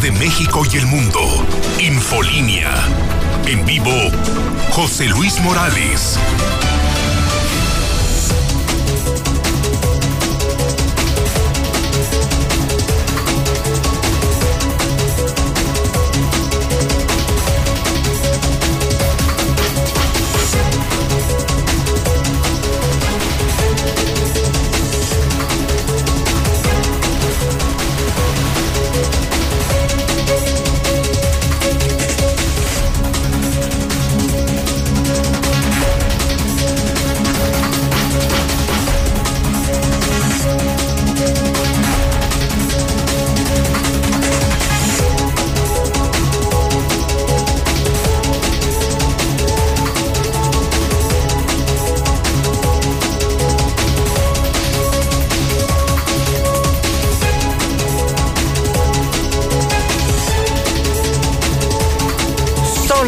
de México y el mundo. Infolínea. En vivo, José Luis Morales.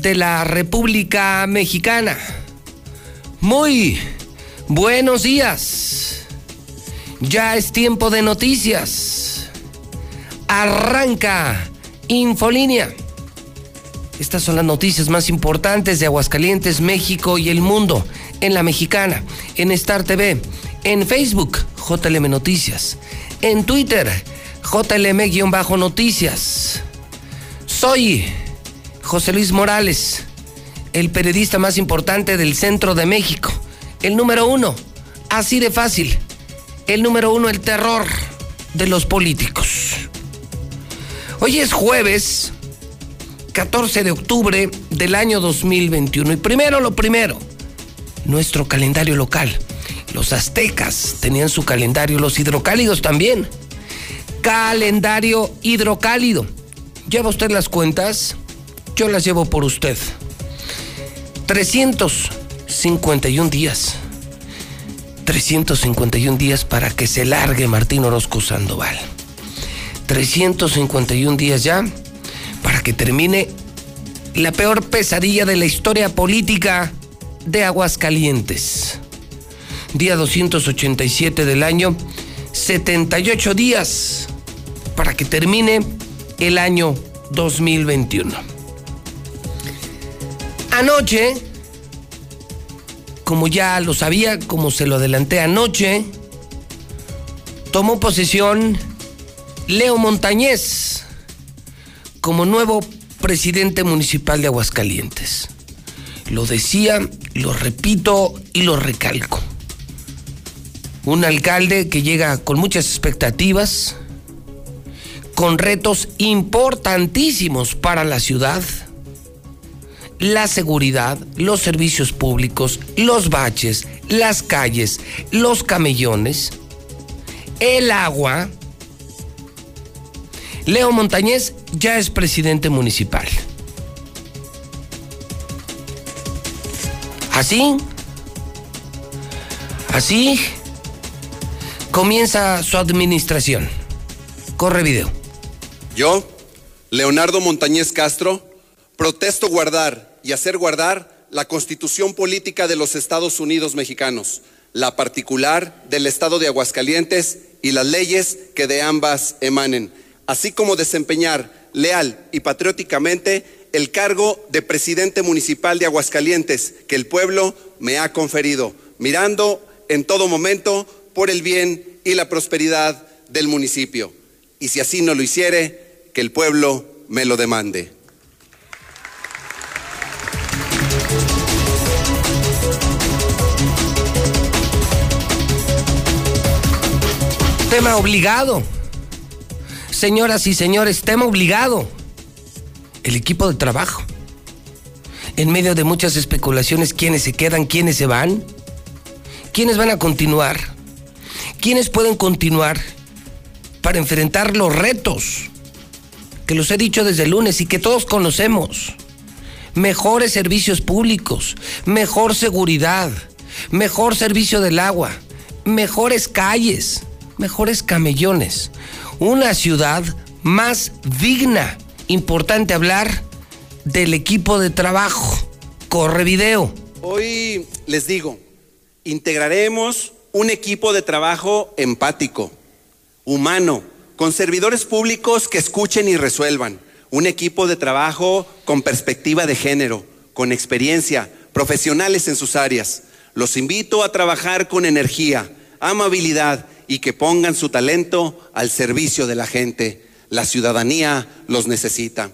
de la República Mexicana. Muy buenos días. Ya es tiempo de noticias. Arranca Infolínea. Estas son las noticias más importantes de Aguascalientes, México y el mundo. En la mexicana, en Star TV, en Facebook, JLM Noticias, en Twitter, JLM-Noticias. Soy José Luis Morales, el periodista más importante del centro de México. El número uno, así de fácil. El número uno, el terror de los políticos. Hoy es jueves 14 de octubre del año 2021. Y primero lo primero, nuestro calendario local. Los aztecas tenían su calendario, los hidrocálidos también. Calendario hidrocálido. ¿Lleva usted las cuentas? Yo las llevo por usted. 351 días. 351 días para que se largue Martín Orozco Sandoval. 351 días ya para que termine la peor pesadilla de la historia política de Aguascalientes. Día 287 del año, 78 días para que termine el año 2021. Anoche, como ya lo sabía, como se lo adelanté anoche, tomó posesión Leo Montañez como nuevo presidente municipal de Aguascalientes. Lo decía, lo repito y lo recalco. Un alcalde que llega con muchas expectativas, con retos importantísimos para la ciudad la seguridad, los servicios públicos, los baches, las calles, los camellones, el agua. Leo Montañez ya es presidente municipal. Así, así comienza su administración. Corre video. Yo, Leonardo Montañez Castro, protesto guardar y hacer guardar la constitución política de los Estados Unidos mexicanos, la particular del Estado de Aguascalientes y las leyes que de ambas emanen, así como desempeñar leal y patrióticamente el cargo de presidente municipal de Aguascalientes que el pueblo me ha conferido, mirando en todo momento por el bien y la prosperidad del municipio. Y si así no lo hiciere, que el pueblo me lo demande. Tema obligado. Señoras y señores, tema obligado. El equipo de trabajo. En medio de muchas especulaciones, ¿quiénes se quedan, quiénes se van? ¿Quiénes van a continuar? ¿Quiénes pueden continuar para enfrentar los retos que los he dicho desde el lunes y que todos conocemos. Mejores servicios públicos, mejor seguridad, mejor servicio del agua, mejores calles, mejores camellones. Una ciudad más digna. Importante hablar del equipo de trabajo. Corre video. Hoy les digo, integraremos un equipo de trabajo empático, humano, con servidores públicos que escuchen y resuelvan, un equipo de trabajo con perspectiva de género, con experiencia, profesionales en sus áreas. Los invito a trabajar con energía, amabilidad y que pongan su talento al servicio de la gente. La ciudadanía los necesita.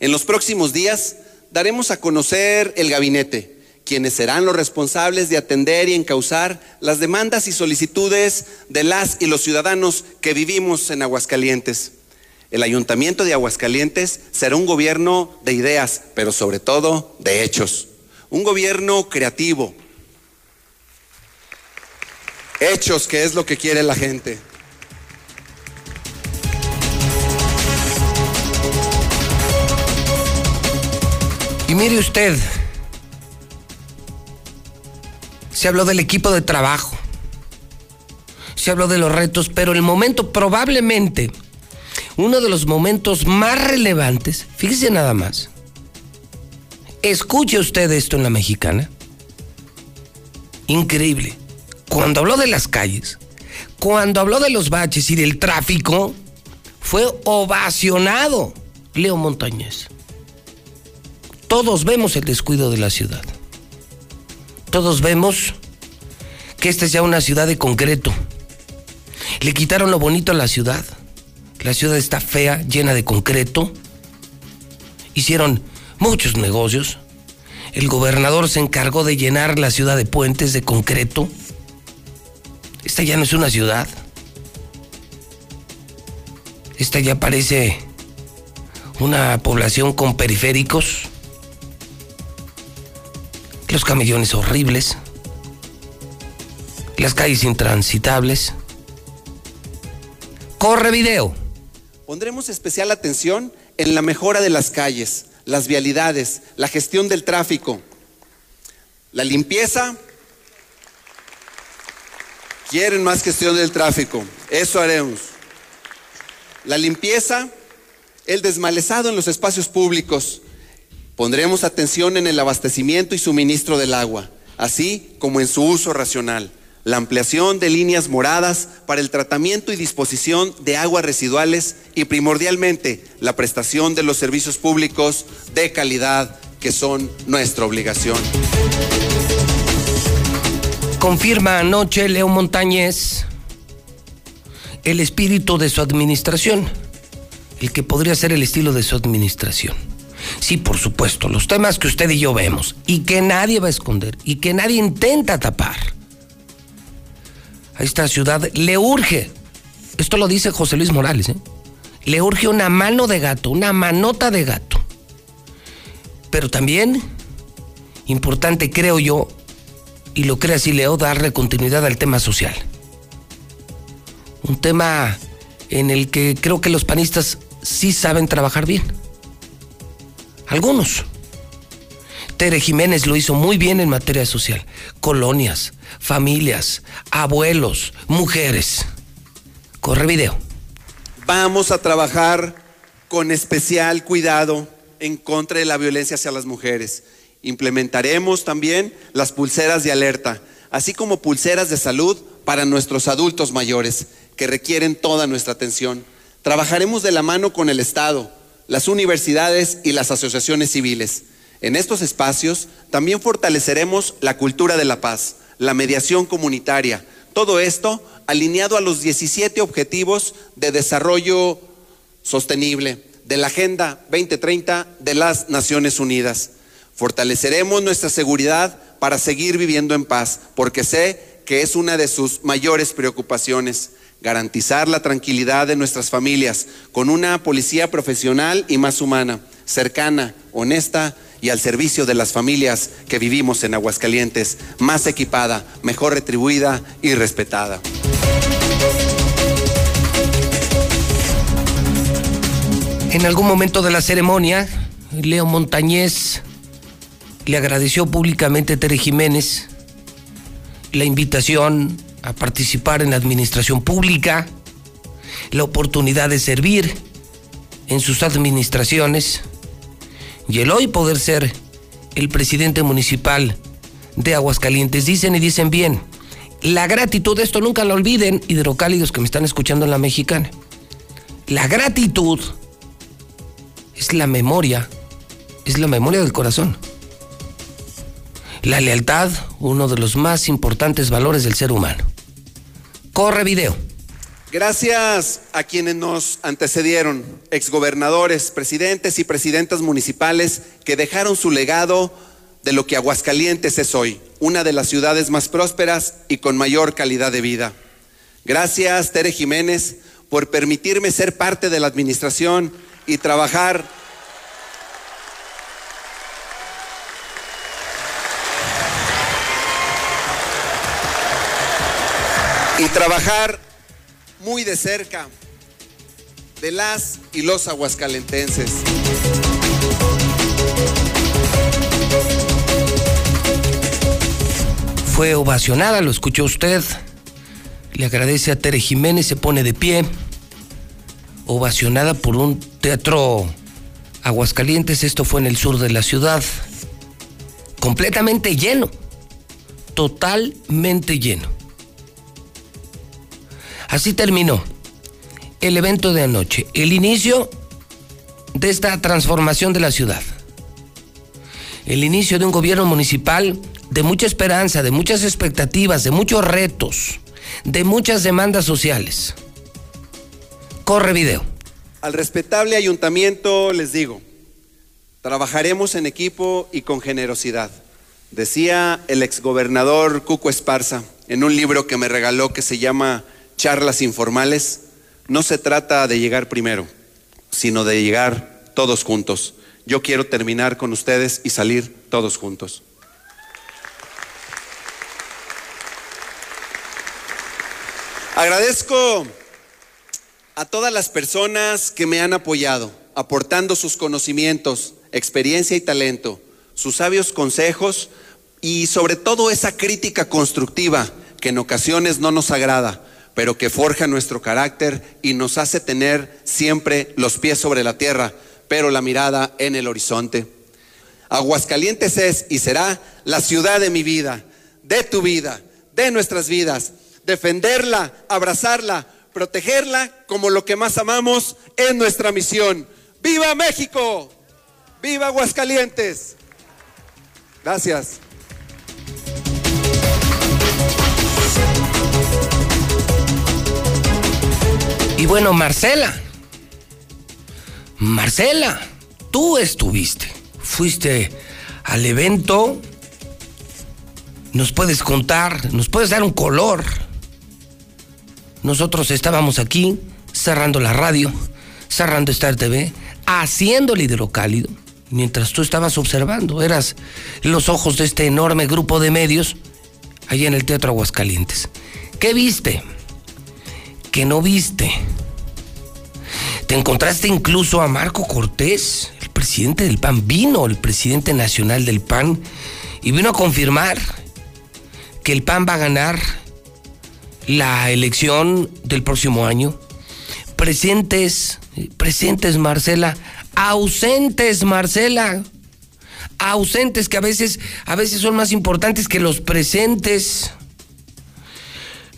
En los próximos días daremos a conocer el gabinete, quienes serán los responsables de atender y encauzar las demandas y solicitudes de las y los ciudadanos que vivimos en Aguascalientes. El ayuntamiento de Aguascalientes será un gobierno de ideas, pero sobre todo de hechos. Un gobierno creativo. Hechos, que es lo que quiere la gente. Y mire usted, se habló del equipo de trabajo, se habló de los retos, pero el momento probablemente, uno de los momentos más relevantes, fíjese nada más, escuche usted esto en la mexicana, increíble, cuando habló de las calles, cuando habló de los baches y del tráfico, fue ovacionado Leo Montañez. Todos vemos el descuido de la ciudad. Todos vemos que esta es ya una ciudad de concreto. Le quitaron lo bonito a la ciudad. La ciudad está fea, llena de concreto. Hicieron muchos negocios. El gobernador se encargó de llenar la ciudad de puentes de concreto. Esta ya no es una ciudad. Esta ya parece una población con periféricos los camellones horribles, las calles intransitables. Corre video. Pondremos especial atención en la mejora de las calles, las vialidades, la gestión del tráfico, la limpieza. Quieren más gestión del tráfico, eso haremos. La limpieza, el desmalezado en los espacios públicos, Pondremos atención en el abastecimiento y suministro del agua, así como en su uso racional. La ampliación de líneas moradas para el tratamiento y disposición de aguas residuales y primordialmente la prestación de los servicios públicos de calidad que son nuestra obligación. Confirma anoche Leo Montañez el espíritu de su administración, el que podría ser el estilo de su administración. Sí, por supuesto, los temas que usted y yo vemos y que nadie va a esconder y que nadie intenta tapar. A esta ciudad le urge, esto lo dice José Luis Morales, ¿eh? le urge una mano de gato, una manota de gato. Pero también, importante creo yo, y lo cree así Leo, darle continuidad al tema social. Un tema en el que creo que los panistas sí saben trabajar bien. Algunos. Tere Jiménez lo hizo muy bien en materia social. Colonias, familias, abuelos, mujeres. Corre video. Vamos a trabajar con especial cuidado en contra de la violencia hacia las mujeres. Implementaremos también las pulseras de alerta, así como pulseras de salud para nuestros adultos mayores, que requieren toda nuestra atención. Trabajaremos de la mano con el Estado las universidades y las asociaciones civiles. En estos espacios también fortaleceremos la cultura de la paz, la mediación comunitaria, todo esto alineado a los 17 objetivos de desarrollo sostenible de la Agenda 2030 de las Naciones Unidas. Fortaleceremos nuestra seguridad para seguir viviendo en paz, porque sé que es una de sus mayores preocupaciones garantizar la tranquilidad de nuestras familias con una policía profesional y más humana, cercana, honesta y al servicio de las familias que vivimos en Aguascalientes, más equipada, mejor retribuida y respetada. En algún momento de la ceremonia, Leo Montañez le agradeció públicamente a Tere Jiménez la invitación a participar en la administración pública, la oportunidad de servir en sus administraciones y el hoy poder ser el presidente municipal de Aguascalientes. Dicen y dicen bien, la gratitud, esto nunca lo olviden, hidrocálidos que me están escuchando en la mexicana. La gratitud es la memoria, es la memoria del corazón. La lealtad, uno de los más importantes valores del ser humano. Corre video. Gracias a quienes nos antecedieron, exgobernadores, presidentes y presidentas municipales que dejaron su legado de lo que Aguascalientes es hoy, una de las ciudades más prósperas y con mayor calidad de vida. Gracias, Tere Jiménez, por permitirme ser parte de la administración y trabajar y trabajar muy de cerca de las y los aguascalentenses. Fue ovacionada, lo escuchó usted. Le agradece a Tere Jiménez, se pone de pie. Ovacionada por un teatro Aguascalientes, esto fue en el sur de la ciudad. Completamente lleno. Totalmente lleno. Así terminó el evento de anoche, el inicio de esta transformación de la ciudad. El inicio de un gobierno municipal de mucha esperanza, de muchas expectativas, de muchos retos, de muchas demandas sociales. Corre video. Al respetable ayuntamiento les digo, trabajaremos en equipo y con generosidad. Decía el exgobernador Cuco Esparza en un libro que me regaló que se llama charlas informales, no se trata de llegar primero, sino de llegar todos juntos. Yo quiero terminar con ustedes y salir todos juntos. Agradezco a todas las personas que me han apoyado, aportando sus conocimientos, experiencia y talento, sus sabios consejos y sobre todo esa crítica constructiva que en ocasiones no nos agrada, pero que forja nuestro carácter y nos hace tener siempre los pies sobre la tierra, pero la mirada en el horizonte. Aguascalientes es y será la ciudad de mi vida, de tu vida, de nuestras vidas. Defenderla, abrazarla, protegerla como lo que más amamos es nuestra misión. ¡Viva México! ¡Viva Aguascalientes! Gracias. Y bueno, Marcela. Marcela, tú estuviste. Fuiste al evento. Nos puedes contar, nos puedes dar un color. Nosotros estábamos aquí cerrando la radio, cerrando Star TV, haciendo el hidrocálido, mientras tú estabas observando. Eras los ojos de este enorme grupo de medios allá en el Teatro Aguascalientes. ¿Qué viste? Que no viste. Te encontraste incluso a Marco Cortés, el presidente del PAN, vino el presidente nacional del PAN y vino a confirmar que el PAN va a ganar la elección del próximo año. Presentes, presentes Marcela, ausentes Marcela, ausentes que a veces, a veces son más importantes que los presentes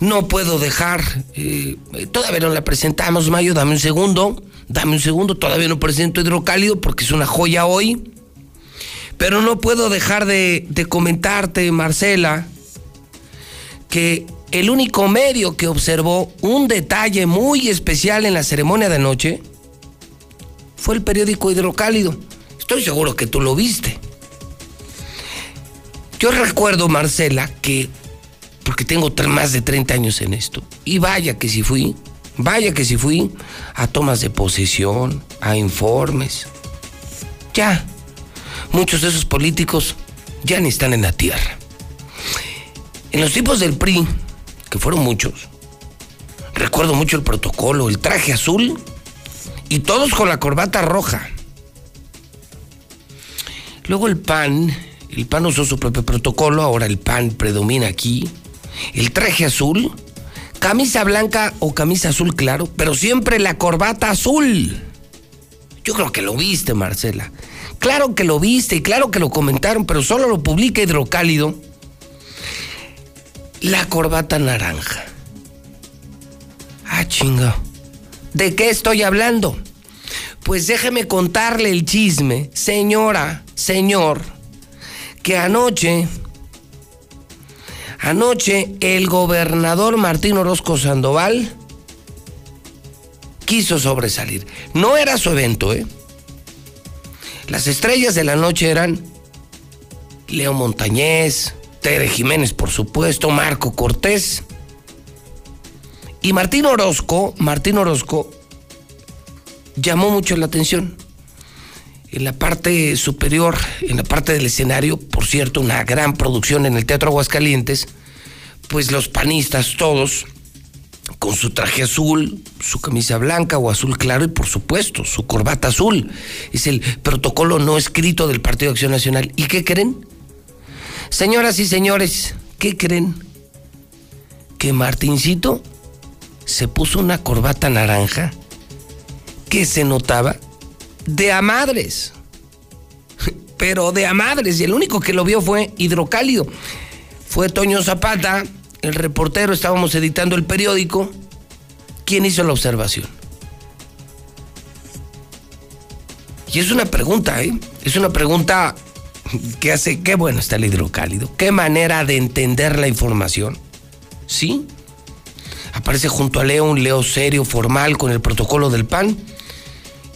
no puedo dejar, eh, todavía no la presentamos, Mayo, dame un segundo, dame un segundo, todavía no presento hidrocálido porque es una joya hoy, pero no puedo dejar de, de comentarte, Marcela, que el único medio que observó un detalle muy especial en la ceremonia de anoche fue el periódico Hidrocálido. Estoy seguro que tú lo viste. Yo recuerdo, Marcela, que porque tengo más de 30 años en esto. Y vaya que si fui, vaya que si fui a tomas de posesión, a informes. Ya, muchos de esos políticos ya ni están en la tierra. En los tipos del PRI, que fueron muchos, recuerdo mucho el protocolo, el traje azul Y todos con la corbata roja. Luego el PAN, el PAN usó su propio protocolo, ahora el PAN predomina aquí. El traje azul, camisa blanca o camisa azul claro, pero siempre la corbata azul. Yo creo que lo viste, Marcela. Claro que lo viste y claro que lo comentaron, pero solo lo publica Hidrocálido. La corbata naranja. Ah, chinga. ¿De qué estoy hablando? Pues déjeme contarle el chisme, señora, señor, que anoche, anoche el gobernador Martín Orozco Sandoval quiso sobresalir. No era su evento, ¿eh? Las estrellas de la noche eran Leo Montañez, Tere Jiménez, por supuesto, Marco Cortés. Y Martín Orozco, Martín Orozco llamó mucho la atención. En la parte superior, en la parte del escenario, por cierto, una gran producción en el Teatro Aguascalientes, pues los panistas todos, con su traje azul, su camisa blanca o azul claro y por supuesto su corbata azul. Es el protocolo no escrito del Partido de Acción Nacional. ¿Y qué creen? Señoras y señores, ¿qué creen? Que Martincito se puso una corbata naranja que se notaba de a madres. Pero de a madres. Y el único que lo vio fue Hidrocálido. Fue Toño Zapata, el reportero, estábamos editando el periódico. ¿Quién hizo la observación? Y es una pregunta, ¿eh? Es una pregunta que hace, qué bueno está el hidrocálido, qué manera de entender la información. ¿Sí? Aparece junto a Leo un Leo serio, formal, con el protocolo del PAN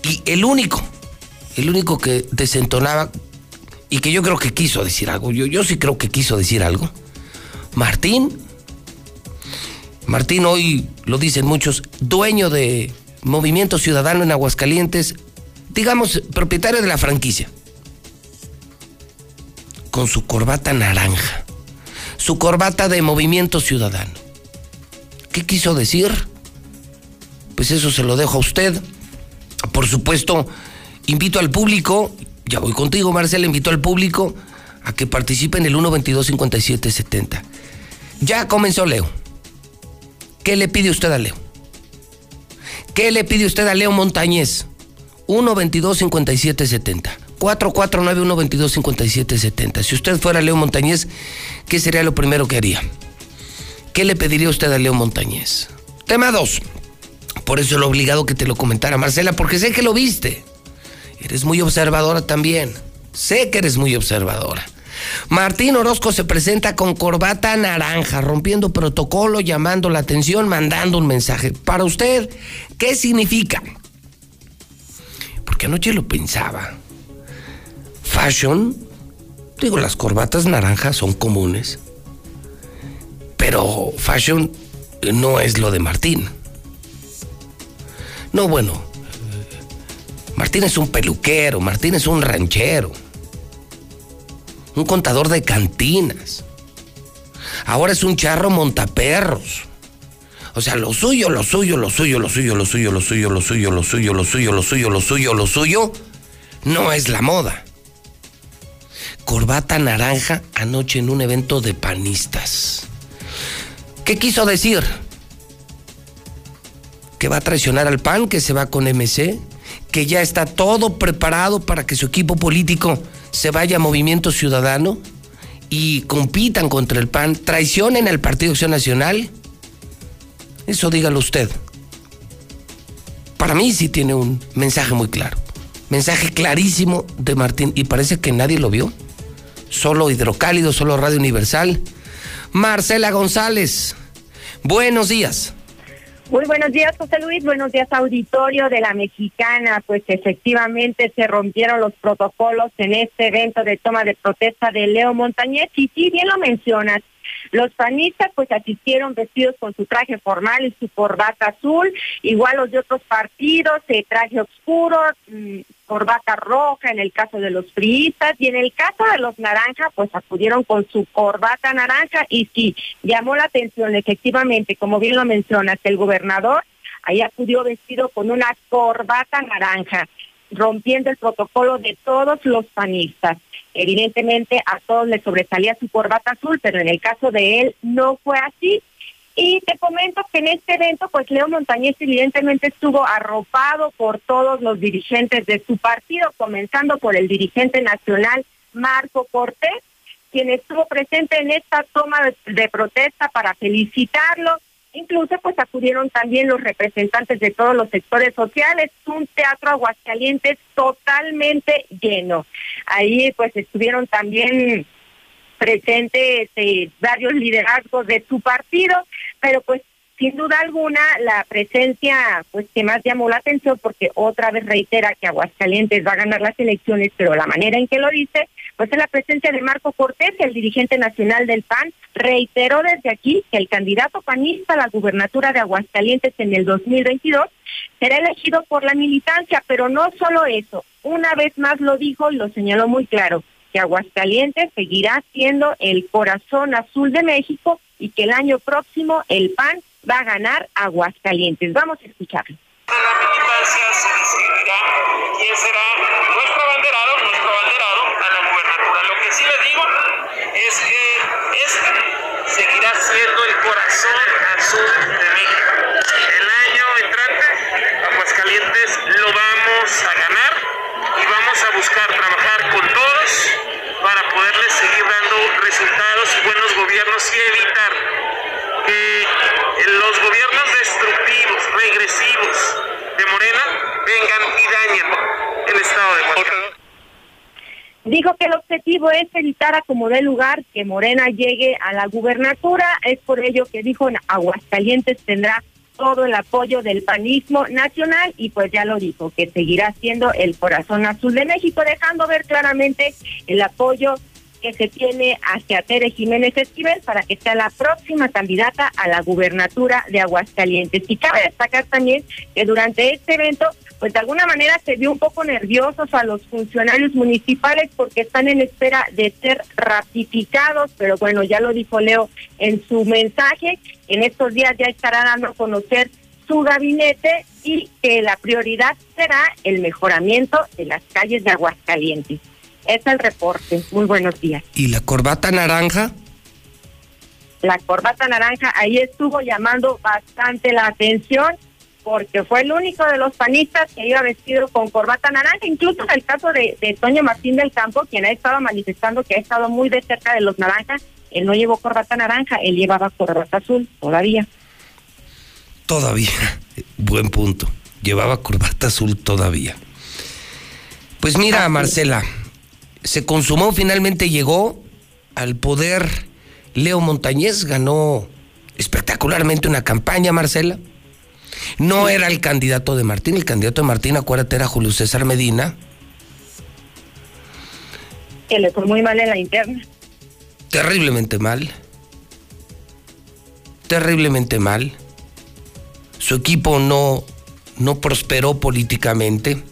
y el único, el único que desentonaba y que yo creo que quiso decir algo, yo, yo sí creo que quiso decir algo, Martín. Martín hoy, lo dicen muchos, dueño de Movimiento Ciudadano en Aguascalientes, digamos, propietario de la franquicia, con su corbata naranja, su corbata de Movimiento Ciudadano. ¿Qué quiso decir? Pues eso se lo dejo a usted. Por supuesto, invito al público, ya voy contigo Marcela, invito al público a que participe en el 122-5770. Ya comenzó Leo. ¿Qué le pide usted a Leo? ¿Qué le pide usted a Leo Montañez? 122-5770. 449-122-5770. Si usted fuera Leo Montañez, ¿qué sería lo primero que haría? ¿Qué le pediría usted a Leo Montañez? Tema 2. Por eso lo obligado que te lo comentara Marcela, porque sé que lo viste. Eres muy observadora también. Sé que eres muy observadora. Martín Orozco se presenta con corbata naranja, rompiendo protocolo, llamando la atención, mandando un mensaje. Para usted, ¿qué significa? Porque anoche lo pensaba. Fashion, digo, las corbatas naranjas son comunes. Pero fashion no es lo de Martín. No, bueno, Martín es un peluquero, Martín es un ranchero, un contador de cantinas. Ahora es un charro montaperros. O sea, lo suyo, lo suyo, lo suyo, lo suyo, lo suyo, lo suyo, lo suyo, lo suyo, lo suyo, lo suyo, lo suyo, lo suyo, no es la moda. Corbata naranja anoche en un evento de panistas. ¿Qué quiso decir? Que va a traicionar al PAN, que se va con MC, que ya está todo preparado para que su equipo político se vaya a Movimiento Ciudadano y compitan contra el PAN, traicionen al Partido Acción Nacional. Eso dígalo usted. Para mí sí tiene un mensaje muy claro. Mensaje clarísimo de Martín y parece que nadie lo vio. Solo Hidrocálido, solo Radio Universal. Marcela González, buenos días. Muy buenos días, José Luis. Buenos días, auditorio de la Mexicana. Pues efectivamente se rompieron los protocolos en este evento de toma de protesta de Leo Montañez. Y sí, bien lo mencionas, los panistas pues asistieron vestidos con su traje formal y su corbata azul, igual los de otros partidos, eh, traje oscuro, mm, corbata roja en el caso de los friistas y en el caso de los naranjas pues acudieron con su corbata naranja y sí, llamó la atención efectivamente, como bien lo mencionas, el gobernador Ahí acudió vestido con una corbata naranja, rompiendo el protocolo de todos los panistas. Evidentemente a todos les sobresalía su corbata azul, pero en el caso de él no fue así. Y te comento que en este evento, pues Leo Montañez evidentemente estuvo arropado por todos los dirigentes de su partido, comenzando por el dirigente nacional Marco Cortés, quien estuvo presente en esta toma de, protesta para felicitarlo. Incluso pues acudieron también los representantes de todos los sectores sociales, un teatro Aguascalientes totalmente lleno. Ahí pues estuvieron también presentes eh, varios liderazgos de su partido, pero pues sin duda alguna la presencia pues que más llamó la atención porque otra vez reitera que Aguascalientes va a ganar las elecciones, pero la manera en que lo dice, pues es la presencia de Marco Cortés, el dirigente nacional del PAN, reiteró desde aquí que el candidato panista a la gubernatura de Aguascalientes en el 2022 será elegido por la militancia, pero no solo eso, una vez más lo dijo y lo señaló muy claro, que Aguascalientes seguirá siendo el corazón azul de México y que el año próximo el PAN va a ganar Aguascalientes. Vamos a escucharlo. La militancia se decidirá quién será nuestro abanderado, nuestro abanderado a la gubernatura. Lo que sí le digo es que este seguirá siendo el corazón azul de México. El año entrante, Aguascalientes lo vamos a ganar y vamos a buscar trabajar con todos para poderles seguir dando resultados y buenos gobiernos y evitar que los gobiernos destructivos, regresivos de Morena vengan y dañen el Estado de Guatemala. Dijo que el objetivo es evitar a como dé lugar que Morena llegue a la gubernatura. Es por ello que dijo Aguascalientes tendrá todo el apoyo del panismo nacional y pues ya lo dijo, que seguirá siendo el corazón azul de México, dejando ver claramente el apoyo que se tiene hacia Tere Jiménez Esquivel para que sea la próxima candidata a la gubernatura de Aguascalientes. Y cabe destacar también que durante este evento, pues de alguna manera se vio un poco nerviosos a los funcionarios municipales porque están en espera de ser ratificados, pero bueno, ya lo dijo Leo en su mensaje, en estos días ya estará dando a conocer su gabinete y que la prioridad será el mejoramiento de las calles de Aguascalientes. Es el reporte. Muy buenos días. ¿Y la corbata naranja? La corbata naranja ahí estuvo llamando bastante la atención porque fue el único de los panistas que iba vestido con corbata naranja, incluso en el caso de, de Toño Martín del Campo, quien ha estado manifestando que ha estado muy de cerca de los naranjas, él no llevó corbata naranja, él llevaba corbata azul, todavía. Todavía, buen punto, llevaba corbata azul todavía. Pues mira, Marcela, se consumó, finalmente llegó al poder Leo Montañez, ganó espectacularmente una campaña, Marcela. No era el candidato de Martín, el candidato de Martín, acuérdate, era Julio César Medina. Que le fue muy mal en la interna. Terriblemente mal. Terriblemente mal. Su equipo no, no prosperó políticamente.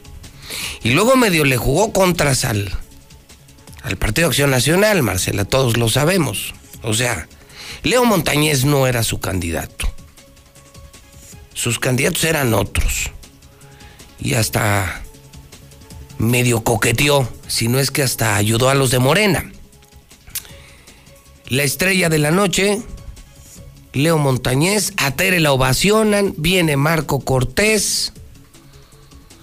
Y luego medio le jugó contra Sal al Partido Acción Nacional, Marcela, todos lo sabemos. O sea, Leo Montañez no era su candidato. Sus candidatos eran otros. Y hasta medio coqueteó, si no es que hasta ayudó a los de Morena. La estrella de la noche, Leo Montañez, a Tere la ovacionan, viene Marco Cortés,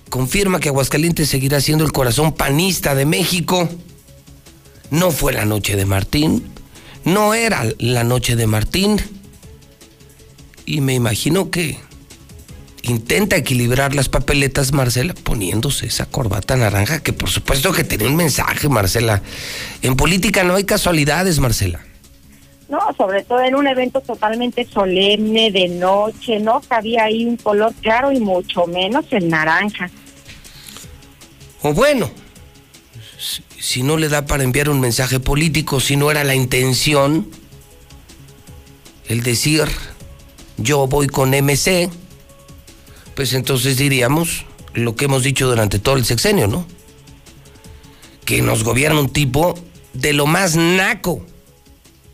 confirma que Aguascalientes seguirá siendo el corazón panista de México. No fue la noche de Martín, no era la noche de Martín. Y me imagino que intenta equilibrar las papeletas, Marcela, poniéndose esa corbata naranja, que por supuesto que tiene un mensaje, Marcela. En política no hay casualidades, Marcela. No, sobre todo en un evento totalmente solemne, de noche, no cabía ahí un color claro y mucho menos el naranja. O bueno, si no le da para enviar un mensaje político, si no era la intención el decir yo voy con MC, pues entonces diríamos lo que hemos dicho durante todo el sexenio, ¿no? Que nos gobierna un tipo de lo más naco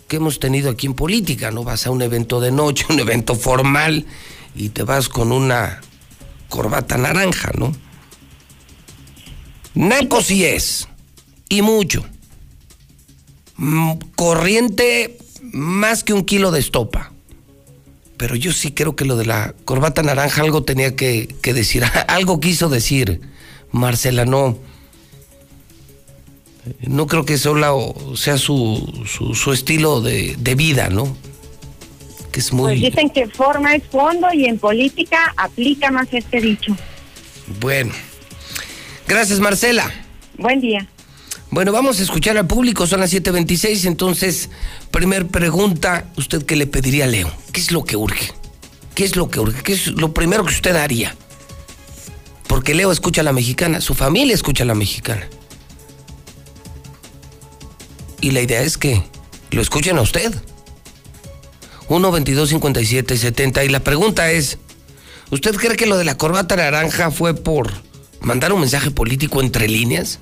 que hemos tenido aquí en política, ¿no? Vas a un evento de noche, un evento formal, y te vas con una corbata naranja, ¿no? Naco sí es, y mucho. Mm, corriente más que un kilo de estopa. Pero yo sí creo que lo de la corbata naranja algo tenía que, decir, algo quiso decir Marcela, no. No creo que solo sea su, su, estilo de, vida, ¿no? Que es muy... Pues dicen que forma es fondo y en política aplica más este dicho. Bueno. Gracias, Marcela. Buen día. Bueno, vamos a escuchar al público, son las 7.26, entonces, primer pregunta, ¿usted qué le pediría a Leo? ¿Qué es lo que urge? ¿Qué es lo que urge? ¿Qué es lo primero que usted haría? Porque Leo escucha a la mexicana, su familia escucha a la mexicana. Y la idea es que lo escuchen a usted. 1 22 57 70 y la pregunta es, ¿usted cree que lo de la corbata naranja fue por mandar un mensaje político entre líneas?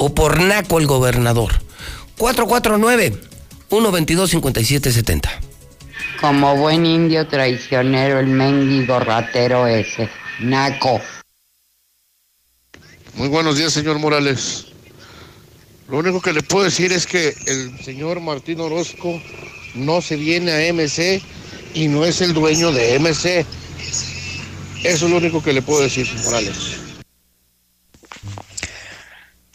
O por Naco el gobernador. 449-122-5770. Como buen indio traicionero, el mendigo ratero ese, Naco. Muy buenos días, señor Morales. Lo único que le puedo decir es que el señor Martín Orozco no se viene a MC y no es el dueño de MC. Eso es lo único que le puedo decir, Morales.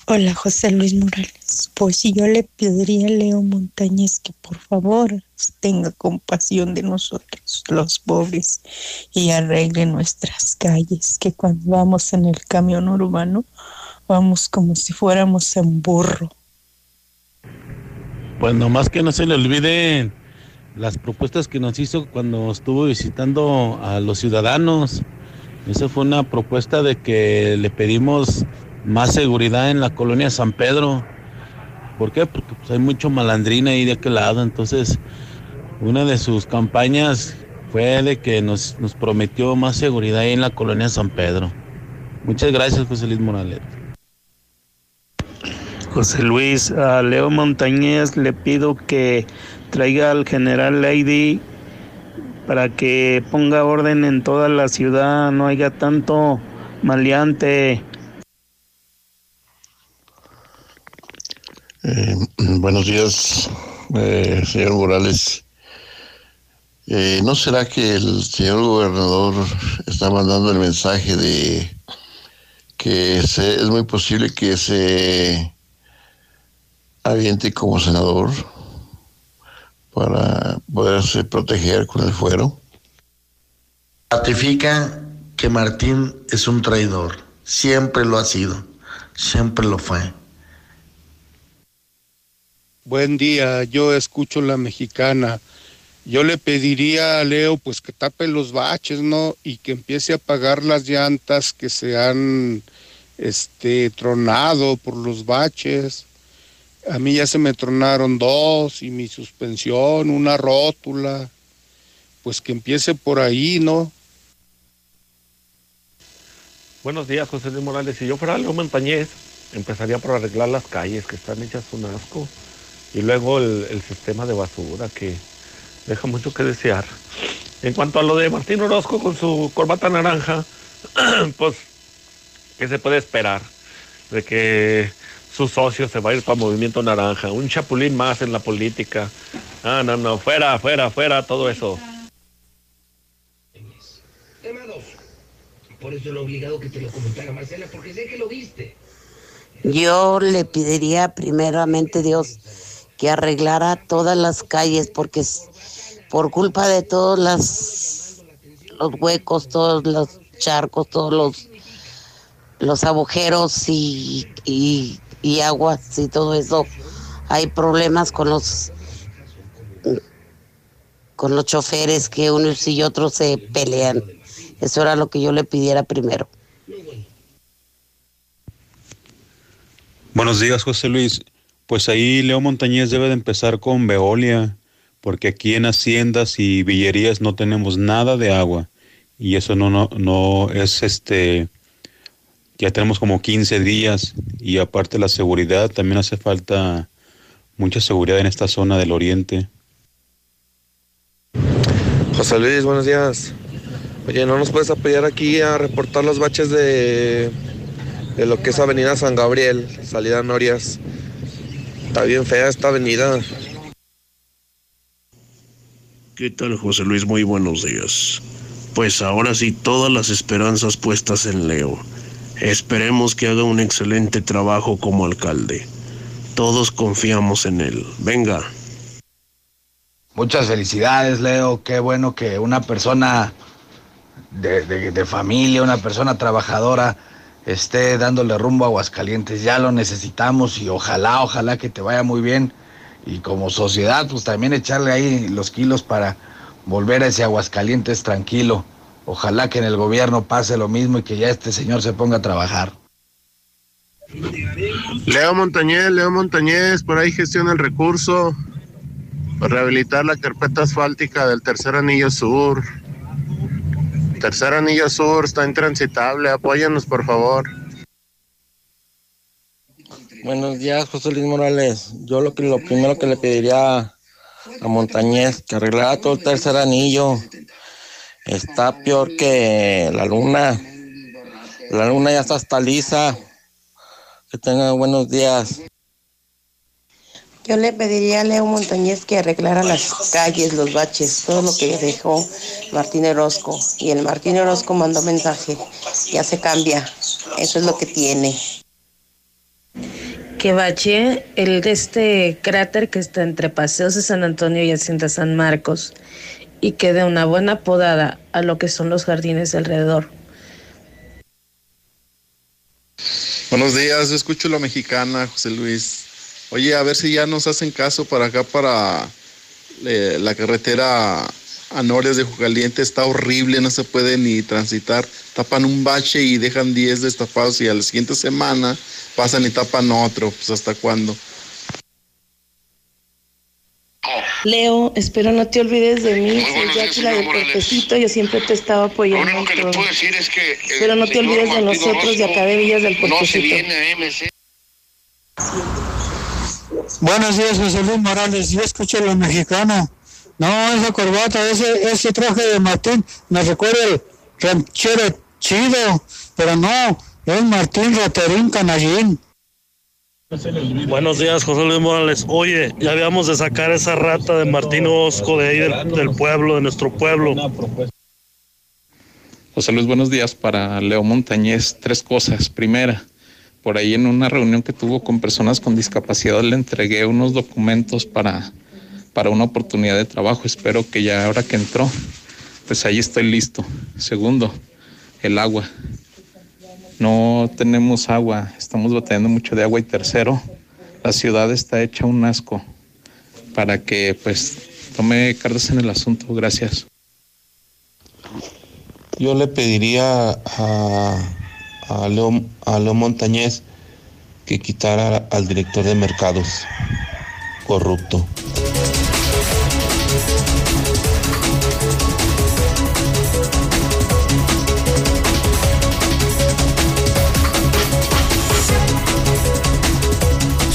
Hola, José Luis Morales. Pues si yo le pediría a Leo Montañez que por favor tenga compasión de nosotros, los pobres, y arregle nuestras calles, que cuando vamos en el camión urbano vamos como si fuéramos en burro. Pues nomás que no se le olviden las propuestas que nos hizo cuando estuvo visitando a los ciudadanos. Esa fue una propuesta de que le pedimos más seguridad en la colonia San Pedro. ¿Por qué? Porque pues, hay mucho malandrina ahí de aquel lado. Entonces, una de sus campañas fue de que nos, prometió más seguridad ahí en la colonia San Pedro. Muchas gracias, José Luis Morales. José Luis, a Leo Montañez le pido que traiga al general Lady para que ponga orden en toda la ciudad, no haya tanto maleante. Eh, buenos días, eh, señor Morales. Eh, ¿No será que el señor gobernador está mandando el mensaje de que es muy posible que se aviente como senador para poderse proteger con el fuero? Ratifica que Martín es un traidor. Siempre lo ha sido. Siempre lo fue. Buen día, yo escucho la mexicana. Yo le pediría a Leo pues que tape los baches, ¿no? Y que empiece a pagar las llantas que se han este tronado por los baches. A mí ya se me tronaron dos y mi suspensión, una rótula. Pues que empiece por ahí, ¿no? Buenos días, José Luis Morales. Si yo fuera Leo Montañez, empezaría por arreglar las calles que están hechas un asco y luego el, sistema de basura que deja mucho que desear. En cuanto a lo de Martín Orozco con su corbata naranja, pues, ¿qué se puede esperar? De que su socio se va a ir para Movimiento Naranja, un chapulín más en la política. Ah, no, no, fuera, fuera, fuera, todo eso. Tema dos. Por eso lo obligado que te lo comentara Marcela, porque sé que lo viste. Yo le pediría primeramente Dios que arreglara todas las calles porque por culpa de todos las, los huecos, todos los charcos, todos los, los agujeros y, y, y aguas y todo eso, hay problemas con los con los choferes que unos y otros se pelean. Eso era lo que yo le pidiera primero. Buenos días, José Luis. Pues ahí Leo Montañez debe de empezar con Veolia, porque aquí en haciendas y villerías no tenemos nada de agua y eso no, no, no es este, ya tenemos como 15 días y aparte la seguridad, también hace falta mucha seguridad en esta zona del oriente. José Luis, buenos días. Oye, ¿no nos puedes apoyar aquí a reportar los baches de, de lo que es Avenida San Gabriel, salida Norias? Está bien fea esta avenida. ¿Qué tal, José Luis? Muy buenos días. Pues ahora sí, todas las esperanzas puestas en Leo. Esperemos que haga un excelente trabajo como alcalde. Todos confiamos en él. Venga. Muchas felicidades, Leo. Qué bueno que una persona de, de- de familia, una persona trabajadora, esté dándole rumbo a Aguascalientes. Ya lo necesitamos y ojalá, ojalá que te vaya muy bien. Y como sociedad, pues también echarle ahí los kilos para volver a ese Aguascalientes tranquilo. Ojalá que en el gobierno pase lo mismo y que ya este señor se ponga a trabajar. Leo Montañez, Leo Montañez, por ahí gestiona el recurso para rehabilitar la carpeta asfáltica del tercer anillo sur. Tercer anillo sur está intransitable, apóyanos por favor. Buenos días, José Luis Morales. Yo lo que lo primero que le pediría a Montañez que arreglara todo el tercer anillo. Está peor que la luna. La luna ya está hasta lisa. Que tenga buenos días. Yo le pediría a Leo Montañez que arreglara las calles, los baches, todo lo que dejó Martín Orozco. Y el Martín Orozco mandó mensaje, ya se cambia, eso es lo que tiene. que bache el de este cráter que está entre Paseos de San Antonio y Hacienda San Marcos y que dé una buena podada a lo que son los jardines de alrededor. Buenos días, yo escucho la mexicana, José Luis. Oye, a ver si ya nos hacen caso para acá, para eh, la carretera a Norias de Jucaliente. Está horrible, no se puede ni transitar. Tapan un bache y dejan 10 destapados y a la siguiente semana pasan y tapan otro. Pues hasta cuándo. Leo, espero no te olvides de mí. Soy Jackie, la de Puertecito. Yo siempre te estaba apoyando. en todo. Pero no te olvides de nosotros y acá de Villas del Puertecito. Buenos días, José Luis Morales. Yo escucho la mexicana. No, esa corbata, ese, ese traje de Martín me recuerda el ranchero chido, pero no, es Martín Raterín Canallín. Buenos días, José Luis Morales. Oye, ya habíamos de sacar esa rata de Martín Osco de ahí del, del pueblo, de nuestro pueblo. José Luis, buenos días. Para Leo Montañez, tres cosas. Primera, por ahí en una reunión que tuvo con personas con discapacidad le entregué unos documentos para, para una oportunidad de trabajo. Espero que ya ahora que entró, pues ahí estoy listo. Segundo, el agua. No tenemos agua, estamos batallando mucho de agua. Y tercero, la ciudad está hecha un asco para que pues tome cartas en el asunto. Gracias. Yo le pediría a, a, Leo, a Leo Montañez que quitara al director de mercados corrupto.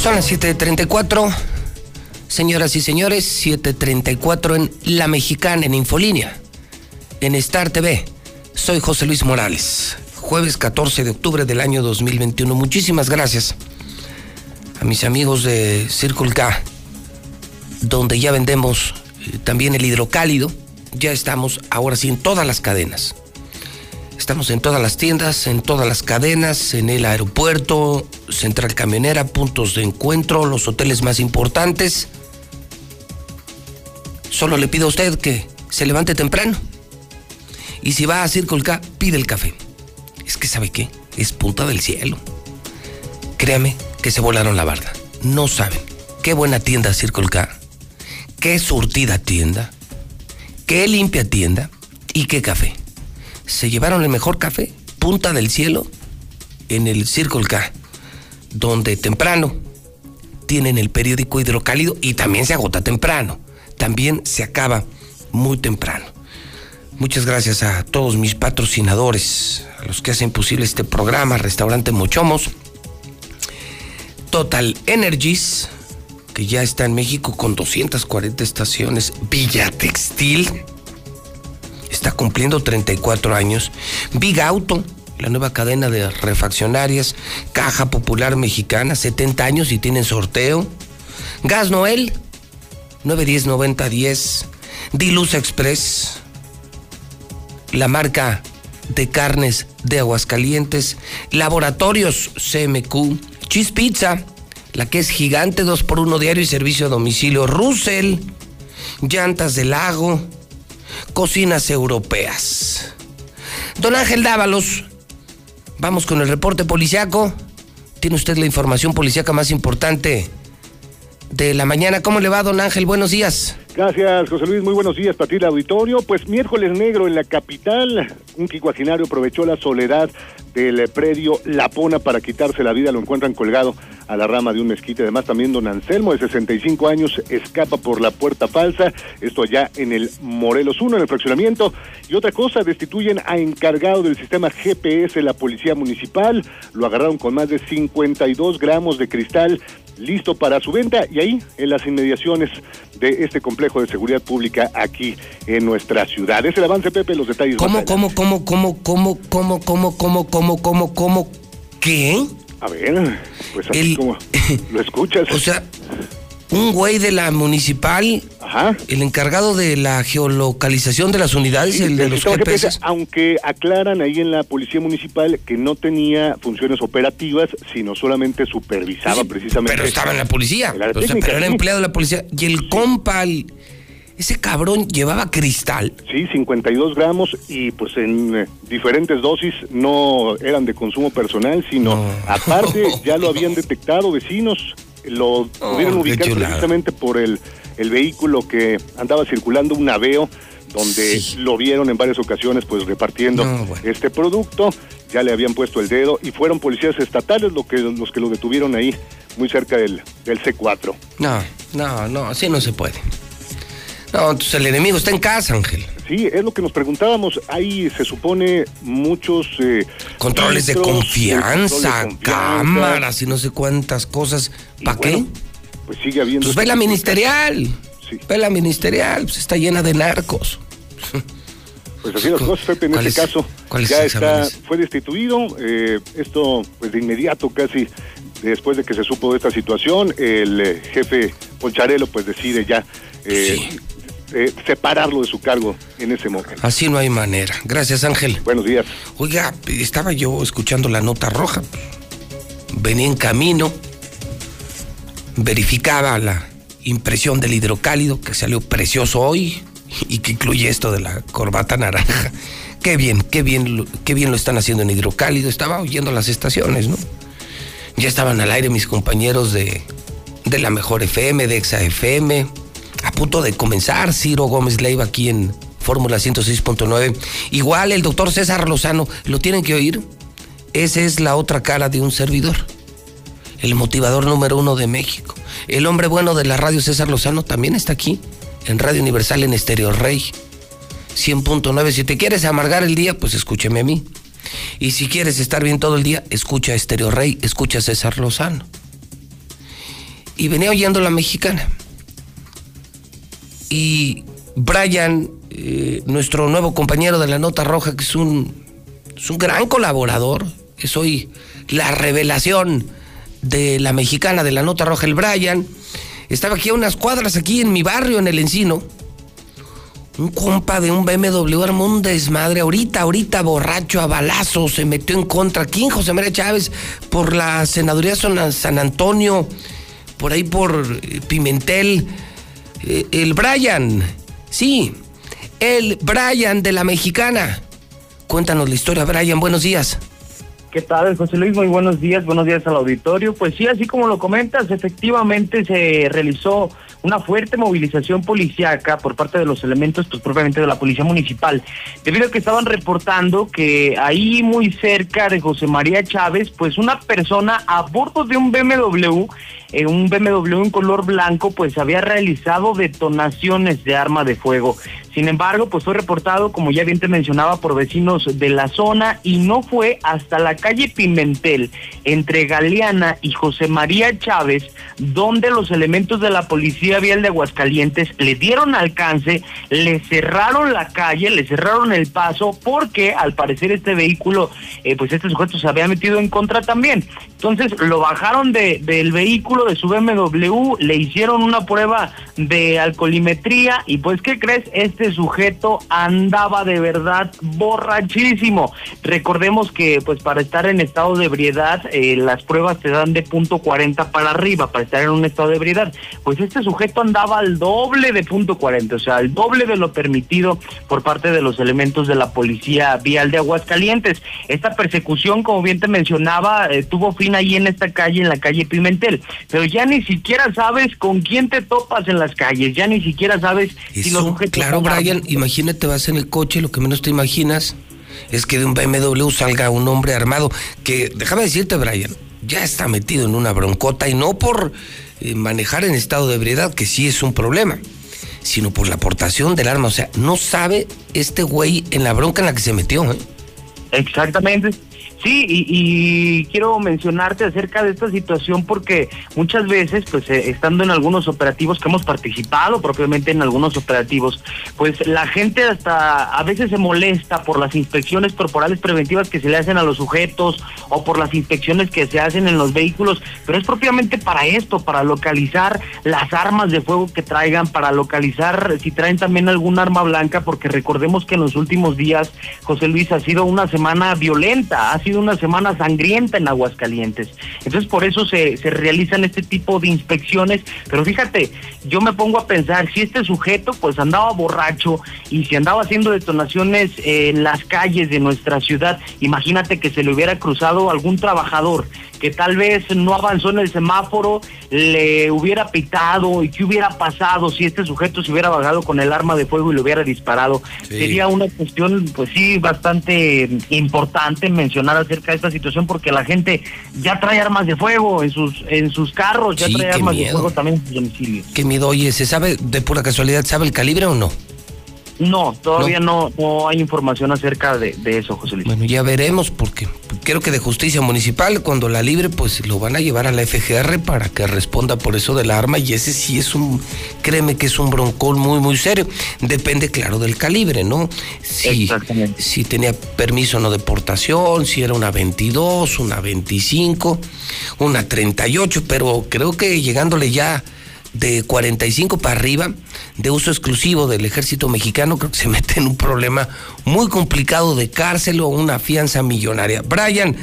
Son las 7.34. Señoras y señores, 7.34 en La Mexicana, en Infolínea, en Star TV. Soy José Luis Morales. Jueves 14 de octubre del año 2021. Muchísimas gracias a mis amigos de Circle K, donde ya vendemos eh, también el hidrocálido. Ya estamos ahora sí en todas las cadenas. Estamos en todas las tiendas, en todas las cadenas, en el aeropuerto, central camionera, puntos de encuentro, los hoteles más importantes. Solo le pido a usted que se levante temprano. Y si va a Circle K, pide el café. Es que sabe qué, es punta del cielo. Créame que se volaron la barda. No saben qué buena tienda Circle K, qué surtida tienda, qué limpia tienda y qué café se llevaron el mejor café, punta del cielo, en el Circle K, donde temprano tienen el periódico hidrocálido y también se agota temprano, también se acaba muy temprano. Muchas gracias a todos mis patrocinadores, a los que hacen posible este programa, Restaurante Mochomos, Total Energies, que ya está en México con 240 estaciones, Villa Textil, está cumpliendo 34 años. Big Auto, la nueva cadena de refaccionarias, Caja Popular Mexicana, 70 años y tienen sorteo. Gas Noel, 910 9010. Diluz Express, la marca de carnes de Aguascalientes. Laboratorios CMQ, Cheese Pizza, la que es gigante 2x1 diario y servicio a domicilio. Russell, llantas del lago, cocinas europeas. Don Ángel Dávalos, vamos con el reporte policiaco. Tiene usted la información policiaca más importante de la mañana. ¿Cómo le va, don Ángel? Buenos días. Gracias, José Luis. Muy buenos días para ti, el auditorio. Pues miércoles negro en la capital, un quicuaginario aprovechó la soledad del predio Lapona para quitarse la vida. Lo encuentran colgado a la rama de un mezquite. Además, también don Anselmo, de 65 años, escapa por la puerta falsa. Esto allá en el Morelos 1, en el fraccionamiento. Y otra cosa, destituyen a encargado del sistema GPS la policía municipal. Lo agarraron con más de 52 gramos de cristal listo para su venta y ahí en las inmediaciones de este complejo de seguridad pública aquí en nuestra ciudad. Es el avance, Pepe, los detalles. ¿Cómo, cómo, cómo, cómo, cómo, cómo, cómo, cómo, cómo, cómo, cómo, qué? A ver, pues así como lo escuchas. O sea, un güey de la municipal, el encargado de la geolocalización de las unidades, el de los GPS. Aunque aclaran ahí en la policía municipal que no tenía funciones operativas, sino solamente supervisaba precisamente. Pero estaba en la policía, o sea, pero era empleado de la policía. Y el compa, ese cabrón llevaba cristal. Sí, 52 gramos y pues en eh, diferentes dosis no eran de consumo personal, sino aparte ya lo habían detectado vecinos lo pudieron ubicar precisamente por el, el vehículo que andaba circulando, un aveo, donde lo vieron en varias ocasiones pues repartiendo este producto, ya le habían puesto el dedo y fueron policías estatales lo que, los que lo detuvieron ahí, muy cerca del, del C4. No, no, no, así no se puede. No, entonces el enemigo está en casa, Ángel. Sí, es lo que nos preguntábamos. Ahí se supone muchos... Eh, controles, de confianza, cámaras y no sé cuántas cosas. ¿Para qué? Pues sigue habiendo... Pues ve la ministerial. Sí. Ve la ministerial, pues está llena de narcos. Pues así las cosas, Pepe, en este caso ya está, fue destituido. Eh, esto, pues de inmediato, casi después de que se supo de esta situación, el eh, jefe Poncharelo, pues decide ya eh, eh, separarlo de su cargo en ese momento. Así no hay manera. Gracias, Ángel. Buenos días. Oiga, estaba yo escuchando la nota roja. Venía en camino, verificaba la impresión del hidrocálido que salió precioso hoy y que incluye esto de la corbata naranja. Qué bien, qué bien, qué bien lo están haciendo en hidrocálido. Estaba oyendo las estaciones, ¿no? Ya estaban al aire mis compañeros de, de la Mejor FM, de Exa FM a punto de comenzar Ciro Gómez Leiva aquí en Fórmula 106.9. Igual el doctor César Lozano, lo tienen que oír. Esa es la otra cara de un servidor. El motivador número uno de México. El hombre bueno de la radio César Lozano también está aquí, en Radio Universal en Estéreo Rey. 100.9. Si te quieres amargar el día, pues escúcheme a mí. Y si quieres estar bien todo el día, escucha Estéreo Rey, escucha a César Lozano. Y venía oyendo la mexicana y Brian, eh, nuestro nuevo compañero de la Nota Roja, que es un, es un gran colaborador, es hoy la revelación de la mexicana de la Nota Roja, el Brian, estaba aquí a unas cuadras, aquí en mi barrio, en el Encino. Un compa de un BMW armó un desmadre. Ahorita, ahorita, borracho a balazo, se metió en contra. ¿Quién? José María Chávez, por la senaduría San Antonio, por ahí por eh, Pimentel eh, el Brian, sí, el Brian de la mexicana. Cuéntanos la historia, Brian, buenos días. ¿Qué tal, José Luis? Muy buenos días, buenos días al auditorio. Pues sí, así como lo comentas, efectivamente se realizó una fuerte movilización policíaca por parte de los elementos, pues propiamente de la Policía Municipal, debido a que estaban reportando que ahí muy cerca de José María Chávez, pues una persona a bordo de un BMW en un BMW en color blanco, pues había realizado detonaciones de arma de fuego. Sin embargo, pues fue reportado, como ya bien te mencionaba, por vecinos de la zona y no fue hasta la calle Pimentel, entre Galeana y José María Chávez, donde los elementos de la Policía Vial de Aguascalientes le dieron alcance, le cerraron la calle, le cerraron el paso, porque al parecer este vehículo, eh, pues este sujeto se había metido en contra también. Entonces lo bajaron de, del vehículo, de su BMW, le hicieron una prueba de alcoholimetría y pues, ¿qué crees? Este sujeto andaba de verdad borrachísimo. Recordemos que pues para estar en estado de ebriedad, eh, las pruebas te dan de punto 40 para arriba, para estar en un estado de ebriedad. Pues este sujeto andaba al doble de punto 40, o sea, al doble de lo permitido por parte de los elementos de la policía vial de Aguascalientes. Esta persecución, como bien te mencionaba, eh, tuvo fin ahí en esta calle, en la calle Pimentel, pero ya ni siquiera sabes con quién te topas en las calles, ya ni siquiera sabes si los sujetos... Claro, Brian, imagínate, vas en el coche, lo que menos te imaginas es que de un BMW salga un hombre armado, que, déjame decirte, Brian, ya está metido en una broncota y no por eh, manejar en estado de ebriedad, que sí es un problema, sino por la aportación del arma. O sea, no sabe este güey en la bronca en la que se metió. ¿eh? Exactamente. Sí, y, quiero mencionarte acerca de esta situación porque muchas veces, pues eh, estando en algunos operativos que hemos participado propiamente en algunos operativos, pues la gente hasta a veces se molesta por las inspecciones corporales preventivas que se le hacen a los sujetos o por las inspecciones que se hacen en los vehículos, pero es propiamente para esto, para localizar las armas de fuego que traigan, para localizar si traen también algún arma blanca, porque recordemos que en los últimos días, José Luis, ha sido una semana violenta, una semana sangrienta en Aguascalientes. Entonces por eso se, se realizan este tipo de inspecciones. Pero fíjate, yo me pongo a pensar, si este sujeto pues andaba borracho y si andaba haciendo detonaciones en las calles de nuestra ciudad, imagínate que se le hubiera cruzado algún trabajador que tal vez no avanzó en el semáforo, le hubiera pitado y qué hubiera pasado si este sujeto se hubiera bajado con el arma de fuego y le hubiera disparado. Sería una cuestión, pues sí, bastante importante mencionar acerca de esta situación porque la gente ya trae armas de fuego en sus en sus carros, ya trae armas de fuego también en sus domicilios. Qué miedo, oye, ¿se sabe de pura casualidad, sabe el calibre o no? No, todavía no, no, hay información acerca de, eso, José Luis. Bueno, ya veremos, porque creo que de justicia municipal, cuando la libre, pues lo van a llevar a la FGR para que responda por eso del arma. Y ese sí es un, créeme que es un broncón muy, muy serio. Depende, claro, del calibre, ¿no? Si, Exactamente. Si tenía permiso no de portación, si era una 22, una 25, una 38, pero creo que llegándole ya de 45 para arriba, de uso exclusivo del ejército mexicano, creo que se mete en un problema muy complicado de cárcel o una fianza millonaria. Brian,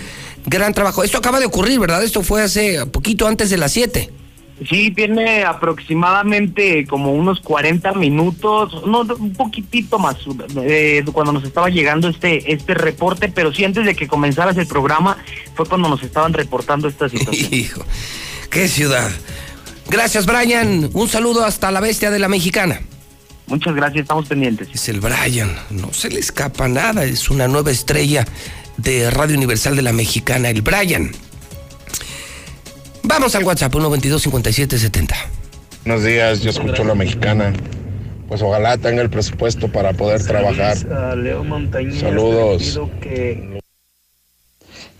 gran trabajo. Esto acaba de ocurrir, ¿verdad? Esto fue hace poquito antes de las 7. Sí, tiene aproximadamente como unos 40 minutos, no, un poquitito más, eh, cuando nos estaba llegando este este reporte, pero sí antes de que comenzaras el programa fue cuando nos estaban reportando esta situación. Hijo, qué ciudad. Gracias, Brian. Un saludo hasta la bestia de la mexicana. Muchas gracias, estamos pendientes. Es el Brian, no se le escapa nada, es una nueva estrella de Radio Universal de la Mexicana, el Brian. Vamos al WhatsApp, 122 5770 Buenos días, yo escucho la mexicana. Pues ojalá tenga el presupuesto para poder trabajar. Saludos.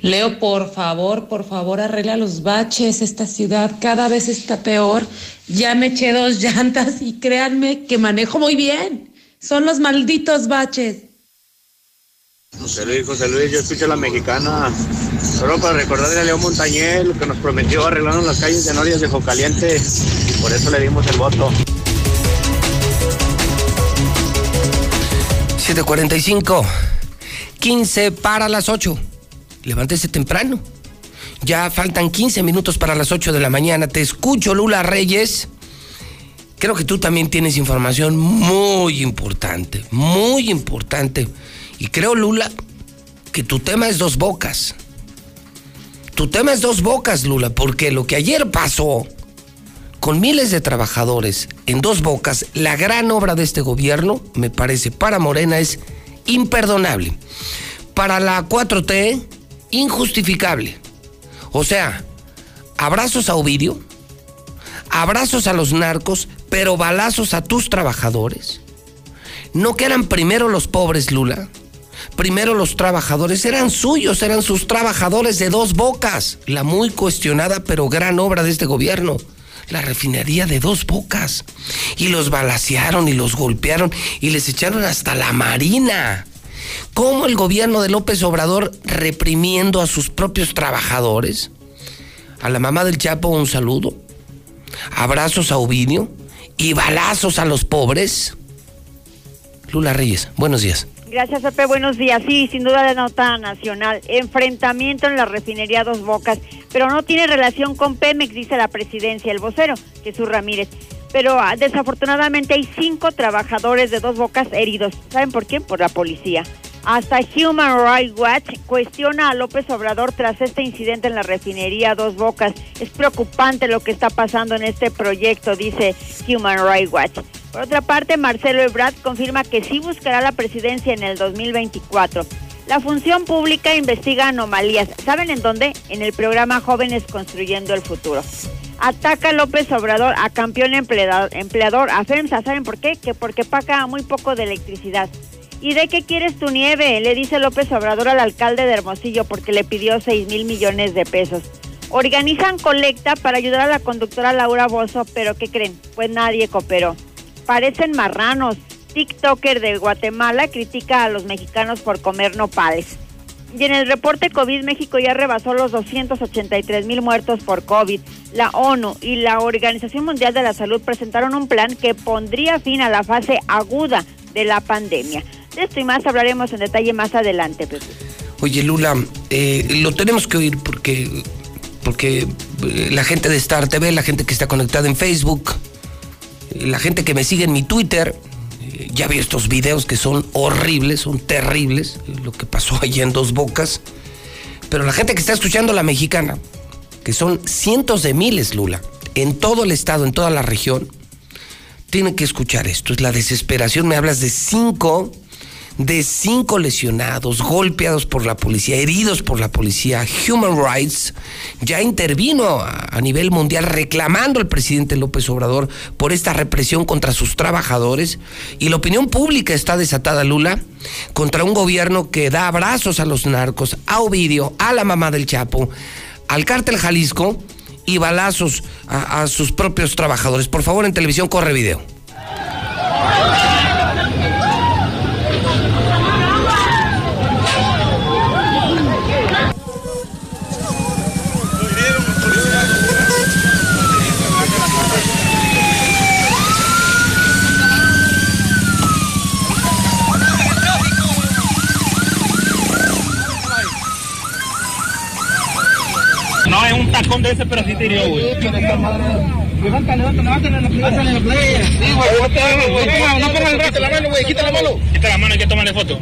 Leo, por favor, por favor, arregla los baches. Esta ciudad cada vez está peor. Ya me eché dos llantas y créanme que manejo muy bien. Son los malditos baches. José Luis, José Luis, yo escucho a la mexicana. Solo para recordarle a Leo Montañez lo que nos prometió arreglarnos las calles de Norias de Jocaliente. Y por eso le dimos el voto. 745, 15 para las 8 levántese temprano. Ya faltan 15 minutos para las 8 de la mañana. Te escucho, Lula Reyes. Creo que tú también tienes información muy importante, muy importante. Y creo, Lula, que tu tema es dos bocas. Tu tema es dos bocas, Lula, porque lo que ayer pasó con miles de trabajadores en dos bocas, la gran obra de este gobierno, me parece, para Morena es imperdonable. Para la 4T, injustificable. O sea, abrazos a Ovidio, abrazos a los narcos, pero balazos a tus trabajadores. ¿No que eran primero los pobres, Lula? Primero los trabajadores, eran suyos, eran sus trabajadores de dos bocas. La muy cuestionada pero gran obra de este gobierno la refinería de dos bocas. Y los balacearon y los golpearon y les echaron hasta la marina. ¿Cómo el gobierno de López Obrador reprimiendo a sus propios trabajadores? A la mamá del Chapo un saludo. Abrazos a Ovidio y balazos a los pobres. Lula Reyes, buenos días. Gracias, Pepe. Buenos días. Sí, sin duda de nota nacional. Enfrentamiento en la refinería Dos Bocas, pero no tiene relación con Pemex, dice la presidencia, el vocero, Jesús Ramírez. Pero ah, desafortunadamente hay cinco trabajadores de Dos Bocas heridos. ¿Saben por qué? Por la policía. Hasta Human Rights Watch cuestiona a López Obrador tras este incidente en la refinería Dos Bocas. Es preocupante lo que está pasando en este proyecto, dice Human Rights Watch. Por otra parte, Marcelo Ebrard confirma que sí buscará la presidencia en el 2024. La función pública investiga anomalías. ¿Saben en dónde? En el programa Jóvenes Construyendo el Futuro. Ataca López Obrador a campeón empleador, empleador a FEMSA. ¿Saben por qué? Que porque paga muy poco de electricidad. ¿Y de qué quieres tu nieve? Le dice López Obrador al alcalde de Hermosillo porque le pidió 6 mil millones de pesos. Organizan colecta para ayudar a la conductora Laura Bozo, pero ¿qué creen? Pues nadie cooperó parecen marranos. TikToker de Guatemala critica a los mexicanos por comer nopales. Y en el reporte COVID, México ya rebasó los 283 mil muertos por COVID. La ONU y la Organización Mundial de la Salud presentaron un plan que pondría fin a la fase aguda de la pandemia. Esto y más hablaremos en detalle más adelante, Oye, Lula, eh, lo tenemos que oír porque, porque eh, la gente de Star TV, la gente que está conectada en Facebook, la gente que me sigue en mi Twitter, eh, ya vi estos videos que son horribles, son terribles, lo que pasó allí en Dos Bocas. Pero la gente que está escuchando la mexicana, que son cientos de miles, Lula, en todo el estado, en toda la región, tienen que escuchar esto. Es la desesperación. Me hablas de cinco de cinco lesionados, golpeados por la policía, heridos por la policía. Human Rights ya intervino a, nivel mundial reclamando al presidente López Obrador por esta represión contra sus trabajadores. Y la opinión pública está desatada, Lula, contra un gobierno que da abrazos a los narcos, a Ovidio, a la mamá del Chapo, al cártel Jalisco y balazos a, a sus propios trabajadores. Por favor, en televisión corre video. De ese, pero sí te hirió, güey. Levanta, levanta, levanta la playa. la playa. Sí, güey. No pongas el brazo, la mano, güey. Quita la mano. Quita la mano, hay que tomarle foto.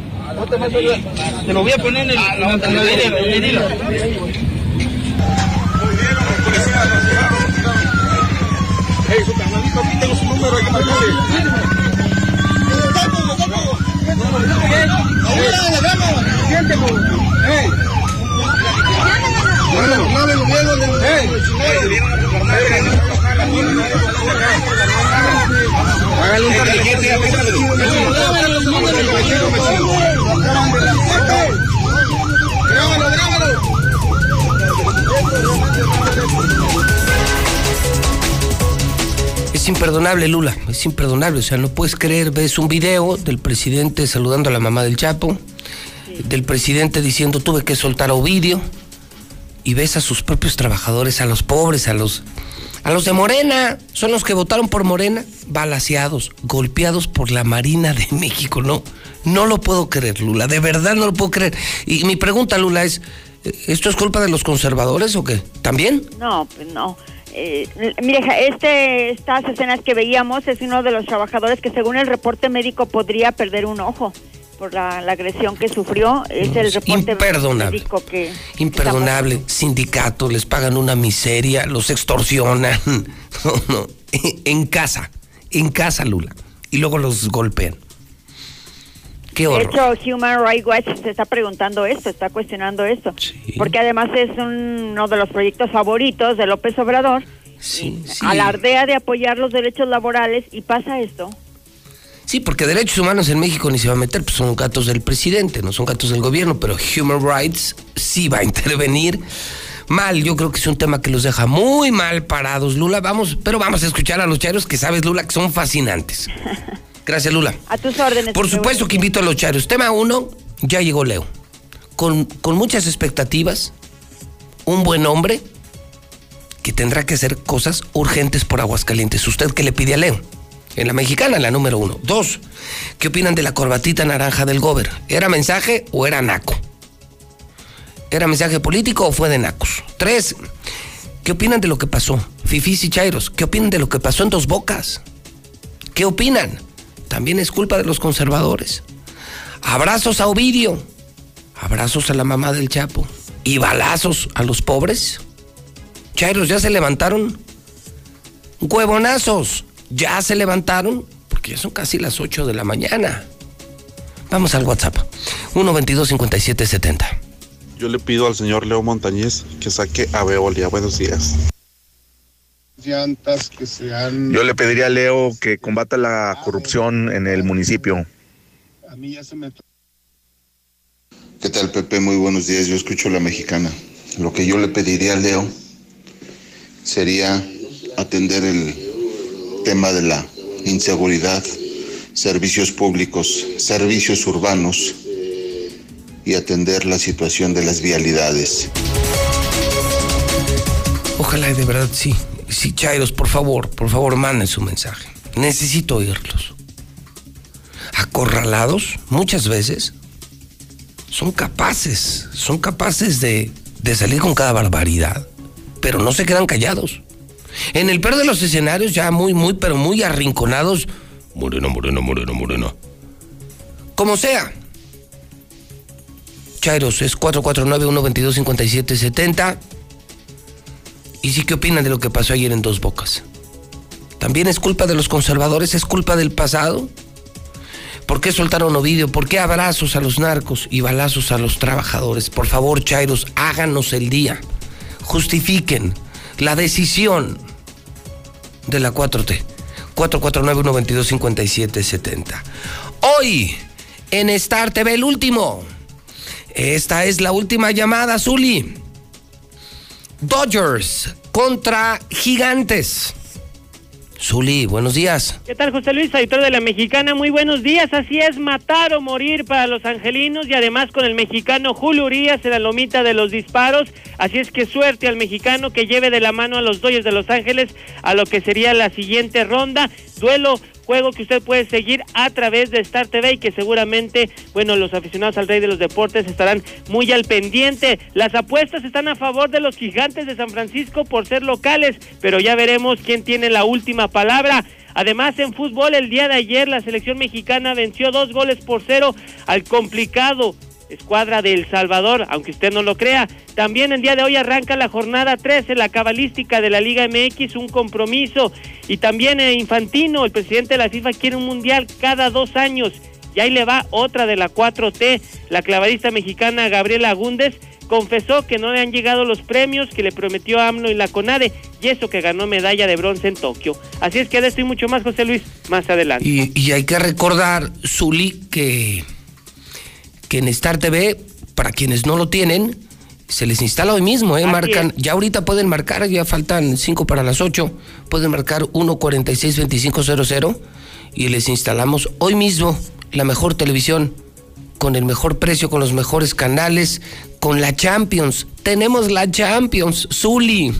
Te lo voy a poner en el, ah, en el hilo. Ey, su carnalito, aquí tengo su número, hay que marcarle. Es imperdonable, Lula, es imperdonable. O sea, no puedes creer, ves un video del presidente saludando a la mamá del Chapo, del presidente diciendo tuve que soltar a Ovidio, y ves a sus propios trabajadores, a los pobres, a los, a los de Morena, son los que votaron por Morena, balaseados, golpeados por la Marina de México. No, no lo puedo creer, Lula, de verdad no lo puedo creer. Y mi pregunta, Lula, es, ¿esto es culpa de los conservadores o qué? ¿También? No, pues no. Eh, mire, este, estas escenas que veíamos es uno de los trabajadores que según el reporte médico podría perder un ojo por la, agresión que sufrió. Es el reporte imperdonable. que imperdonable. Sindicatos les pagan una miseria, los extorsionan. No, no. En casa, en casa, Lula. Y luego los golpean. Qué horror. De hecho, Human Rights Watch se está preguntando esto, está cuestionando esto. Porque además es uno de los proyectos favoritos de López Obrador. Sí, Alardea de apoyar los derechos laborales y pasa esto. Sí, porque derechos humanos en México ni se va a meter, pues son gatos del presidente, no son gatos del gobierno, pero Human Rights sí va a intervenir. Mal, yo creo que es un tema que los deja muy mal parados, Lula. Vamos, pero vamos a escuchar a los chairos que sabes, Lula, que son fascinantes. Gracias, Lula. A tus órdenes. Por supuesto que invito a los chairos. Tema uno, ya llegó Leo. Con, con muchas expectativas, un buen hombre que tendrá que hacer cosas urgentes por Aguascalientes. ¿Usted qué le pide a Leo? En la mexicana, la número uno. Dos, ¿qué opinan de la corbatita naranja del Gober? ¿Era mensaje o era naco? ¿Era mensaje político o fue de nacos? Tres, ¿qué opinan de lo que pasó? Fifís y Chairos, ¿qué opinan de lo que pasó en Dos Bocas? ¿Qué opinan? También es culpa de los conservadores. Abrazos a Ovidio, abrazos a la mamá del Chapo y balazos a los pobres. Chairos, ¿ya se levantaron? Huevonazos, ¿ya se levantaron? Porque ya son casi las 8 de la mañana. Vamos al WhatsApp. 122-5770. Yo le pido al señor Leo Montañez que saque a Veolia. Buenos días. Llantas que sean. Yo le pediría a Leo que combata la corrupción en el municipio. A mí ya se me. ¿Qué tal, Pepe? Muy buenos días. Yo escucho la mexicana. Lo que yo le pediría a Leo sería atender el tema de la inseguridad, servicios públicos, servicios urbanos y atender la situación de las vialidades. Ojalá y de verdad sí. Sí, Chairos, por favor, por favor, manden su mensaje. Necesito oírlos. Acorralados, muchas veces, son capaces, son capaces de, de salir con cada barbaridad, pero no se quedan callados. En el peor de los escenarios, ya muy, muy, pero muy arrinconados, moreno, moreno, moreno, moreno. Como sea. Chairos, es 449-122-5770. ¿Y sí qué opinan de lo que pasó ayer en Dos Bocas? ¿También es culpa de los conservadores? ¿Es culpa del pasado? ¿Por qué soltaron Ovidio? ¿Por qué abrazos a los narcos y balazos a los trabajadores? Por favor, Chairos, háganos el día. Justifiquen la decisión de la 4T. 449-122-5770. Hoy, en Star TV, el último. Esta es la última llamada, Zuli. Dodgers contra Gigantes. Zuli, buenos días. ¿Qué tal, José Luis, editor de la Mexicana? Muy buenos días. Así es, matar o morir para los angelinos y además con el mexicano Julio Urias en la lomita de los disparos. Así es que suerte al mexicano que lleve de la mano a los Dodgers de Los Ángeles a lo que sería la siguiente ronda. Duelo juego que usted puede seguir a través de Star TV y que seguramente, bueno, los aficionados al Rey de los Deportes estarán muy al pendiente. Las apuestas están a favor de los gigantes de San Francisco por ser locales, pero ya veremos quién tiene la última palabra. Además, en fútbol, el día de ayer la selección mexicana venció dos goles por cero al complicado escuadra de El Salvador, aunque usted no lo crea. También el día de hoy arranca la jornada 13, la cabalística de la Liga MX, un compromiso. Y también Infantino, el presidente de la FIFA, quiere un mundial cada dos años. Y ahí le va otra de la 4T. La clavadista mexicana Gabriela Agúndez confesó que no le han llegado los premios que le prometió AMLO y la CONADE, y eso que ganó medalla de bronce en Tokio. Así es que de esto y mucho más, José Luis, más adelante. Y, y hay que recordar, Zuli, que que en Star TV, para quienes no lo tienen, se les instala hoy mismo, ¿eh? Marcan, ya ahorita pueden marcar, ya faltan 5 para las 8, pueden marcar 146-2500 y les instalamos hoy mismo la mejor televisión, con el mejor precio, con los mejores canales, con la Champions. Tenemos la Champions, Zuli.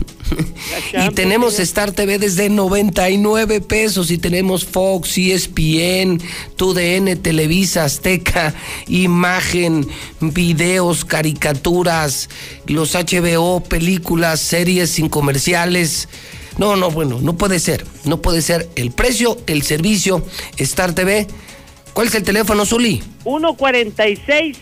y tenemos Star TV desde 99 pesos y tenemos Fox, ESPN, TUDN, Televisa, Azteca, imagen, videos, caricaturas, los HBO, películas, series sin comerciales. No, no, bueno, no puede ser. No puede ser el precio, el servicio, Star TV. ¿Cuál es el teléfono, Zuli? 146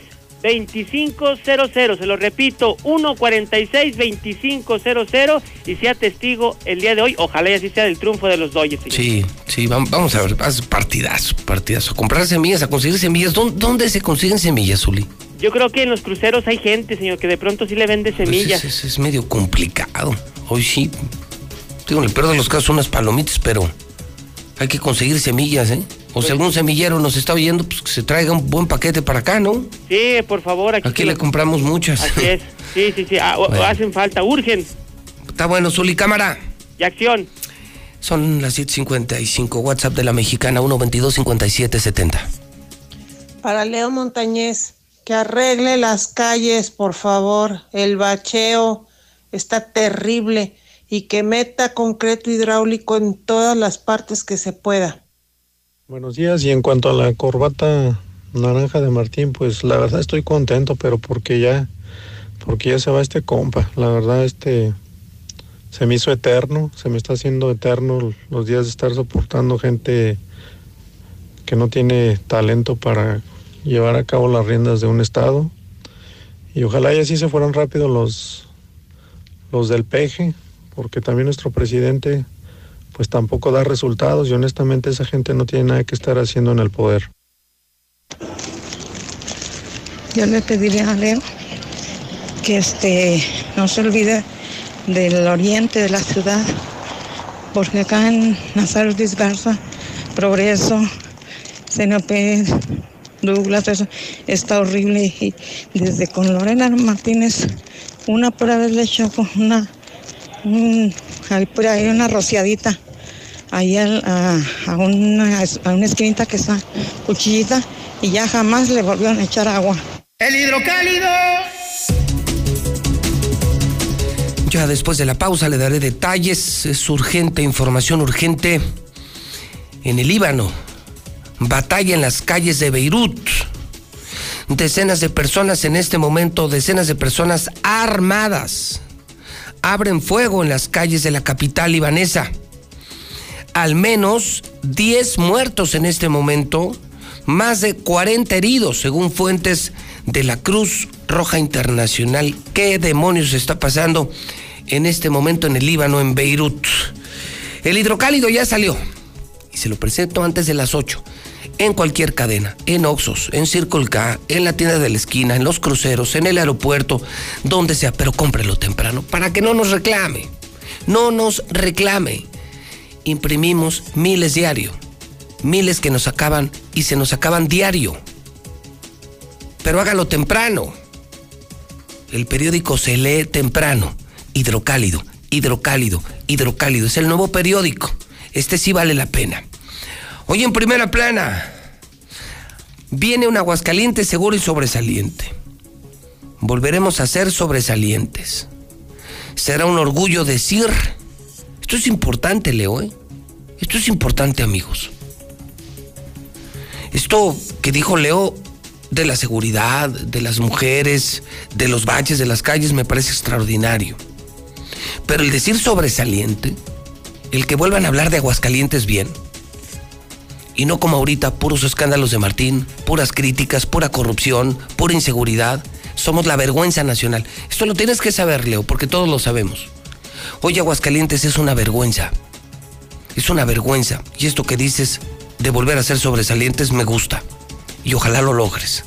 2500, se lo repito, 146-2500 y sea testigo el día de hoy, ojalá y así sea del triunfo de los Dodgers. Sí, sí, vamos a ver, partidazo, partidazo, a comprar semillas, a conseguir semillas, ¿dónde, se consiguen semillas, Zuli? Yo creo que en los cruceros hay gente, señor, que de pronto sí le vende semillas. Pues es, medio complicado, hoy sí, digo, en el peor de los casos unas palomitas, pero hay que conseguir semillas, ¿eh? O si algún semillero nos está oyendo, pues que se traiga un buen paquete para acá, ¿no? Sí, por favor. Aquí, le compramos muchas. Así es. Sí, sí, sí. Ah, Bueno. Hacen falta, urgen. Está bueno, Zuli, cámara. Y acción. Son las 7.55. WhatsApp de la mexicana 122-5770. Para Leo Montañez, que arregle las calles, por favor. El bacheo está terrible y que meta concreto hidráulico en todas las partes que se pueda. Buenos días, y en cuanto a la corbata naranja de Martín, pues la verdad estoy contento, pero porque ya, porque ya se va este compa, la verdad este se me hizo eterno, se me está haciendo eterno los días de estar soportando gente que no tiene talento para llevar a cabo las riendas de un estado. Y ojalá y así se fueran rápido los, los del peje, porque también nuestro presidente pues tampoco da resultados y honestamente esa gente no tiene nada que estar haciendo en el poder. Yo le pediría a Leo que este no se olvide del oriente de la ciudad, porque acá en Nazario Ortiz Garza, Progreso, CNP, Douglas, eso está horrible. Y desde con Lorena Martínez, una pura vez le echó una, un, ahí por ahí una rociadita, ahí al- a, a una, a una esquinita que está cuchillita, y ya jamás le volvieron a echar agua. El hidrocálido. Ya después de la pausa le daré detalles. Es urgente, información urgente. En el Líbano, batalla en las calles de Beirut. Decenas de personas en este momento, decenas de personas armadas, abren fuego en las calles de la capital libanesa. Al menos 10 muertos en este momento, más de 40 heridos, según fuentes de la Cruz Roja Internacional. ¿Qué demonios está pasando en este momento en el Líbano, en Beirut? El hidrocálido ya salió y se lo presento antes de las 8. En cualquier cadena, en Oxos, en Circle K, en la tienda de la esquina, en los cruceros, en el aeropuerto, donde sea, pero cómprelo temprano para que no nos reclame. No nos reclame. Imprimimos miles diario. Miles que nos acaban y se nos acaban diario. Pero hágalo temprano. El periódico se lee temprano. Hidrocálido, hidrocálido, hidrocálido. Es el nuevo periódico. Este sí vale la pena. Hoy en primera plana viene un Aguascaliente seguro y sobresaliente. Volveremos a ser sobresalientes. Será un orgullo decir, esto es importante, Leo, ¿eh? Esto es importante, amigos. Esto que dijo Leo de la seguridad, de las mujeres, de los baches de las calles, me parece extraordinario. Pero el decir sobresaliente, el que vuelvan a hablar de Aguascalientes bien, y no como ahorita, puros escándalos de Martín, puras críticas, pura corrupción, pura inseguridad. Somos la vergüenza nacional. Esto lo tienes que saber, Leo, porque todos lo sabemos. Hoy Aguascalientes es una vergüenza. Es una vergüenza. Y esto que dices de volver a ser sobresalientes me gusta. Y ojalá lo logres.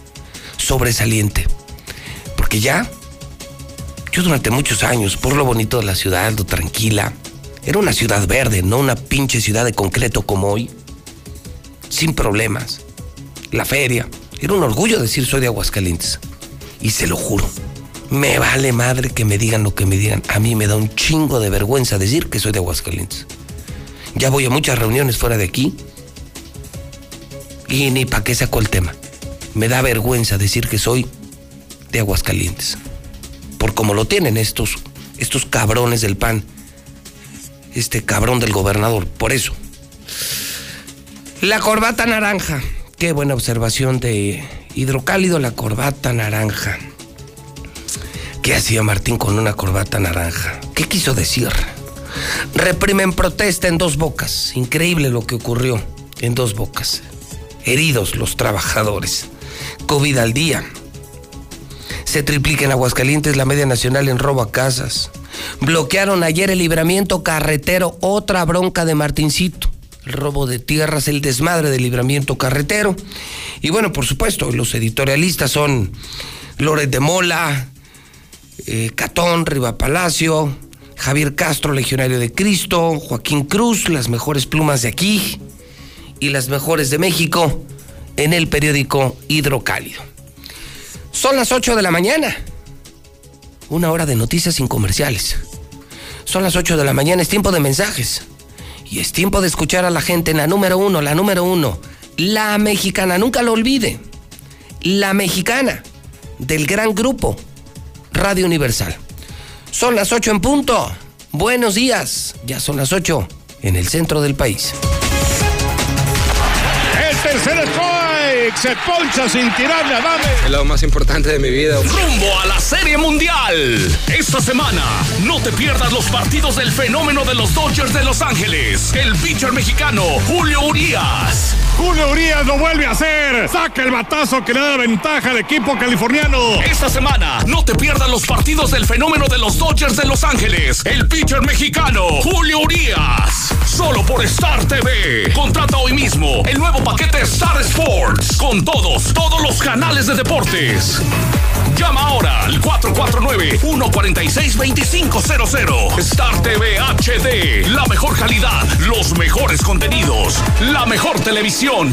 Sobresaliente. Porque ya, yo durante muchos años, por lo bonito de la ciudad, lo tranquila, era una ciudad verde, no una pinche ciudad de concreto como hoy sin problemas. La feria. Era un orgullo decir soy de Aguascalientes. Y se lo juro. Me vale madre que me digan lo que me digan. A mí me da un chingo de vergüenza decir que soy de Aguascalientes. Ya voy a muchas reuniones fuera de aquí. Y ni para qué saco el tema. Me da vergüenza decir que soy de Aguascalientes. Por como lo tienen estos, estos cabrones del PAN. Este cabrón del gobernador. Por eso. La corbata naranja. Qué buena observación de hidrocálido, la corbata naranja. ¿Qué hacía Martín con una corbata naranja? ¿Qué quiso decir? Reprimen protesta en dos bocas. Increíble lo que ocurrió en dos bocas. Heridos los trabajadores. COVID al día. Se triplica en Aguascalientes la media nacional en robo a casas. Bloquearon ayer el libramiento carretero, otra bronca de Martincito el robo de tierras, el desmadre del libramiento carretero. Y bueno, por supuesto, los editorialistas son Loret de Mola, eh, Catón, Riva Palacio, Javier Castro, Legionario de Cristo, Joaquín Cruz, las mejores plumas de aquí. y las mejores de México en el periódico Hidrocálido. Son las 8 de la mañana. Una hora de noticias sin comerciales. Son las 8 de la mañana, es tiempo de mensajes. Y es tiempo de escuchar a la gente en la número uno, la número uno, la mexicana, nunca lo olvide. La mexicana del gran grupo Radio Universal. Son las 8 en punto. Buenos días. Ya son las 8 en el centro del país. El tercer strike se poncha sin tirarle a dame. Es lo más importante de mi vida. Rumbo a la Serie Mundial. Esta semana, no te pierdas los partidos del fenómeno de los Dodgers de Los Ángeles. El pitcher mexicano Julio Urias. Julio Urias lo vuelve a hacer. Saca el batazo que le da la ventaja al equipo californiano. Esta semana, no te pierdas los partidos del fenómeno de los Dodgers de Los Ángeles. El pitcher mexicano Julio Urias. Solo por Star TV. Contrata hoy mismo el nuevo paquete Star Sports. Con todos, todos los canales de deportes. Llama ahora al 449-146-2500. Star TV HD. La mejor calidad, los mejores contenidos, la mejor televisión.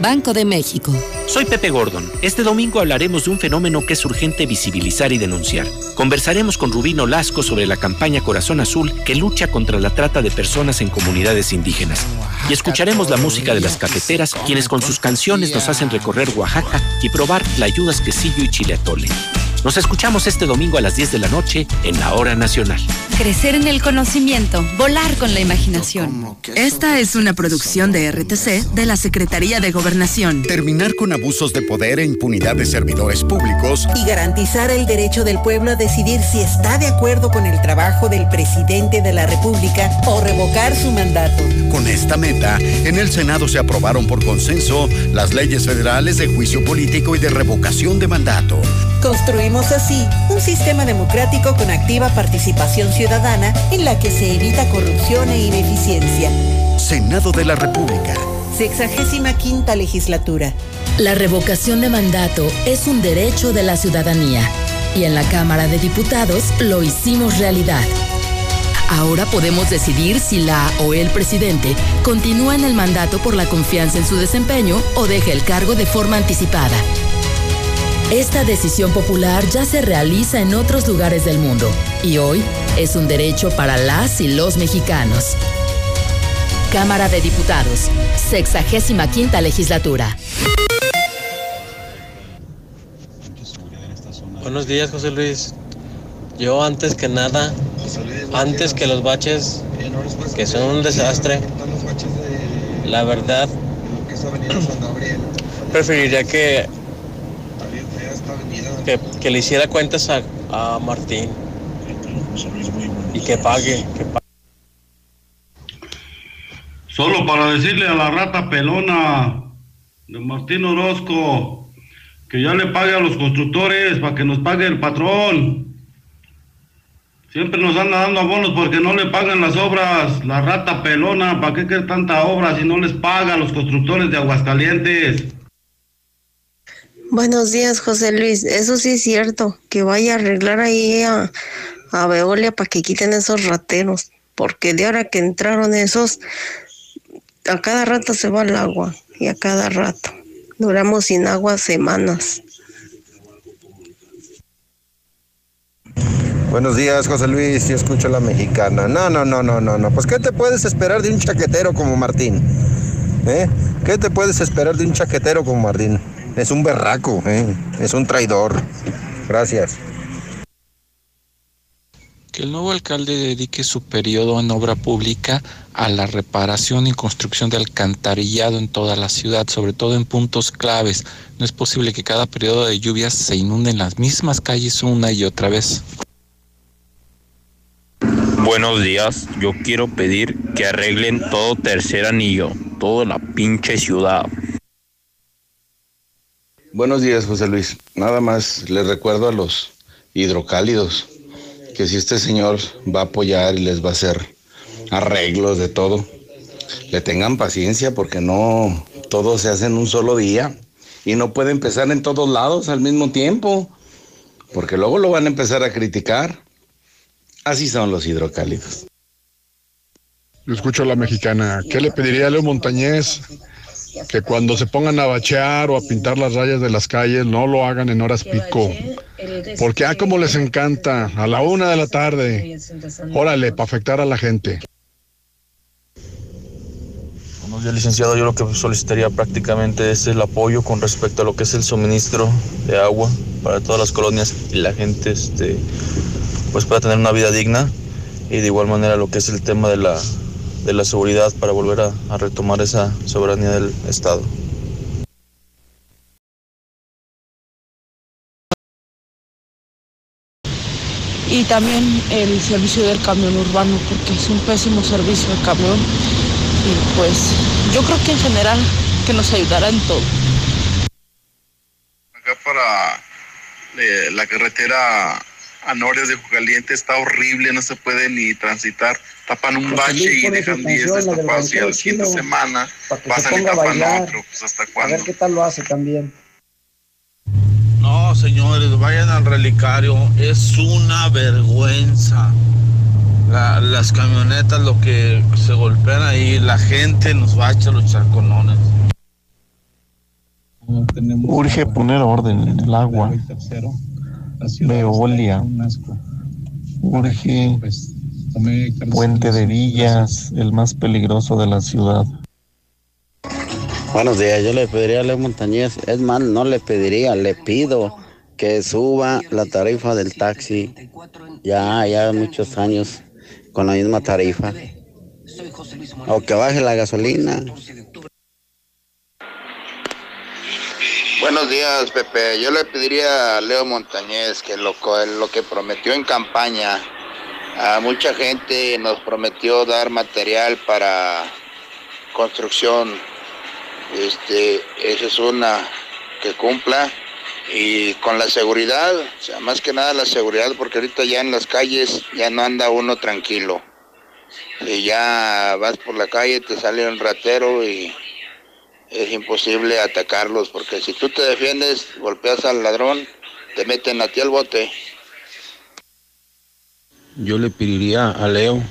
Banco de México. Soy Pepe Gordon. Este domingo hablaremos de un fenómeno que es urgente visibilizar y denunciar. Conversaremos con Rubino Lasco sobre la campaña Corazón Azul que lucha contra la trata de personas en comunidades indígenas. Y escucharemos la música de las cafeteras, quienes con sus canciones nos hacen recorrer Oaxaca y probar tlayudas, quesillo y chile atole. Nos escuchamos este domingo a las 10 de la noche en la Hora Nacional. Crecer en el conocimiento, volar con la imaginación. Esta es una producción de RTC de la Secretaría de Gobernación. Terminar con abusos de poder e impunidad de servidores públicos. Y garantizar el derecho del pueblo a decidir si está de acuerdo con el trabajo del presidente de la República o revocar su mandato. Con esta meta, en el Senado se aprobaron por consenso las leyes federales de juicio político y de revocación de mandato. Construimos así un sistema democrático con activa participación ciudadana en la que se evita corrupción e ineficiencia. Senado de la República. Sexagésima quinta legislatura. La revocación de mandato es un derecho de la ciudadanía y en la Cámara de Diputados lo hicimos realidad. Ahora podemos decidir si la o el presidente continúa en el mandato por la confianza en su desempeño o deja el cargo de forma anticipada. Esta decisión popular ya se realiza en otros lugares del mundo y hoy es un derecho para las y los mexicanos. Cámara de Diputados, 65 quinta legislatura. Buenos días, José Luis. Yo antes que nada, antes que los baches, que son un desastre, la verdad, preferiría que que, le hiciera cuentas a, a, Martín y que pague, que pague. Solo para decirle a la rata pelona de Martín Orozco que ya le pague a los constructores para que nos pague el patrón. Siempre nos anda dando abonos porque no le pagan las obras. La rata pelona, ¿para qué quiere tanta obra si no les paga a los constructores de Aguascalientes? Buenos días, José Luis. Eso sí es cierto, que vaya a arreglar ahí a, a Veolia para que quiten esos rateros, porque de ahora que entraron esos, a cada rato se va el agua y a cada rato. Duramos sin agua semanas. Buenos días, José Luis. Yo escucho a la mexicana. No, no, no, no, no, no. Pues, ¿qué te puedes esperar de un chaquetero como Martín? ¿Eh? ¿Qué te puedes esperar de un chaquetero como Martín? Es un berraco, ¿eh? es un traidor. Gracias. Que el nuevo alcalde dedique su periodo en obra pública a la reparación y construcción de alcantarillado en toda la ciudad, sobre todo en puntos claves. No es posible que cada periodo de lluvias se inunden las mismas calles una y otra vez. Buenos días, yo quiero pedir que arreglen todo tercer anillo, toda la pinche ciudad. Buenos días, José Luis. Nada más les recuerdo a los hidrocálidos que si este señor va a apoyar y les va a hacer arreglos de todo, le tengan paciencia porque no todo se hace en un solo día y no puede empezar en todos lados al mismo tiempo, porque luego lo van a empezar a criticar. Así son los hidrocálidos. Yo escucho a la mexicana. ¿Qué le pediría a Leo Montañez? Que cuando se pongan a bachear o a pintar las rayas de las calles, no lo hagan en horas pico. Porque a como les encanta, a la una de la tarde. Órale, para afectar a la gente. Buenos días, licenciado. Yo lo que solicitaría prácticamente es el apoyo con respecto a lo que es el suministro de agua para todas las colonias y la gente este, pues pueda tener una vida digna y de igual manera lo que es el tema de la, de la seguridad para volver a, a retomar esa soberanía del Estado. y también el servicio del camión urbano porque es un pésimo servicio el camión y pues yo creo que en general que nos ayudará en todo. Acá para eh, la carretera a de Caliente está horrible, no se puede ni transitar. Tapan un bache y dejan 10 destapados y a la siguiente semana pasan y tapan otro. Pues hasta cuándo. A ver qué tal lo hace también. No, señores, vayan al relicario. Es una vergüenza. La- las camionetas, lo que se golpean ahí, la gente nos va a echar los charconones. Urge poner orden en el agua. Veolia. Urge Puente de Villas, el más peligroso de la ciudad. Buenos días, yo le pediría a Leo Montañez, es más, no le pediría, le pido que suba la tarifa del taxi. Ya, ya muchos años con la misma tarifa. O que baje la gasolina. Buenos días, Pepe. Yo le pediría a Leo Montañez que lo, lo que prometió en campaña, a mucha gente nos prometió dar material para construcción. Este, esa es una que cumpla y con la seguridad, o sea, más que nada la seguridad, porque ahorita ya en las calles ya no anda uno tranquilo. Y ya vas por la calle, te sale un ratero y es imposible atacarlos, porque si tú te defiendes, golpeas al ladrón, te meten a ti al bote. Yo le pediría a Leo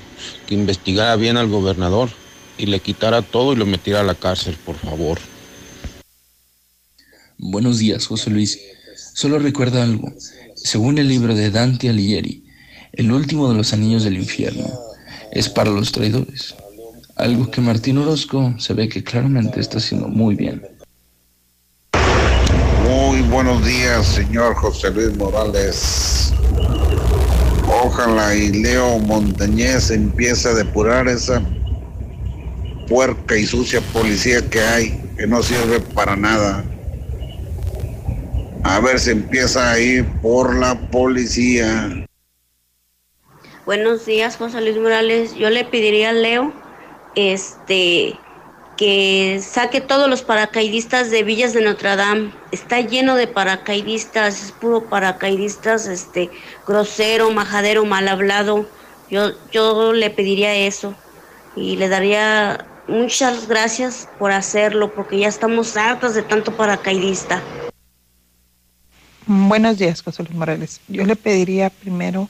que investigara bien al gobernador y le quitara todo y lo metiera a la cárcel, por favor. Buenos días, José Luis. Solo recuerda algo. Según el libro de Dante Alighieri, el último de los anillos del infierno es para los traidores. Algo que Martín Orozco se ve que claramente está haciendo muy bien. Muy buenos días, señor José Luis Morales. Ojalá y Leo Montañez empiece a depurar esa puerca y sucia policía que hay, que no sirve para nada. A ver si empieza a ir por la policía. Buenos días, José Luis Morales. Yo le pediría a Leo este que saque todos los paracaidistas de Villas de Notre Dame. Está lleno de paracaidistas, es puro paracaidistas, este, grosero, majadero, mal hablado. Yo, yo le pediría eso y le daría muchas gracias por hacerlo, porque ya estamos hartas de tanto paracaidista. Buenos días, José Luis Morales. Yo le pediría primero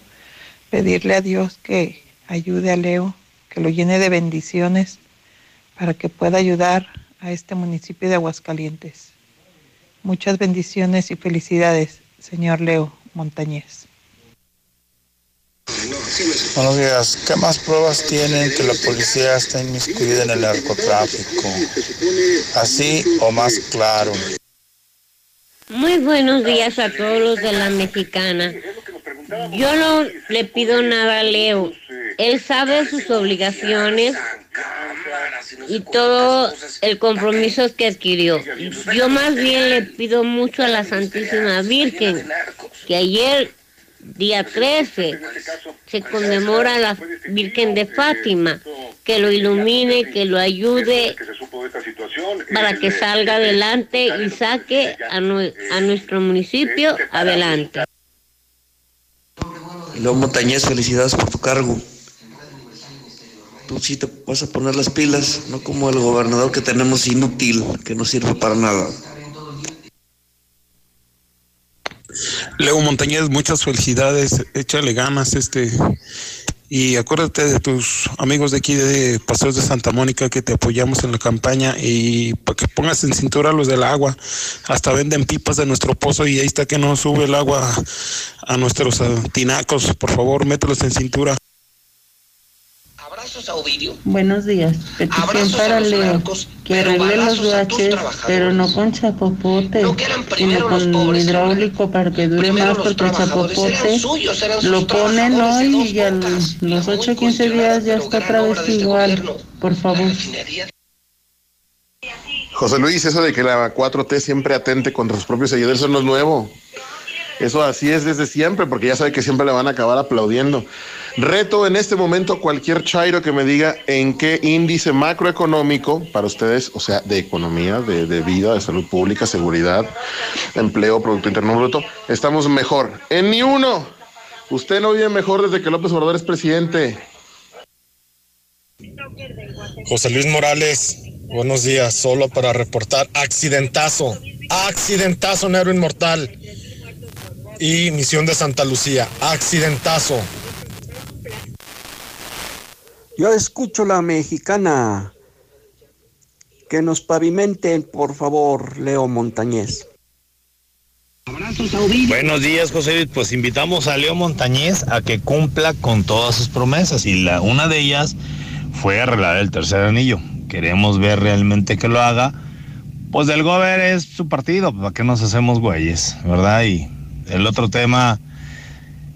pedirle a Dios que ayude a Leo, que lo llene de bendiciones para que pueda ayudar a este municipio de Aguascalientes. Muchas bendiciones y felicidades, señor Leo Montañez. Buenos días. ¿Qué más pruebas tienen que la policía está inmiscuida en el narcotráfico? ¿Así o más claro? Muy buenos días a todos los de la mexicana. Yo no le pido nada a Leo. Él sabe sus obligaciones y todo el compromiso que adquirió. Yo más bien le pido mucho a la Santísima Virgen, que ayer, día 13, se conmemora a la Virgen de Fátima, que lo ilumine, que lo ayude para que salga adelante y saque a, a nuestro municipio adelante. Leo Montañez, felicidades por tu cargo. Tú sí te vas a poner las pilas, no como el gobernador que tenemos inútil, que no sirve para nada. Leo Montañez, muchas felicidades, échale ganas este y acuérdate de tus amigos de aquí de Paseos de Santa Mónica que te apoyamos en la campaña y para que pongas en cintura los del agua. Hasta venden pipas de nuestro pozo y ahí está que no sube el agua a nuestros tinacos. Por favor, mételos en cintura. Buenos días. Petición para Leo. Que arregle los baches, pero no con chapopote, sino con hidráulico para que dure más, porque el chapopote lo ponen hoy y a los 8 o 15 días ya está otra vez igual. Por favor. José Luis, eso de que la 4T siempre atente contra sus propios seguidores, eso no es nuevo. Eso así es desde siempre, porque ya sabe que siempre le van a acabar aplaudiendo. Reto en este momento cualquier chairo que me diga en qué índice macroeconómico para ustedes, o sea, de economía, de, de vida, de salud pública, seguridad, empleo, Producto Interno Bruto, estamos mejor. En ni uno. Usted no vive mejor desde que López Obrador es presidente. José Luis Morales, buenos días. Solo para reportar accidentazo, accidentazo negro inmortal y misión de Santa Lucía, accidentazo. Yo escucho la mexicana. Que nos pavimenten, por favor, Leo Montañez. Buenos días, José Luis. Pues invitamos a Leo Montañez a que cumpla con todas sus promesas y la, una de ellas fue arreglar el tercer anillo. Queremos ver realmente que lo haga. Pues del Gober es su partido, ¿para qué nos hacemos güeyes? ¿Verdad? Y el otro tema,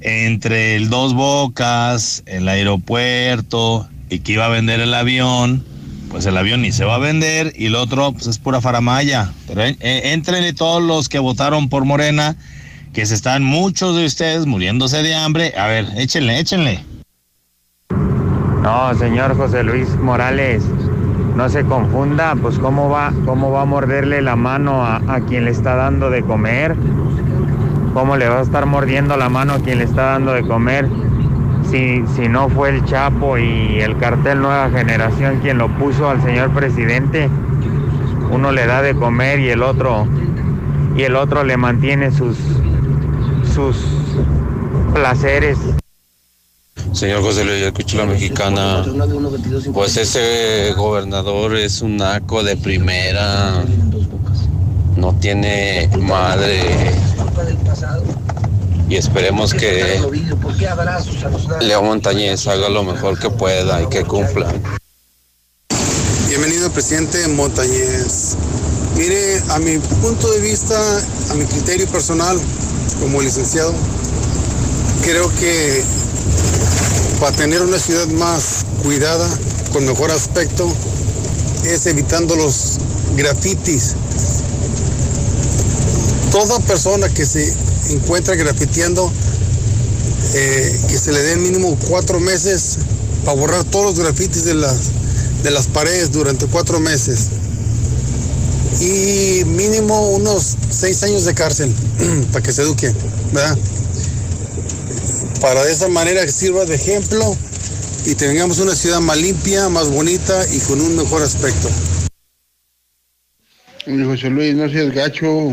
entre el Dos Bocas, el aeropuerto y que iba a vender el avión, pues el avión ni se va a vender y el otro pues es pura faramaya. Pero eh, todos los que votaron por Morena, que se están muchos de ustedes muriéndose de hambre. A ver, échenle, échenle. No, señor José Luis Morales, no se confunda, pues cómo va, cómo va a morderle la mano a quien le está dando de comer. ¿Cómo le va a estar mordiendo la mano a quien le está dando de comer? Si, si no fue el Chapo y el cartel Nueva Generación quien lo puso al señor presidente, uno le da de comer y el otro y el otro le mantiene sus sus placeres. Señor José Luis, escucho la mexicana. Pues ese gobernador es un naco de primera. No tiene madre y esperemos que Leo Montañez haga lo mejor que pueda y que cumpla. Bienvenido, presidente Montañez. Mire, a mi punto de vista, a mi criterio personal, como licenciado, creo que para tener una ciudad más cuidada, con mejor aspecto, es evitando los grafitis. Toda persona que se encuentra grafiteando, eh, que se le den mínimo cuatro meses para borrar todos los grafitis de las, de las paredes durante cuatro meses. Y mínimo unos seis años de cárcel para que se eduque, ¿verdad? Para de esa manera que sirva de ejemplo y tengamos una ciudad más limpia, más bonita y con un mejor aspecto. José Luis, no seas gacho.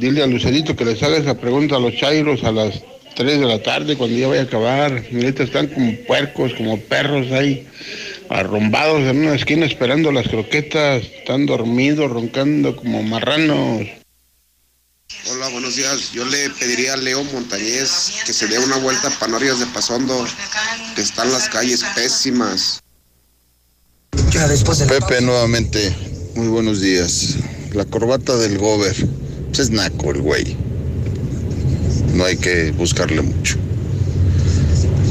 Dile a Lucerito que les haga esa pregunta a los chairos a las 3 de la tarde cuando ya vaya a acabar. Ahorita están como puercos, como perros ahí, arrumbados en una esquina esperando las croquetas. Están dormidos, roncando como marranos. Hola, buenos días. Yo le pediría a Leo Montañez que se dé una vuelta a Panorias de Pasondo, que están las calles pésimas. Pepe, nuevamente, muy buenos días. La corbata del Gober, pues es naco el güey. No hay que buscarle mucho.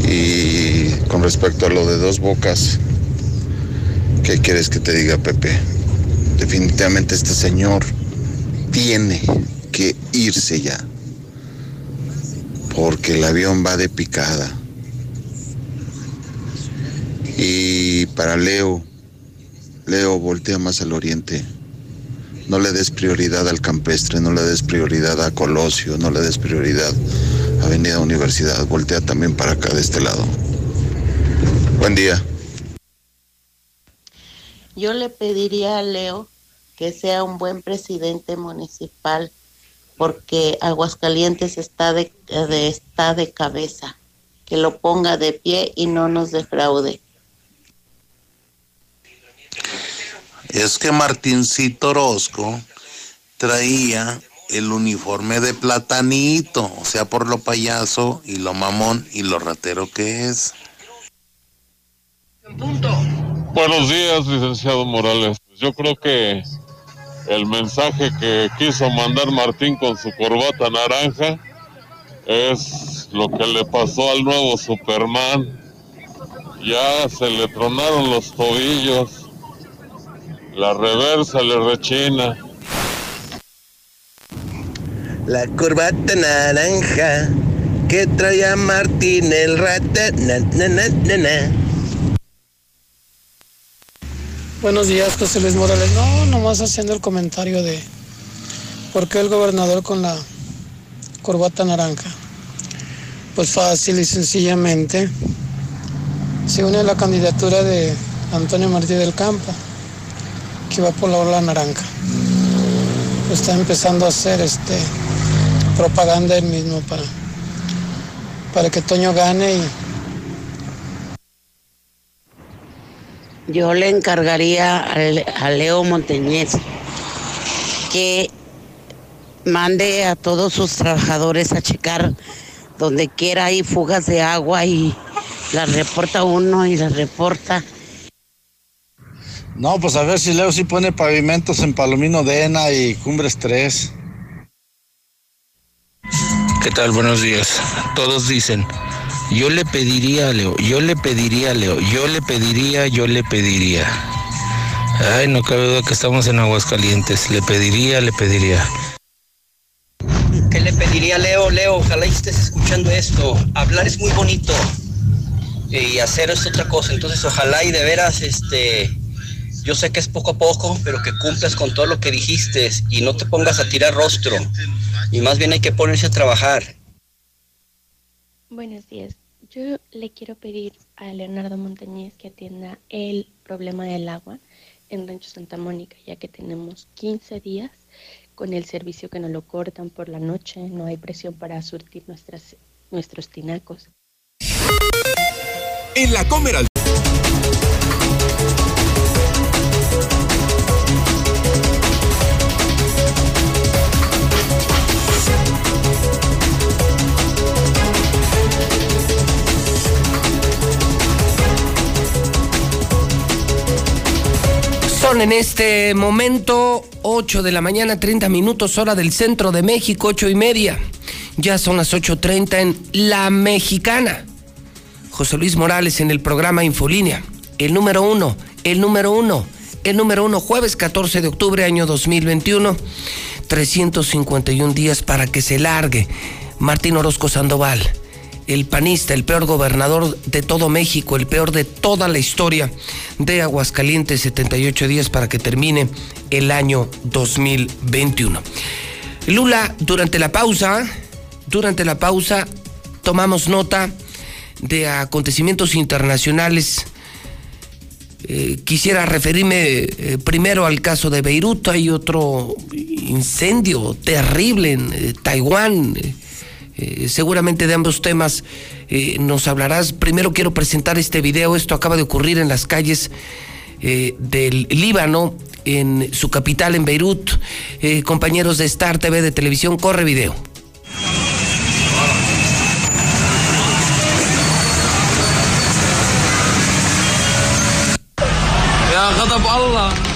Y con respecto a lo de dos bocas, ¿qué quieres que te diga, Pepe? Definitivamente este señor tiene que irse ya. Porque el avión va de picada. Y para Leo, Leo voltea más al oriente. No le des prioridad al campestre, no le des prioridad a Colosio, no le des prioridad a Avenida Universidad. Voltea también para acá de este lado. Buen día. Yo le pediría a Leo que sea un buen presidente municipal porque Aguascalientes está de, de- está de cabeza, que lo ponga de pie y no nos defraude. Es que Martincito Orozco traía el uniforme de platanito, o sea, por lo payaso y lo mamón y lo ratero que es. Buenos días, licenciado Morales. Yo creo que el mensaje que quiso mandar Martín con su corbata naranja es lo que le pasó al nuevo Superman. Ya se le tronaron los tobillos, la reversa le rechina. La corbata naranja que traía Martín el rata. na, na, na, na, na. Buenos días, José Luis Morales. No, nomás haciendo el comentario de por qué el gobernador con la corbata naranja. Pues fácil y sencillamente se une a la candidatura de Antonio Martí del Campo, va por la ola naranja. Está empezando a hacer este propaganda él mismo para, para que Toño gane Yo le encargaría a Leo Montañez que mande a todos sus trabajadores a checar donde quiera hay fugas de agua y las reporta uno y las reporta. No, pues a ver si Leo sí pone pavimentos en Palomino de Ena y Cumbres 3. ¿Qué tal? Buenos días. Todos dicen, yo le pediría a Leo, yo le pediría a Leo, yo le pediría, yo le pediría. Ay, no cabe duda que estamos en Aguascalientes. Le pediría, le pediría. ¿Qué le pediría a Leo? Leo, ojalá y estés escuchando esto. Hablar es muy bonito y hacer es otra cosa. Entonces, ojalá y de veras, este, yo sé que es poco a poco, pero que cumplas con todo lo que dijiste y no te pongas a tirar rostro. Y más bien hay que ponerse a trabajar. Buenos días. Yo le quiero pedir a Leonardo Montañez que atienda el problema del agua en Rancho Santa Mónica, ya que tenemos 15 días con el servicio que nos lo cortan por la noche, no hay presión para surtir nuestras, nuestros tinacos. En la Comer al Son en este momento 8 de la mañana, 30 minutos, hora del centro de México, 8 y media. Ya son las 8.30 en La Mexicana. José Luis Morales en el programa Infolínea. El número uno, el número uno, el número uno, jueves 14 de octubre, año 2021. 351 días para que se largue Martín Orozco Sandoval, el panista, el peor gobernador de todo México, el peor de toda la historia de Aguascalientes, 78 días para que termine el año 2021. Lula, durante la pausa, durante la pausa, tomamos nota de acontecimientos internacionales. Eh, quisiera referirme eh, primero al caso de Beirut. Hay otro incendio terrible en eh, Taiwán. Eh, seguramente de ambos temas eh, nos hablarás. Primero quiero presentar este video. Esto acaba de ocurrir en las calles eh, del Líbano. en su capital, en Beirut. Compañeros de Star TV de televisión, corre video. Bueno,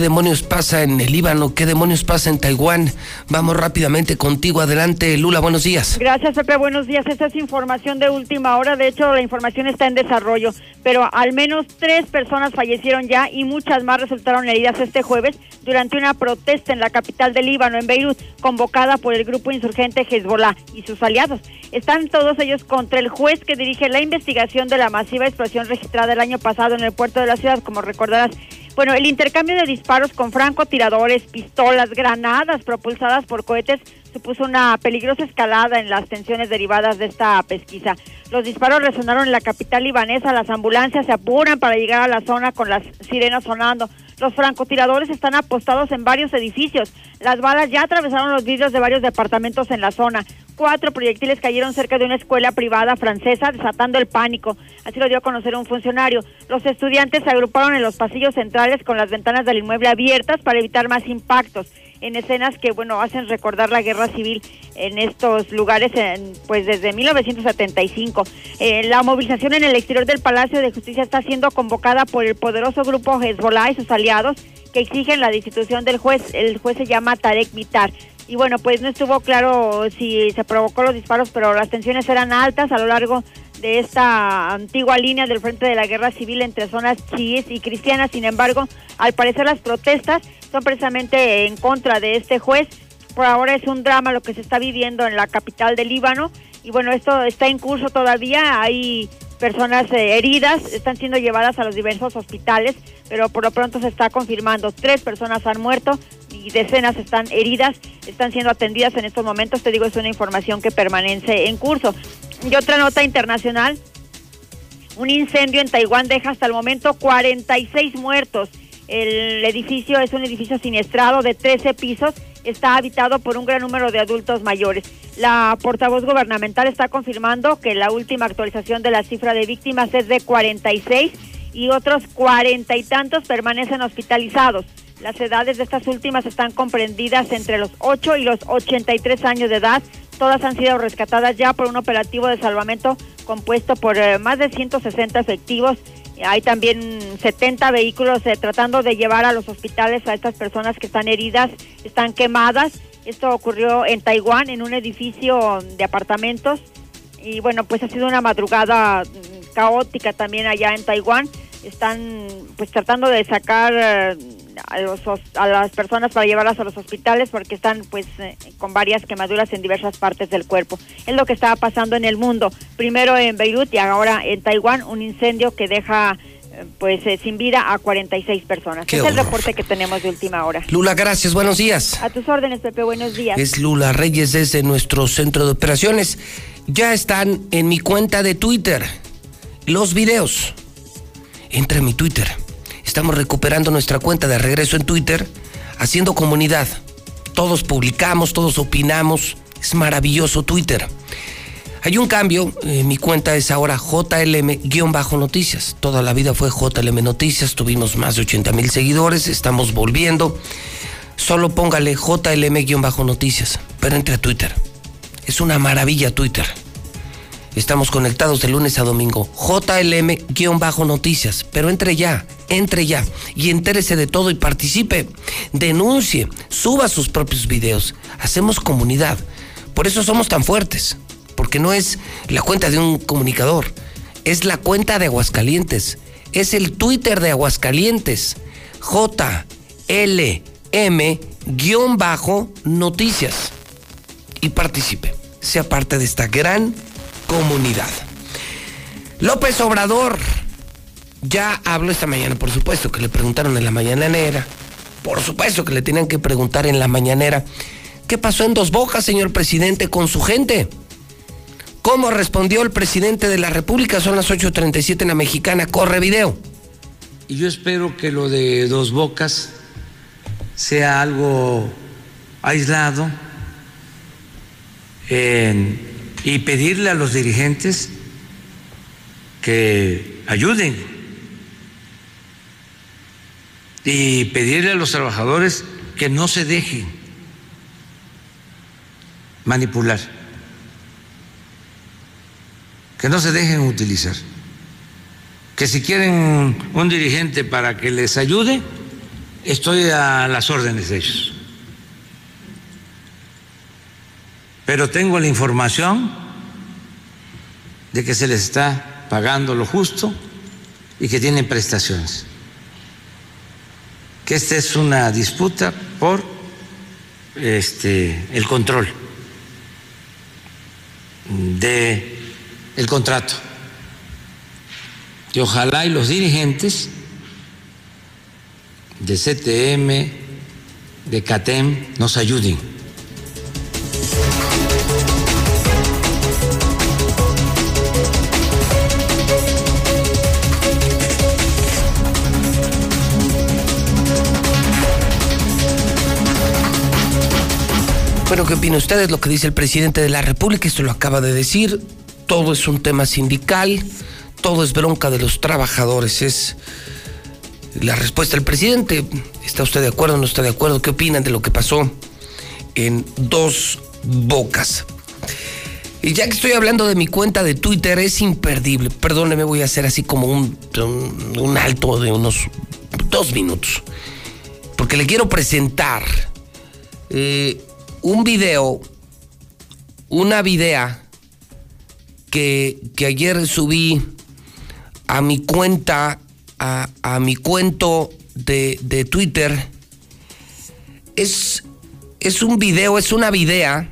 demonios pasa en el Líbano? ¿Qué demonios pasa en Taiwán? Vamos rápidamente contigo. Adelante, Lula, buenos días. Gracias, Pepe. Buenos días. Esta es información de última hora. De hecho, la información está en desarrollo, pero al menos tres personas fallecieron ya y muchas más resultaron heridas este jueves durante una protesta en la capital del Líbano, en Beirut, convocada por el grupo insurgente Hezbollah y sus aliados. Están todos ellos contra el juez que dirige la investigación de la masiva explosión registrada el año pasado en el puerto de la ciudad, como recordarás. Bueno, el intercambio de disparos con francotiradores, pistolas, granadas propulsadas por cohetes supuso una peligrosa escalada en las tensiones derivadas de esta pesquisa. Los disparos resonaron en la capital libanesa, las ambulancias se apuran para llegar a la zona con las sirenas sonando. Los francotiradores están apostados en varios edificios. Las balas ya atravesaron los vidrios de varios departamentos en la zona. Cuatro proyectiles cayeron cerca de una escuela privada francesa, desatando el pánico. Así lo dio a conocer un funcionario. Los estudiantes se agruparon en los pasillos centrales con las ventanas del inmueble abiertas para evitar más impactos en escenas que bueno hacen recordar la guerra civil en estos lugares en, pues desde 1975 Eh, la movilización en el exterior del Palacio de Justicia está siendo convocada por el poderoso grupo Hezbollah y sus aliados que exigen la destitución del juez. El juez se llama Tarek Mitar. Y bueno pues no estuvo claro si se provocó los disparos pero las tensiones eran altas a lo largo de esta antigua línea del frente de la guerra civil entre zonas chiíes y cristianas. Sin embargo, al parecer las protestas son precisamente en contra de este juez. Por ahora es un drama lo que se está viviendo en la capital del Líbano y bueno, esto está en curso todavía. Hay personas eh, heridas, están siendo llevadas a los diversos hospitales, pero por lo pronto se está confirmando tres personas han muerto y decenas están heridas, están siendo atendidas en estos momentos. Te digo, es una información que permanece en curso. Y otra nota internacional, un incendio en Taiwán deja hasta el momento 46 muertos. El edificio es un edificio siniestrado de 13 pisos, está habitado por un gran número de adultos mayores. La portavoz gubernamental está confirmando que la última actualización de la cifra de víctimas es de 46 y otros cuarenta y tantos permanecen hospitalizados. Las edades de estas últimas están comprendidas entre los 8 y los 83 años de edad. Todas han sido rescatadas ya por un operativo de salvamento compuesto por eh, más de 160 efectivos. Hay también 70 vehículos eh, tratando de llevar a los hospitales a estas personas que están heridas, están quemadas. Esto ocurrió en Taiwán, en un edificio de apartamentos. Y bueno, pues ha sido una madrugada mm, caótica también allá en Taiwán. Están pues tratando de sacar eh, a, los, a las personas para llevarlas a los hospitales porque están pues eh, con varias quemaduras en diversas partes del cuerpo. Es lo que estaba pasando en el mundo. Primero en Beirut y ahora en Taiwán un incendio que deja eh, pues eh, sin vida a 46 personas. Qué es el reporte que tenemos de última hora. Lula, gracias, buenos días. A tus órdenes, Pepe, buenos días. Es Lula Reyes desde nuestro centro de operaciones. Ya están en mi cuenta de Twitter los videos. Entra en mi Twitter. Estamos recuperando nuestra cuenta de regreso en Twitter, haciendo comunidad. Todos publicamos, todos opinamos. Es maravilloso Twitter. Hay un cambio, eh, mi cuenta es ahora JLM-noticias. Toda la vida fue JLM Noticias, tuvimos más de 80 mil seguidores, estamos volviendo. Solo póngale JLM-noticias, pero entre a Twitter. Es una maravilla Twitter. Estamos conectados de lunes a domingo. JLM-noticias, pero entre ya. entre ya y entérese de todo y participe. Denuncie, suba sus propios videos. Hacemos comunidad. Por eso somos tan fuertes. Porque no es la cuenta de un comunicador. Es la cuenta de Aguascalientes. Es el Twitter de Aguascalientes. JLM-noticias. Y participe. Sea parte de esta gran comunidad. López Obrador ya habló esta mañana, por supuesto que le preguntaron en la mañanera, por supuesto que le tenían que preguntar en la mañanera, ¿qué pasó en Dos Bocas, señor presidente, con su gente? ¿Cómo respondió el presidente de la República? Son las 8.37 en la mexicana, corre video. Y yo espero que lo de Dos Bocas sea algo aislado y pedirle a los dirigentes que ayuden y pedirle a los trabajadores que no se dejen manipular, que no se dejen utilizar, que si quieren un dirigente para que les ayude, estoy a las órdenes de ellos. Pero tengo la información de que se les está pagando lo justo y que tienen prestaciones. Que esta es una disputa por este, el control de el contrato. Y ojalá y los dirigentes de CTM, de CATEM, nos ayuden Bueno, ¿qué opina ustedes? Lo que dice el presidente de la República, esto lo acaba de decir. Todo es un tema sindical, todo es bronca de los trabajadores. Es la respuesta del presidente. ¿Está usted de acuerdo no está de acuerdo? ¿Qué opinan de lo que pasó en dos bocas? Y ya que estoy hablando de mi cuenta de Twitter, es imperdible. Perdóneme, voy a hacer así como un, un, alto de unos dos minutos. Porque le quiero presentar eh, un video, una videa que, ayer subí a mi cuenta, a, mi cuento de, Twitter. Es, es, un video, es una videa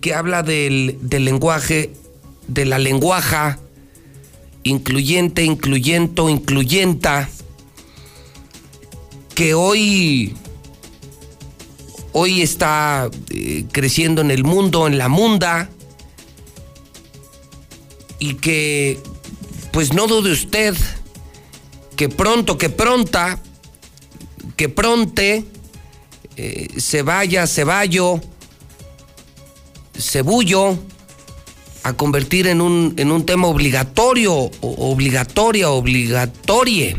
que habla del, del lenguaje, de la lenguaja incluyente, incluyento, incluyenta, que hoy hoy está eh, creciendo en el mundo, en la munda, y que pues no dude usted que pronto, que pronta, que pronte eh, se vaya, se vayo, se bullo a convertir en un, en un tema obligatorio, obligatoria, obligatorie.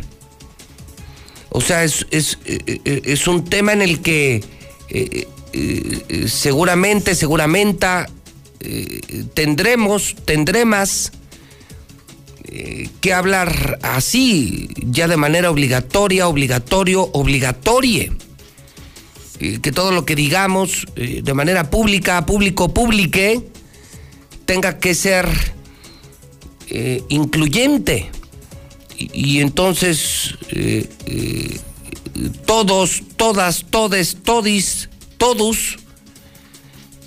O sea, es, es, eh, es un tema en el que eh, eh, seguramente, seguramente eh, tendremos, tendremos que hablar así, ya de manera obligatoria, obligatorio, obligatorie. que todo lo que digamos de manera pública, público, publique, tenga que ser incluyente. Y entonces todos, todas, todes, todis, todos,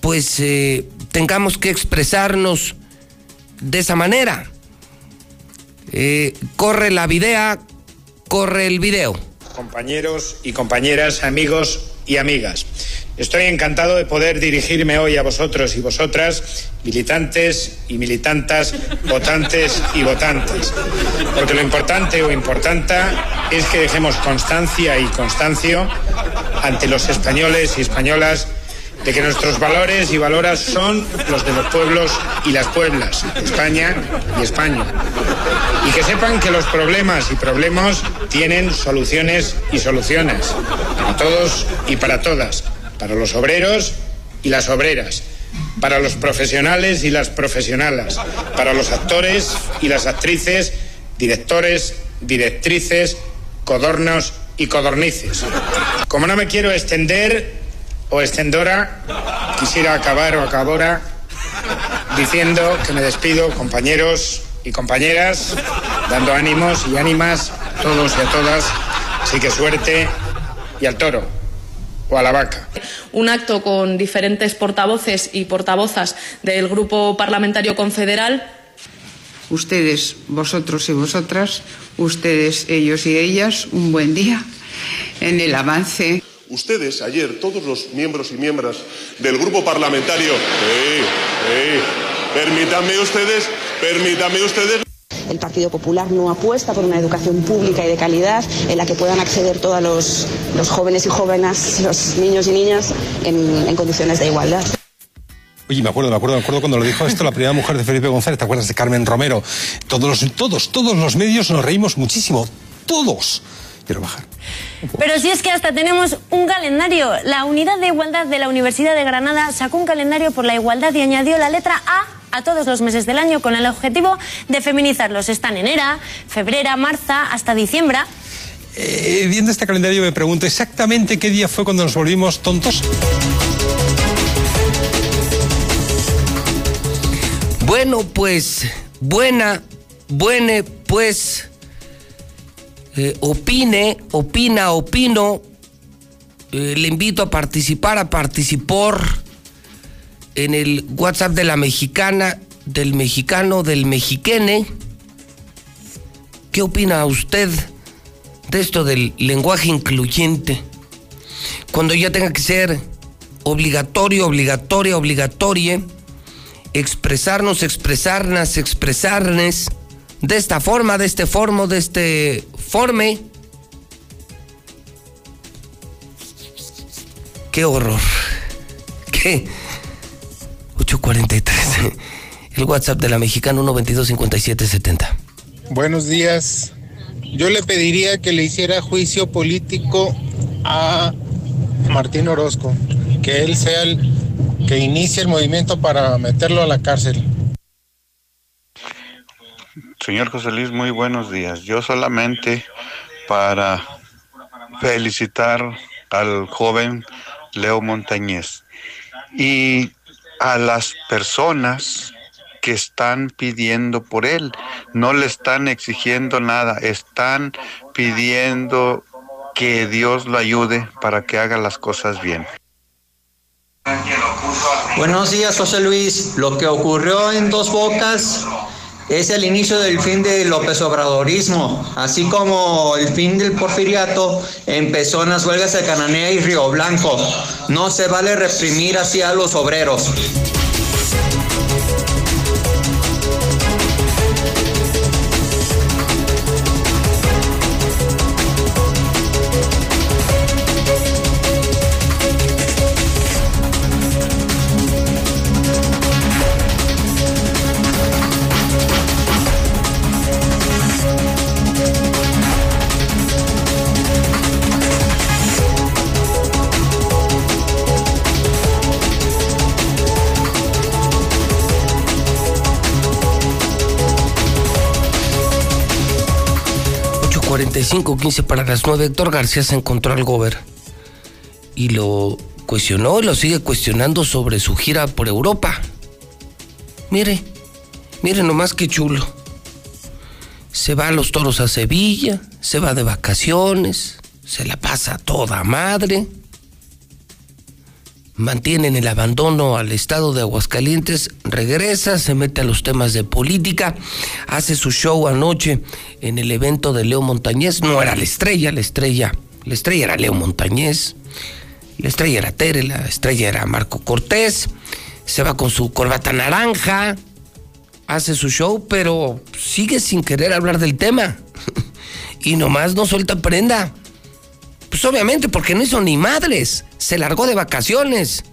pues eh, tengamos que expresarnos de esa manera. Eh, corre la videa, corre el video. Compañeros y compañeras, amigos y amigas. Estoy encantado de poder dirigirme hoy a vosotros y vosotras, militantes y militantas, votantes y votantes. Porque lo importante o importanta es que dejemos constancia y constancio ante los españoles y españolas de que nuestros valores y valoras son los de los pueblos y las pueblas, España y España. Y que sepan que los problemas y problemas tienen soluciones y soluciones, para todos y para todas para los obreros y las obreras, para los profesionales y las profesionalas, para los actores y las actrices, directores, directrices, codornos y codornices. Como no me quiero extender o extendora, quisiera acabar o acabora diciendo que me despido, compañeros y compañeras, dando ánimos y ánimas a todos y a todas. Así que suerte y al toro o a la vaca. Un acto con diferentes portavoces y portavozas del Grupo Parlamentario Confederal. Ustedes, vosotros y vosotras, ustedes, ellos y ellas, un buen día en el avance. Ustedes, ayer, todos los miembros y miembros del grupo parlamentario. Permítanme ustedes, permítanme ustedes. El Partido Popular no apuesta por una educación pública y de calidad en la que puedan acceder todos los, jóvenes y jóvenes, los niños y niñas en, condiciones de igualdad. Oye, me acuerdo, me acuerdo, me acuerdo cuando lo dijo esto la primera mujer de Felipe González, ¿te acuerdas de Carmen Romero? Todos todos, todos los medios nos reímos muchísimo, todos. Quiero bajar. Pero si es que hasta tenemos un calendario. La Unidad de Igualdad de la Universidad de Granada sacó un calendario por la igualdad y añadió la letra A a todos los meses del año con el objetivo de feminizarlos. Están enero, febrero, marzo, hasta diciembre. Eh, viendo este calendario me pregunto exactamente qué día fue cuando nos volvimos tontos. Bueno, pues, buena, buene, pues, eh, opine, opina, opino. Eh, le invito a participar, a participar en el WhatsApp de la mexicana, del mexicano, del mexiquene. ¿Qué opina usted de esto del lenguaje incluyente? Cuando ya tenga que ser obligatorio, obligatoria, obligatoria, expresarnos, expresarnas, expresarnes de esta forma, de este formo, de este forme. Qué horror. Qué 843. El WhatsApp de la mexicana 1225770. Buenos días. Yo le pediría que le hiciera juicio político a Martín Orozco, que él sea el que inicie el movimiento para meterlo a la cárcel. Señor José Luis, muy buenos días. Yo solamente para felicitar al joven Leo Montañez y a las personas que están pidiendo por él. No le están exigiendo nada, están pidiendo que Dios lo ayude para que haga las cosas bien. Buenos días, José Luis. Lo que ocurrió en Dos Bocas es el inicio del fin del López Obradorismo, así como el fin del porfiriato empezó en las huelgas de Cananea y Río Blanco. No se vale reprimir así a los obreros. Quince para las 9, Héctor García se encontró al gober y lo cuestionó y lo sigue cuestionando sobre su gira por Europa. Mire, mire nomás qué chulo. Se va a los toros a Sevilla, se va de vacaciones, se la pasa toda madre. Mantienen el abandono al estado de Aguascalientes, regresa, se mete a los temas de política, hace su show anoche en el evento de Leo Montañez. No era la estrella, la estrella, la estrella era Leo Montañez, la estrella era Tere, la estrella era Marco Cortés. Se va con su corbata naranja, hace su show, pero sigue sin querer hablar del tema. y nomás no suelta prenda. Pues obviamente porque no hizo ni madres. Se largó de vacaciones.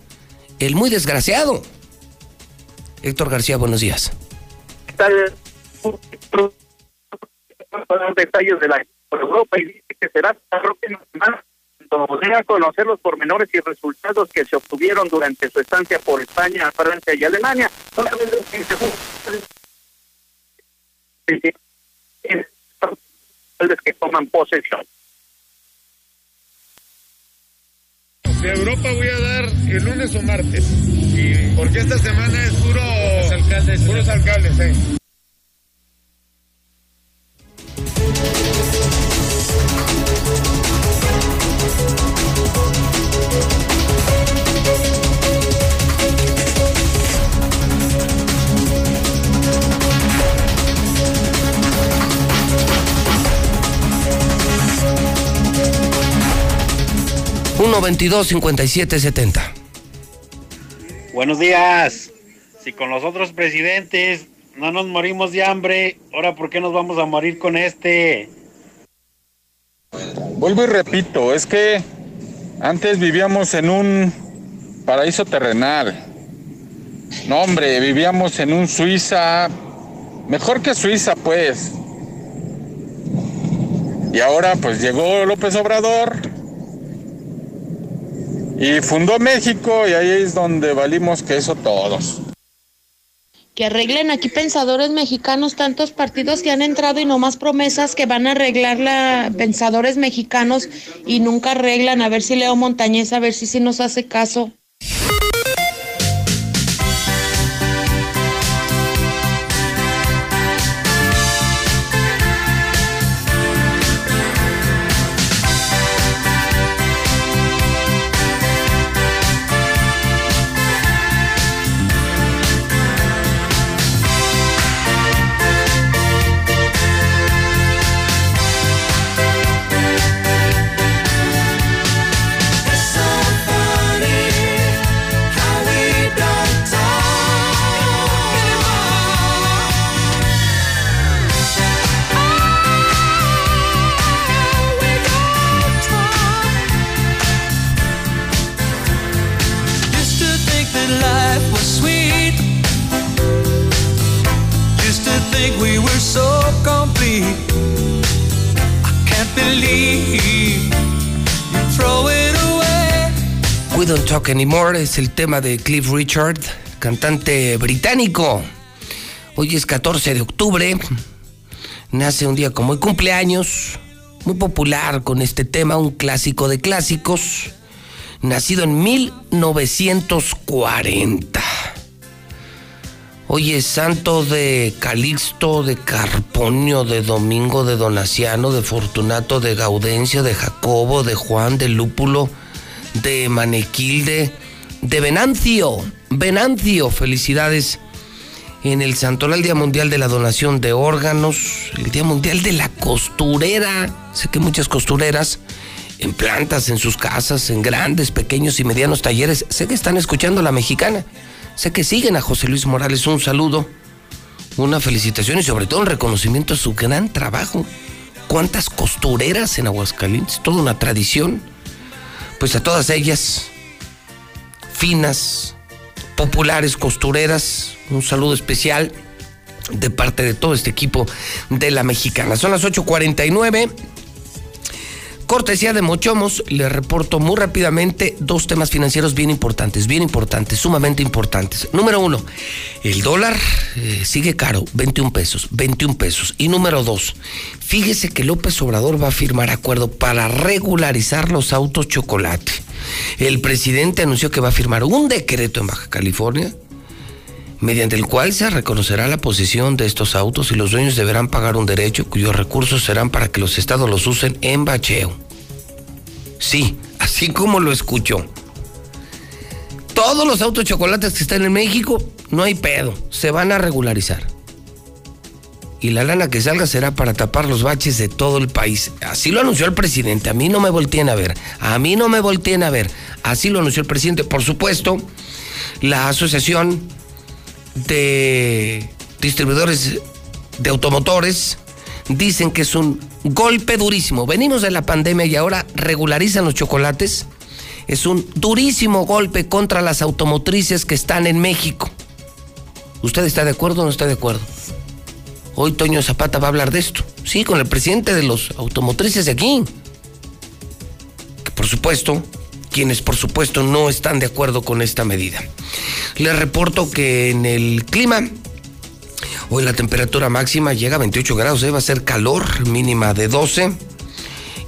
El muy desgraciado. Héctor García, buenos días. ¿Qué tal? detalles de la Europa y dice que será la próxima semana cuando a conocer los pormenores y resultados que se obtuvieron durante su estancia por España, Francia y Alemania. que toman posesión. De Europa voy a dar el lunes o martes. Porque esta semana es puro. alcaldes. Puros alcaldes, eh. Uno veintidós cincuenta y siete setenta. Buenos días. Si con los otros presidentes no nos morimos de hambre, ahora ¿por qué nos vamos a morir con este? Vuelvo y repito, es que antes vivíamos en un paraíso terrenal. No, hombre, vivíamos en un Suiza, mejor que Suiza, pues. Y ahora, pues llegó López Obrador y fundó México y ahí es donde valimos que eso todos. Que arreglen aquí pensadores mexicanos, tantos partidos que han entrado y no más promesas que van a arreglar la pensadores mexicanos y nunca arreglan. A ver si Leo Montañez, a ver si sí nos hace caso. Es el tema de Cliff Richard, cantante británico. Hoy es 14 de octubre, nace un día como hoy, cumpleaños, muy popular con este tema, un clásico de clásicos, nacido en 1940. Hoy es santo de Calixto, de Carponio, de Domingo, de Donaciano, de Fortunato, de Gaudencio, de Jacobo, de Juan, de Lúpulo, de Manequilde, de Venancio. Venancio, felicidades en el Santoral Día Mundial de la Donación de Órganos, el Día Mundial de la Costurera. Sé que muchas costureras en plantas, en sus casas, en grandes, pequeños y medianos talleres, sé que están escuchando la mexicana. Sé que siguen a José Luis Morales. Un saludo, una felicitación y sobre todo un reconocimiento a su gran trabajo. ¿Cuántas costureras en Aguascalientes? Toda una tradición. Pues a todas ellas, finas, populares costureras, un saludo especial de parte de todo este equipo de la mexicana. Son las 8.49. Cortesía de Mochomos, le reporto muy rápidamente dos temas financieros bien importantes, bien importantes, sumamente importantes. Número uno, el dólar eh, sigue caro, 21 pesos, 21 pesos. Y número dos, fíjese que López Obrador va a firmar acuerdo para regularizar los autos chocolate. El presidente anunció que va a firmar un decreto en Baja California mediante el cual se reconocerá la posesión de estos autos y los dueños deberán pagar un derecho cuyos recursos serán para que los estados los usen en bacheo. Sí, así como lo escuchó. Todos los autos chocolates que están en México, no hay pedo, se van a regularizar. Y la lana que salga será para tapar los baches de todo el país. Así lo anunció el presidente. A mí no me volteen a ver. A mí no me volteen a ver. Así lo anunció el presidente. Por supuesto, la asociación de distribuidores de automotores dicen que es un golpe durísimo. Venimos de la pandemia y ahora regularizan los chocolates. Es un durísimo golpe contra las automotrices que están en México. ¿Usted está de acuerdo o no está de acuerdo? Hoy Toño Zapata va a hablar de esto. Sí, con el presidente de los automotrices de aquí. Que por supuesto, quienes por supuesto no están de acuerdo con esta medida. Les reporto que en el clima, Hoy la temperatura máxima llega a 28 grados, ¿eh? va a ser calor, mínima de 12.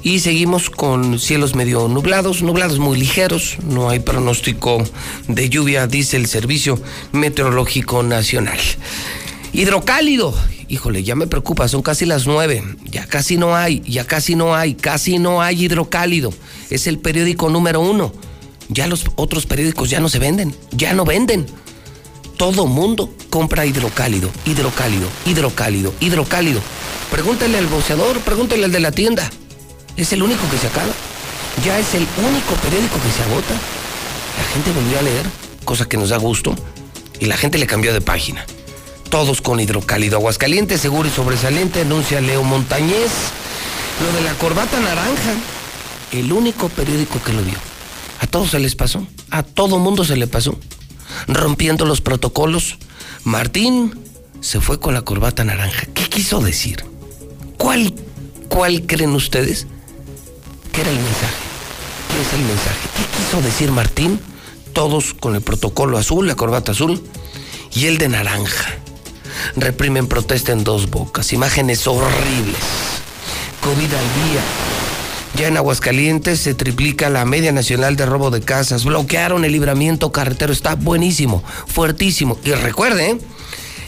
Y seguimos con cielos medio nublados, nublados muy ligeros, no hay pronóstico de lluvia, dice el Servicio Meteorológico Nacional. Hidrocálido, híjole, ya me preocupa, son casi las nueve, ya casi no hay, ya casi no hay, casi no hay hidrocálido. Es el periódico número uno. Ya los otros periódicos ya no se venden, ya no venden. Todo mundo compra hidrocálido, hidrocálido, hidrocálido, hidrocálido. Pregúntale al boceador, pregúntale al de la tienda. Es el único que se acaba. Ya es el único periódico que se agota. La gente volvió a leer, cosa que nos da gusto, y la gente le cambió de página. Todos con hidrocálido. Aguascaliente, seguro y sobresaliente, anuncia Leo Montañez. Lo de la corbata naranja, el único periódico que lo vio. A todos se les pasó, a todo mundo se le pasó. Rompiendo los protocolos, Martín se fue con la corbata naranja. ¿Qué quiso decir? ¿Cuál, cuál creen ustedes que era el mensaje? ¿Qué es el mensaje? ¿Qué quiso decir Martín? Todos con el protocolo azul, la corbata azul y el de naranja. Reprimen protesta en dos bocas. Imágenes horribles. COVID al día. Ya en Aguascalientes se triplica la media nacional de robo de casas. Bloquearon el libramiento carretero. Está buenísimo, fuertísimo. Y recuerden,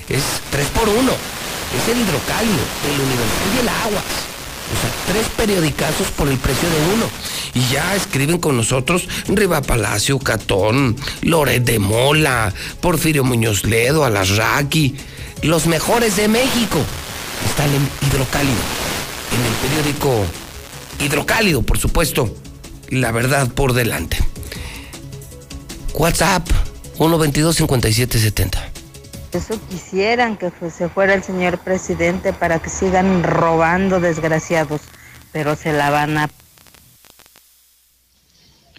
es 3 por 1. Es el hidrocálido, el universal y el aguas. O sea, tres periodicazos por el precio de uno. Y ya escriben con nosotros Riva Palacio, Catón, Loret de Mola, Porfirio Muñoz Ledo, Alasraqui. Los mejores de México están en hidrocálido. En el periódico Hidrocálido, por supuesto. La verdad por delante. WhatsApp 122-5770. Eso quisieran que se fuera el señor presidente para que sigan robando desgraciados, pero se la van a...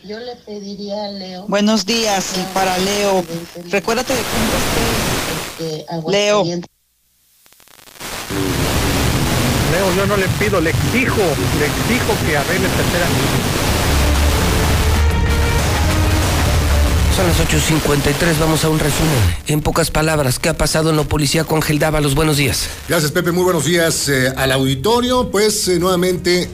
Yo le pediría a Leo. Buenos días, y para Leo. Recuérdate de Este, Leo. Leo, yo no le pido, le exijo, le exijo que arregle tercera. Son las 8.53, vamos a un resumen. En pocas palabras, ¿qué ha pasado en la policía con Dávalos? Buenos días. Gracias, Pepe. Muy buenos días eh, al auditorio. Pues eh, nuevamente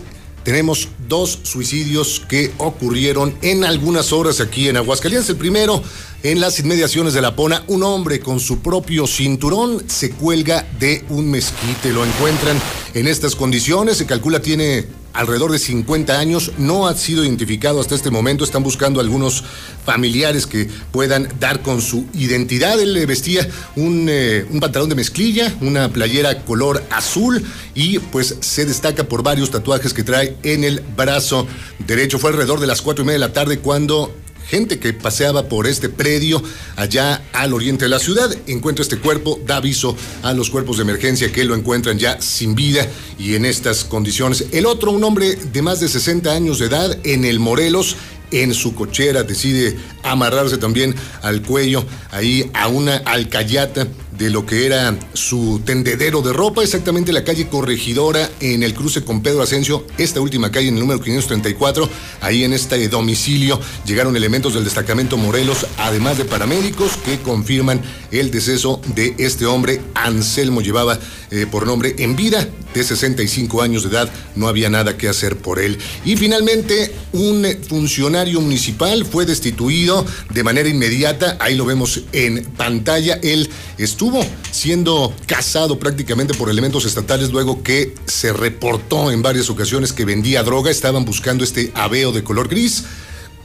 tenemos dos suicidios que ocurrieron en algunas horas aquí en Aguascalientes. El primero, en las inmediaciones de La Pona, un hombre con su propio cinturón se cuelga de un mezquite. Lo encuentran en estas condiciones. Se calcula tiene alrededor de 50 años, no ha sido identificado hasta este momento, están buscando algunos familiares que puedan dar con su identidad. Él eh, vestía un, eh, un pantalón de mezclilla, una playera color azul y pues se destaca por varios tatuajes que trae en el brazo derecho. Fue alrededor de las cuatro y media de la tarde cuando gente que paseaba por este predio allá al oriente de la ciudad encuentra este cuerpo, da aviso a los cuerpos de emergencia que lo encuentran ya sin vida y en estas condiciones. El otro, un hombre de más de 60 años de edad en el Morelos, en su cochera, decide amarrarse también al cuello ahí a una alcayata de lo que era su tendedero de ropa, exactamente la calle Corregidora en el cruce con Pedro Asensio, esta última calle en el número 534, ahí en este domicilio llegaron elementos del destacamento Morelos, además de paramédicos que confirman el deceso de este hombre, Anselmo llevaba eh, por nombre en vida, de 65 años de edad, no había nada que hacer por él. Y finalmente, un funcionario municipal fue destituido de manera inmediata, ahí lo vemos en pantalla, él estuvo siendo cazado prácticamente por elementos estatales luego que se reportó en varias ocasiones que vendía droga, estaban buscando este aveo de color gris.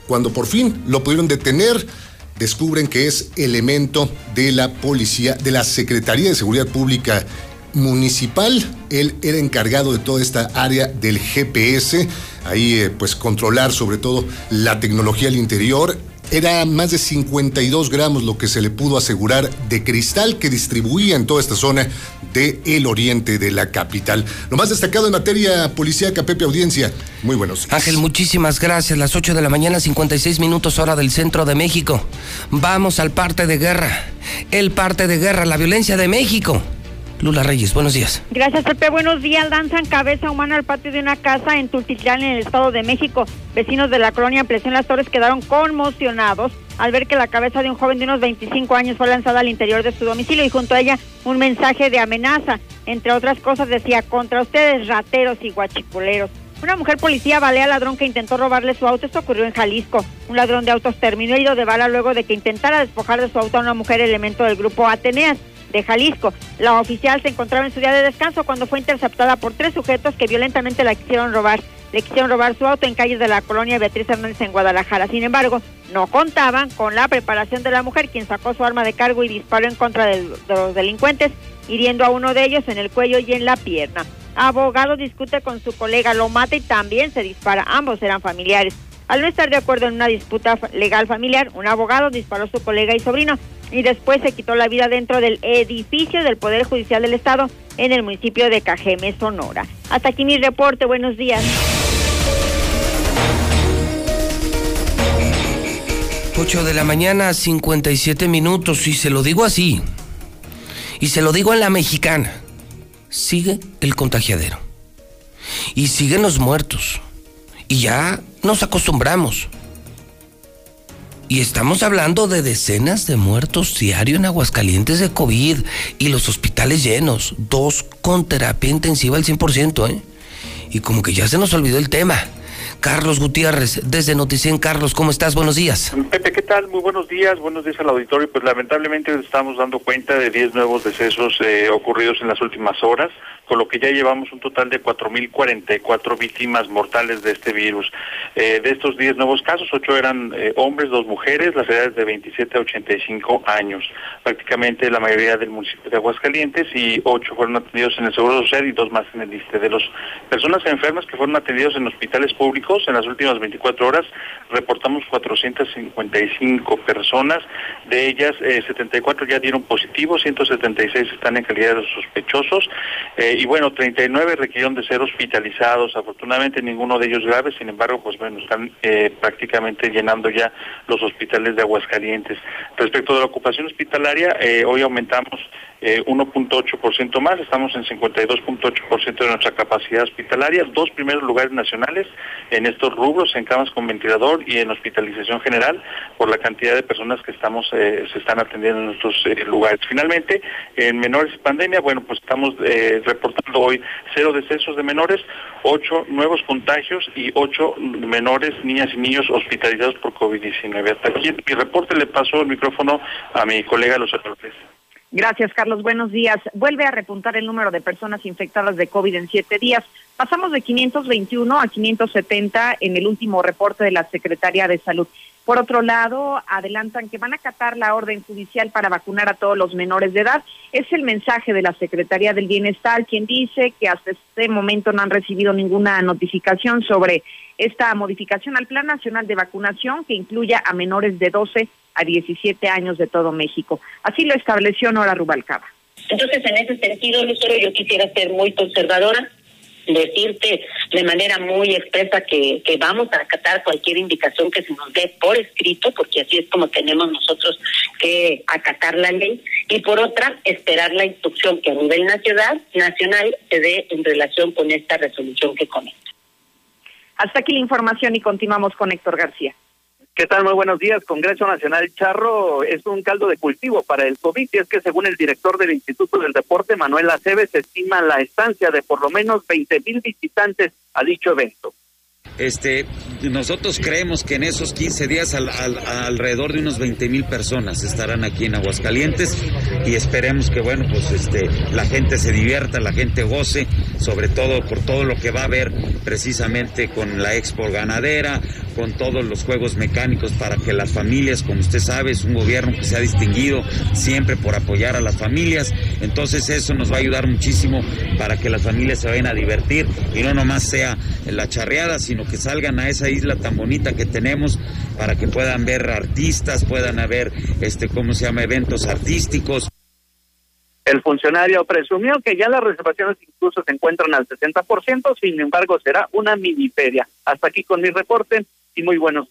Cuando por fin lo pudieron detener, descubren que es elemento de la policía, de la Secretaría de Seguridad Pública municipal. Él era encargado de toda esta área del GPS, ahí eh, pues controlar sobre todo la tecnología al interior. Era más de 52 gramos lo que se le pudo asegurar de cristal que distribuía en toda esta zona del el oriente de la capital. Lo más destacado en materia policíaca, Pepe Audiencia. Muy buenos días. Ángel, muchísimas gracias. Las 8 de la mañana, 56 minutos hora del centro de México. Vamos al parte de guerra. El parte de guerra, la violencia de México. Lula Reyes, buenos días. Gracias, Pepe. Buenos días. Lanzan cabeza humana al patio de una casa en Tultitlán, en el Estado de México. Vecinos de la colonia Presión Las Torres quedaron conmocionados al ver que la cabeza de un joven de unos 25 años fue lanzada al interior de su domicilio y junto a ella un mensaje de amenaza. Entre otras cosas decía, contra ustedes rateros y guachiculeros. Una mujer policía balea al ladrón que intentó robarle su auto. Esto ocurrió en Jalisco. Un ladrón de autos terminó herido de bala luego de que intentara despojar de su auto a una mujer elemento del grupo Ateneas de Jalisco. La oficial se encontraba en su día de descanso cuando fue interceptada por tres sujetos que violentamente la quisieron robar. Le quisieron robar su auto en calles de la colonia Beatriz Hernández en Guadalajara. Sin embargo, no contaban con la preparación de la mujer, quien sacó su arma de cargo y disparó en contra de, los delincuentes, hiriendo a uno de ellos en el cuello y en la pierna. Abogado discute con su colega, lo mata y también se dispara. Ambos eran familiares. Al no estar de acuerdo en una disputa legal familiar, un abogado disparó a su colega y sobrino y después se quitó la vida dentro del edificio del Poder Judicial del Estado en el municipio de Cajeme, Sonora. Hasta aquí mi reporte. Buenos días. 8 de la mañana, 57 minutos, y se lo digo así. Y se lo digo en la mexicana. Sigue el contagiadero. Y siguen los muertos. Y ya nos acostumbramos. Y estamos hablando de decenas de muertos diario en Aguascalientes de COVID y los hospitales llenos, dos con terapia intensiva al 100%, ¿eh? Y como que ya se nos olvidó el tema. Carlos Gutiérrez, desde Noticien. Carlos, ¿cómo estás? Buenos días. Pepe, ¿qué tal? Muy buenos días, buenos días al auditorio. Pues lamentablemente estamos dando cuenta de 10 nuevos decesos eh, ocurridos en las últimas horas, con lo que ya llevamos un total de 4.044 víctimas mortales de este virus. Eh, de estos 10 nuevos casos, 8 eran eh, hombres, 2 mujeres, las edades de 27 a 85 años. Prácticamente la mayoría del municipio de Aguascalientes y 8 fueron atendidos en el Seguro Social y 2 más en el ISTE. De las personas enfermas que fueron atendidos en hospitales públicos en las últimas 24 horas, reportamos 455 personas, de ellas eh, 74 ya dieron positivo, 176 están en calidad de sospechosos eh, y bueno, 39 requirieron de ser hospitalizados, afortunadamente ninguno de ellos grave, sin embargo, pues bueno, están eh, prácticamente llenando ya los hospitales de Aguascalientes. Respecto de la ocupación hospitalaria, eh, hoy aumentamos eh, 1.8% más, estamos en 52.8% de nuestra capacidad hospitalaria, dos primeros lugares nacionales en estos rubros, en camas con ventilador y en hospitalización general, por la cantidad de personas que estamos eh, se están atendiendo en nuestros eh, lugares. Finalmente, en menores y pandemia, bueno, pues estamos eh, reportando hoy cero decesos de menores, ocho nuevos contagios y ocho menores, niñas y niños hospitalizados por COVID-19. Hasta aquí mi reporte le paso el micrófono a mi colega Lucero López. Gracias, Carlos. Buenos días. Vuelve a repuntar el número de personas infectadas de COVID en siete días. Pasamos de 521 a 570 en el último reporte de la Secretaría de Salud. Por otro lado, adelantan que van a acatar la orden judicial para vacunar a todos los menores de edad. Es el mensaje de la Secretaría del Bienestar, quien dice que hasta este momento no han recibido ninguna notificación sobre esta modificación al Plan Nacional de Vacunación que incluya a menores de 12 a 17 años de todo México. Así lo estableció Nora Rubalcaba. Entonces, en ese sentido, Lucero, yo quisiera ser muy conservadora, decirte de manera muy expresa que, que vamos a acatar cualquier indicación que se nos dé por escrito, porque así es como tenemos nosotros que acatar la ley, y por otra, esperar la instrucción que a nivel nacional, nacional se dé en relación con esta resolución que comenta. Hasta aquí la información y continuamos con Héctor García. ¿Qué tal? Muy buenos días. Congreso Nacional Charro es un caldo de cultivo para el COVID y es que según el director del Instituto del Deporte, Manuel Aceves, estima la estancia de por lo menos 20 mil visitantes a dicho evento. Este, nosotros creemos que en esos 15 días al- al- alrededor de unos 20 mil personas estarán aquí en Aguascalientes y esperemos que bueno pues este la gente se divierta, la gente goce, sobre todo por todo lo que va a haber precisamente con la expo ganadera, con todos los juegos mecánicos para que las familias, como usted sabe, es un gobierno que se ha distinguido siempre por apoyar a las familias, entonces eso nos va a ayudar muchísimo para que las familias se vayan a divertir y no nomás sea la charreada, sino que salgan a esa isla tan bonita que tenemos para que puedan ver artistas, puedan haber este cómo se llama eventos artísticos. El funcionario presumió que ya las reservaciones incluso se encuentran al 60%, sin embargo será una mini feria. Hasta aquí con mi reporte y muy buenos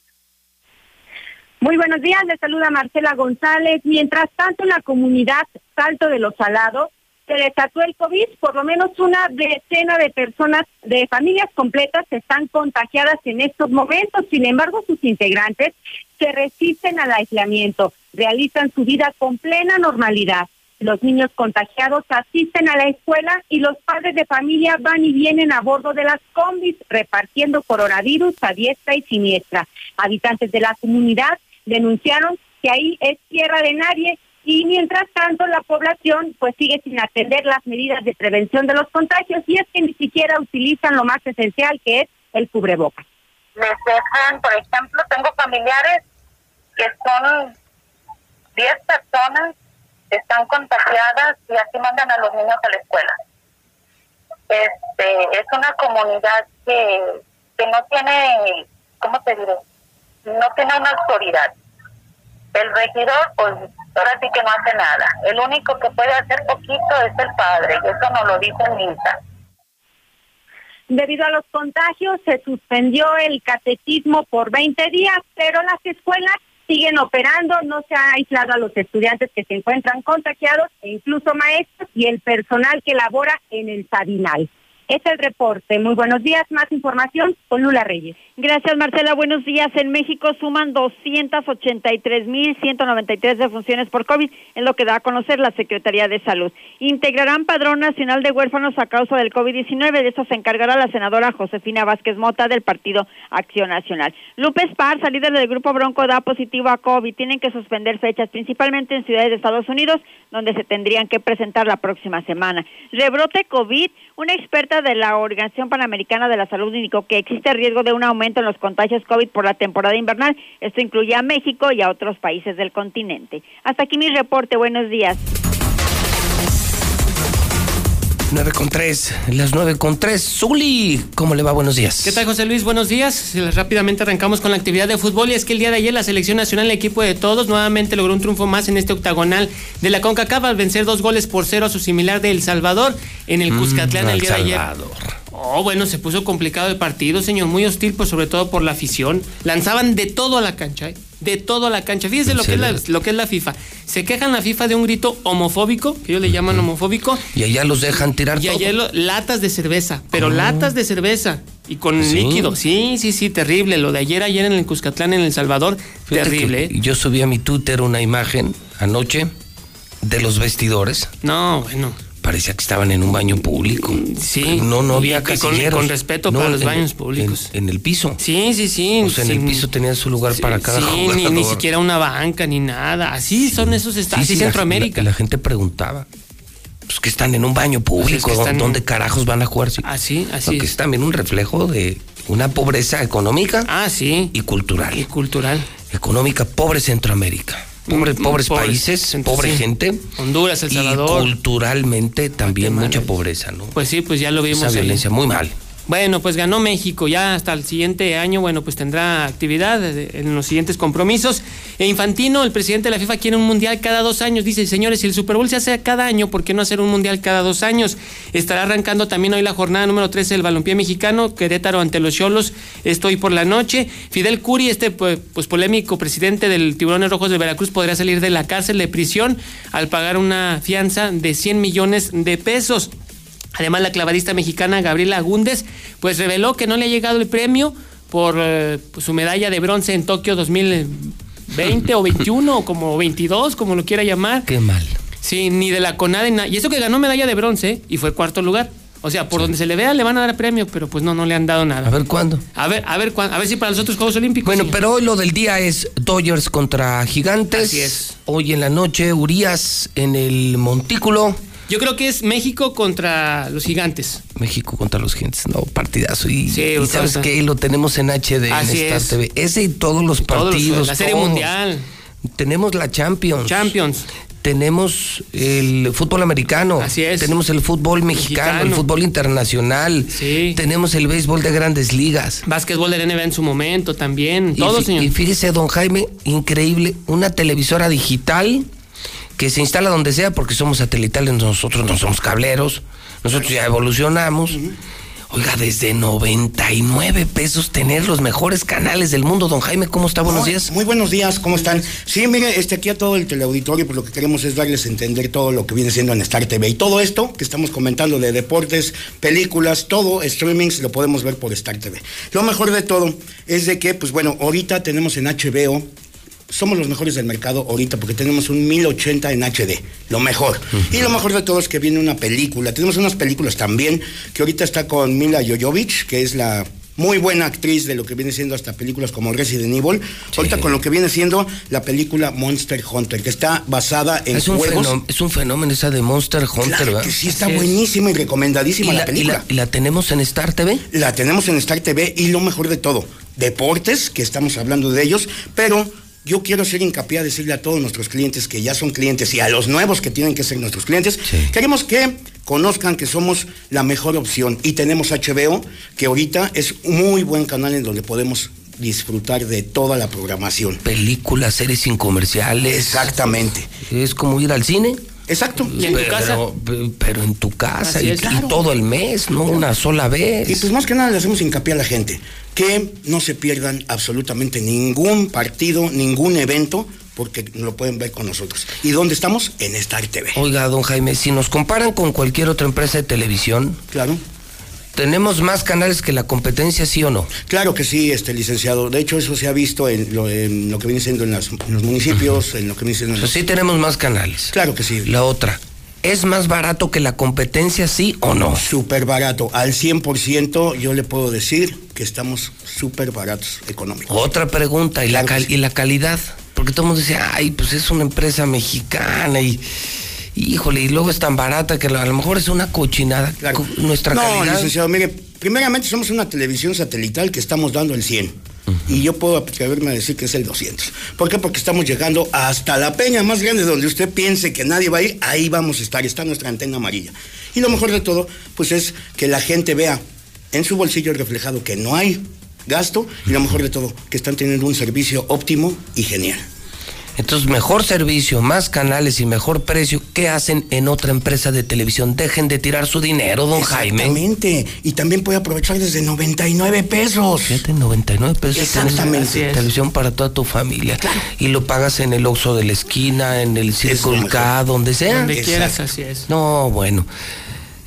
Muy buenos días, les saluda Marcela González. Mientras tanto, en la comunidad Salto de los Salados se desató el COVID, por lo menos una decena de personas, de familias completas, están contagiadas en estos momentos. Sin embargo, sus integrantes se resisten al aislamiento, realizan su vida con plena normalidad. Los niños contagiados asisten a la escuela y los padres de familia van y vienen a bordo de las combis repartiendo coronavirus a diestra y siniestra. Habitantes de la comunidad denunciaron que ahí es tierra de nadie y mientras tanto la población pues sigue sin atender las medidas de prevención de los contagios y es que ni siquiera utilizan lo más esencial que es el cubrebocas. Les dejan, por ejemplo, tengo familiares que son 10 personas están contagiadas y así mandan a los niños a la escuela. Este, es una comunidad que, que no tiene, ¿cómo te diré? No tiene una autoridad. El regidor, pues ahora sí que no hace nada. El único que puede hacer poquito es el padre, y eso nos lo el MINSA. Debido a los contagios se suspendió el catecismo por 20 días, pero las escuelas siguen operando, no se ha aislado a los estudiantes que se encuentran contagiados e incluso maestros y el personal que labora en el Sabinal. Es el reporte. Muy buenos días. Más información con Lula Reyes. Gracias, Marcela. Buenos días. En México suman 283.193 defunciones por COVID, en lo que da a conocer la Secretaría de Salud. Integrarán Padrón Nacional de Huérfanos a causa del COVID-19. De eso se encargará la senadora Josefina Vázquez Mota del Partido Acción Nacional. Lupe Esparza, líder del Grupo Bronco, da positivo a COVID. Tienen que suspender fechas, principalmente en ciudades de Estados Unidos, donde se tendrían que presentar la próxima semana. Rebrote COVID. Una experta de la Organización Panamericana de la Salud indicó que existe riesgo de un aumento en los contagios COVID por la temporada invernal. Esto incluye a México y a otros países del continente. Hasta aquí mi reporte. Buenos días. 9 con 3, las 9 con 3. Zuli, ¿cómo le va? Buenos días. ¿Qué tal, José Luis? Buenos días. Rápidamente arrancamos con la actividad de fútbol y es que el día de ayer la selección nacional, el equipo de todos, nuevamente logró un triunfo más en este octagonal de la CONCACAF al vencer dos goles por cero a su similar de El Salvador en el Cuscatlán el día de ayer. Oh, bueno, se puso complicado el partido, señor, muy hostil, pues sobre todo por la afición. Lanzaban de todo a la cancha, ¿eh? De todo a la cancha. Fíjese lo que, es la, lo que es la FIFA. Se quejan la FIFA de un grito homofóbico, que ellos le llaman homofóbico. Y allá los dejan tirar Y todo. allá lo- latas de cerveza, pero latas de cerveza. Y con ¿Sí? líquido. Sí, sí, sí, terrible. Lo de ayer, ayer en el Cuscatlán, en El Salvador, Fíjate terrible. ¿eh? Yo subí a mi Twitter una imagen anoche de los vestidores. No, bueno. Parecía que estaban en un baño público. Sí. No, no había Y con- casilleros. con respeto No, para los en- baños públicos. En, el piso. Sí, sí, sí. O sea, en el piso tenían su lugar para cada Sí, jugador. ni, ni siquiera una banca ni nada. Así son esos estados. sí, Así la- Centroamérica. La, la gente preguntaba. Pues que están en un baño público. que están- ¿Dónde carajos van a jugar? Sí. Así, así No, que es. es también un reflejo de una pobreza económica Ah, sí. y cultural. Y cultural. Económica, pobre Centroamérica. Pobre, Mm, pobres pobres, países, centro- pobre sí. gente. Honduras, El Y Salvador. culturalmente también mucha pobreza, ¿no? Pues sí, pues ya lo vimos. Esa ahí. violencia muy mal. Bueno, pues ganó México. Ya hasta el siguiente año, bueno, pues tendrá actividad eh, en los siguientes compromisos. E Infantino, el presidente de la FIFA, quiere un mundial cada dos años. Dice, señores, si el Super Bowl se hace cada año, ¿por qué no hacer un mundial cada dos años? Estará arrancando también hoy la jornada número 13 del balompié mexicano, Querétaro ante los Cholos, esto hoy por la noche. Fidel Curi, este pues, pues, polémico presidente del Tiburones Rojos de Veracruz, podría salir de la cárcel de prisión al pagar una fianza de 100 millones de pesos. Además, la clavadista mexicana Gabriela Agúndez, pues reveló que no le ha llegado el premio por eh, pues, su medalla de bronce en Tokio 2020 o 21 o como 22, como lo quiera llamar. Qué mal. Sí, ni de la CONADE, na- y eso que ganó medalla de bronce y fue cuarto lugar. O sea, por donde se le vea le van a dar premio, pero pues no, no le han dado nada. A ver cuándo. A ver, a ver, cuán- a ver si para los otros Juegos Olímpicos. Bueno, pero hoy lo del día es Dodgers contra Gigantes. Así es. Hoy en la noche, Urias en el Montículo. Yo creo que es México contra los gigantes. México contra los Gigantes. No, partidazo. Y, Sí, y sabes qué, lo tenemos en HD, Así en Star es. TV. Ese y todos los Todos los- partidos. la Serie todos. Mundial. Tenemos la Champions. Champions. Tenemos el fútbol americano. Así es. Tenemos el fútbol mexicano, Mexicano. el fútbol internacional. Sí. Tenemos el béisbol de grandes ligas. Básquetbol de la NBA en su momento también. Y Todo, señor. Y fíjese, don Jaime, increíble, una televisora digital que se instala donde sea porque somos satelitales, nosotros no somos cableros, nosotros ya evolucionamos. Oiga, desde 99 pesos tener los mejores canales del mundo. Don Jaime, ¿cómo está? Buenos No, días. Muy buenos días, ¿cómo están? Sí, mire, este, aquí a todo el teleauditorio, pues lo que queremos es darles a entender todo lo que viene siendo en Star TV. Y todo esto que estamos comentando de deportes, películas, todo, streamings, lo podemos ver por Star TV. Lo mejor de todo es de que, pues bueno, ahorita tenemos en HBO somos los mejores del mercado ahorita porque tenemos un 1080 en HD, lo mejor. Y lo mejor de todo es que viene una película. Tenemos unas películas también que ahorita está con Mila Jovovich, que es la muy buena actriz de lo que viene siendo hasta películas como Resident Evil. Ahorita con lo que viene siendo la película Monster Hunter, que está basada en Es un, juegos. es un fenómeno esa de Monster Hunter, Claro sí, está buenísima y recomendadísima ¿Y la, la, y película. la- y la tenemos en Star TV? La tenemos en Star TV y lo mejor de todo, deportes, que estamos hablando de ellos, pero yo quiero hacer hincapié a decirle a todos nuestros clientes que ya son clientes y a los nuevos que tienen que ser nuestros clientes, queremos que conozcan que somos la mejor opción y tenemos HBO, que ahorita es un muy buen canal en donde podemos disfrutar de toda la programación. Películas, series sin comerciales. Exactamente. Es como ir al cine. Exacto. ¿Y en tu casa? Pero en tu casa y. Claro. y todo el mes, no una sola vez. Y pues más que nada le hacemos hincapié a la gente que no se pierdan absolutamente ningún partido, ningún evento, porque lo pueden ver con nosotros. ¿Y dónde estamos? En Star TV. Oiga, don Jaime, si nos comparan con cualquier otra empresa de televisión, claro. ¿Tenemos más canales que la competencia, sí o no? Claro que sí, este licenciado. De hecho, eso se ha visto en lo, en lo que viene siendo en, las- en los municipios, en lo que viene siendo en los... sí tenemos más canales. Claro que sí. La otra, ¿es más barato que la competencia, sí o no? Súper barato. Al 100% yo le puedo decir que estamos súper baratos económicos. Otra pregunta, ¿y, la, cal- y la calidad? Porque todo el mundo dice, ay, pues es una empresa mexicana y... Híjole, y luego es tan barata que a lo mejor es una cochinada. Co- Nuestra no, calidad. licenciado, mire, primeramente somos una televisión satelital que estamos dando el 100. Y yo puedo atreverme a decir que es el 200. ¿Por qué? Porque estamos llegando hasta la peña más grande donde usted piense que nadie va a ir, ahí vamos a estar, está nuestra antena amarilla. Y lo mejor de todo, pues es que la gente vea en su bolsillo reflejado que no hay gasto y lo mejor de todo, que están teniendo un servicio óptimo y genial. Entonces, mejor servicio, más canales y mejor precio. ¿Qué hacen en otra empresa de televisión? Dejen de tirar su dinero, don Jaime. Exactamente. Y también puede aprovechar desde 99 pesos. Fíjate, 99 pesos. Exactamente. tienes televisión para toda tu familia. Y lo pagas en el Oxxo de la esquina, en el Circle K, donde sea. Donde quieras, así es. No, bueno.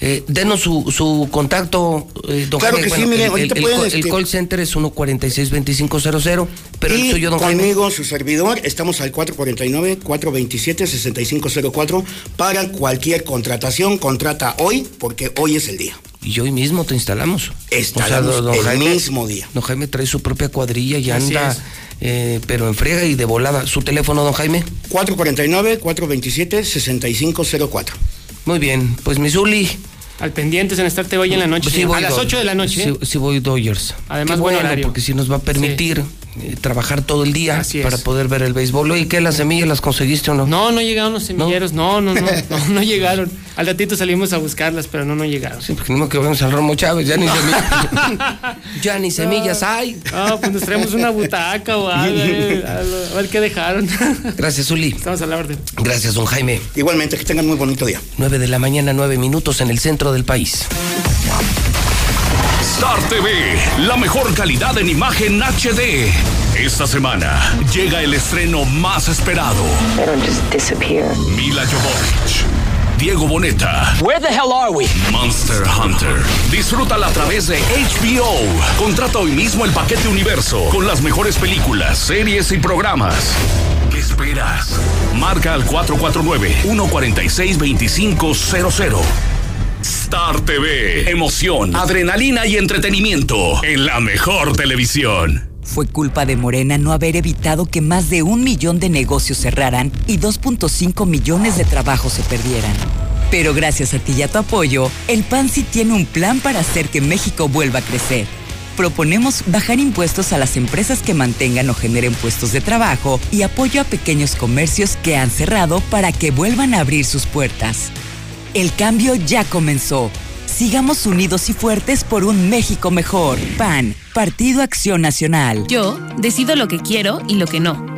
Eh, denos su, su contacto, eh, don Claro Jaime. que sí, mire, el, ahorita el- el pueden, call- este- el call center es 146-2500, pero el y suyo, don Jaime. conmigo, su servidor, estamos al 449-427-6504 para cualquier contratación. Contrata hoy, porque hoy es el día. Y hoy mismo te instalamos. Instalamos el mismo día. Don Jaime trae su propia cuadrilla y Así anda, es. eh, pero en friega y de volada. ¿Su teléfono, don Jaime? 449-427-6504. Muy bien, pues Misuli. Al pendientes en estarte hoy en la noche. Sí a las Do- 8 de la noche. Sí, ¿eh? sí voy Dodgers. Además, Qué bueno, horario. porque si nos va a permitir eh, trabajar todo el día Así es. para poder ver el béisbol. ¿Y qué, las semillas las conseguiste o no? No, no llegaron los semilleros. No, no, no, no, no llegaron. Al ratito salimos a buscarlas, pero no, no llegaron. Sí, porque no que vemos al Romo Chávez, ya ni semillas. ya ni semillas hay. Ah, pues nos traemos una butaca o algo. eh, a ver qué dejaron. Gracias, Zuli. Estamos a la orden. Gracias, don Jaime. Igualmente, que tengan muy bonito día. 9 de la mañana, 9 minutos en el centro del país. Star TV, la mejor calidad en imagen HD. Esta semana llega el estreno más esperado. Mila Jovovich, Diego Boneta. Where the hell are we? Monster Hunter. Disfrútala a través de HBO. Contrata hoy mismo el paquete universo con las mejores películas, series y programas. ¿Qué esperas? Marca al 449-146-2500. Star TV. Emoción, adrenalina y entretenimiento en la mejor televisión. Fue culpa de Morena no haber evitado que más de un millón de negocios cerraran y 2.5 millones de trabajos se perdieran. Pero gracias a ti y a tu apoyo, el PAN sí tiene un plan para hacer que México vuelva a crecer. Proponemos bajar impuestos a las empresas que mantengan o generen puestos de trabajo y apoyo a pequeños comercios que han cerrado para que vuelvan a abrir sus puertas. El cambio ya comenzó. Sigamos unidos y fuertes por un México mejor. PAN, Partido Acción Nacional. Yo decido lo que quiero y lo que no.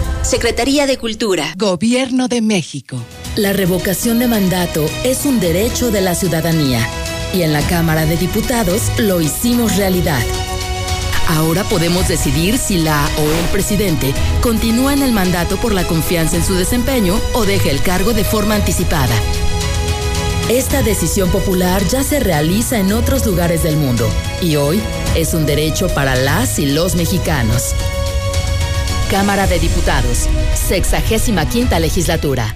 Secretaría de Cultura. Gobierno de México. La revocación de mandato es un derecho de la ciudadanía y en la Cámara de Diputados lo hicimos realidad. Ahora podemos decidir si la o el presidente continúa en el mandato por la confianza en su desempeño o deja el cargo de forma anticipada. Esta decisión popular ya se realiza en otros lugares del mundo y hoy es un derecho para las y los mexicanos. Cámara de Diputados, 65 legislatura.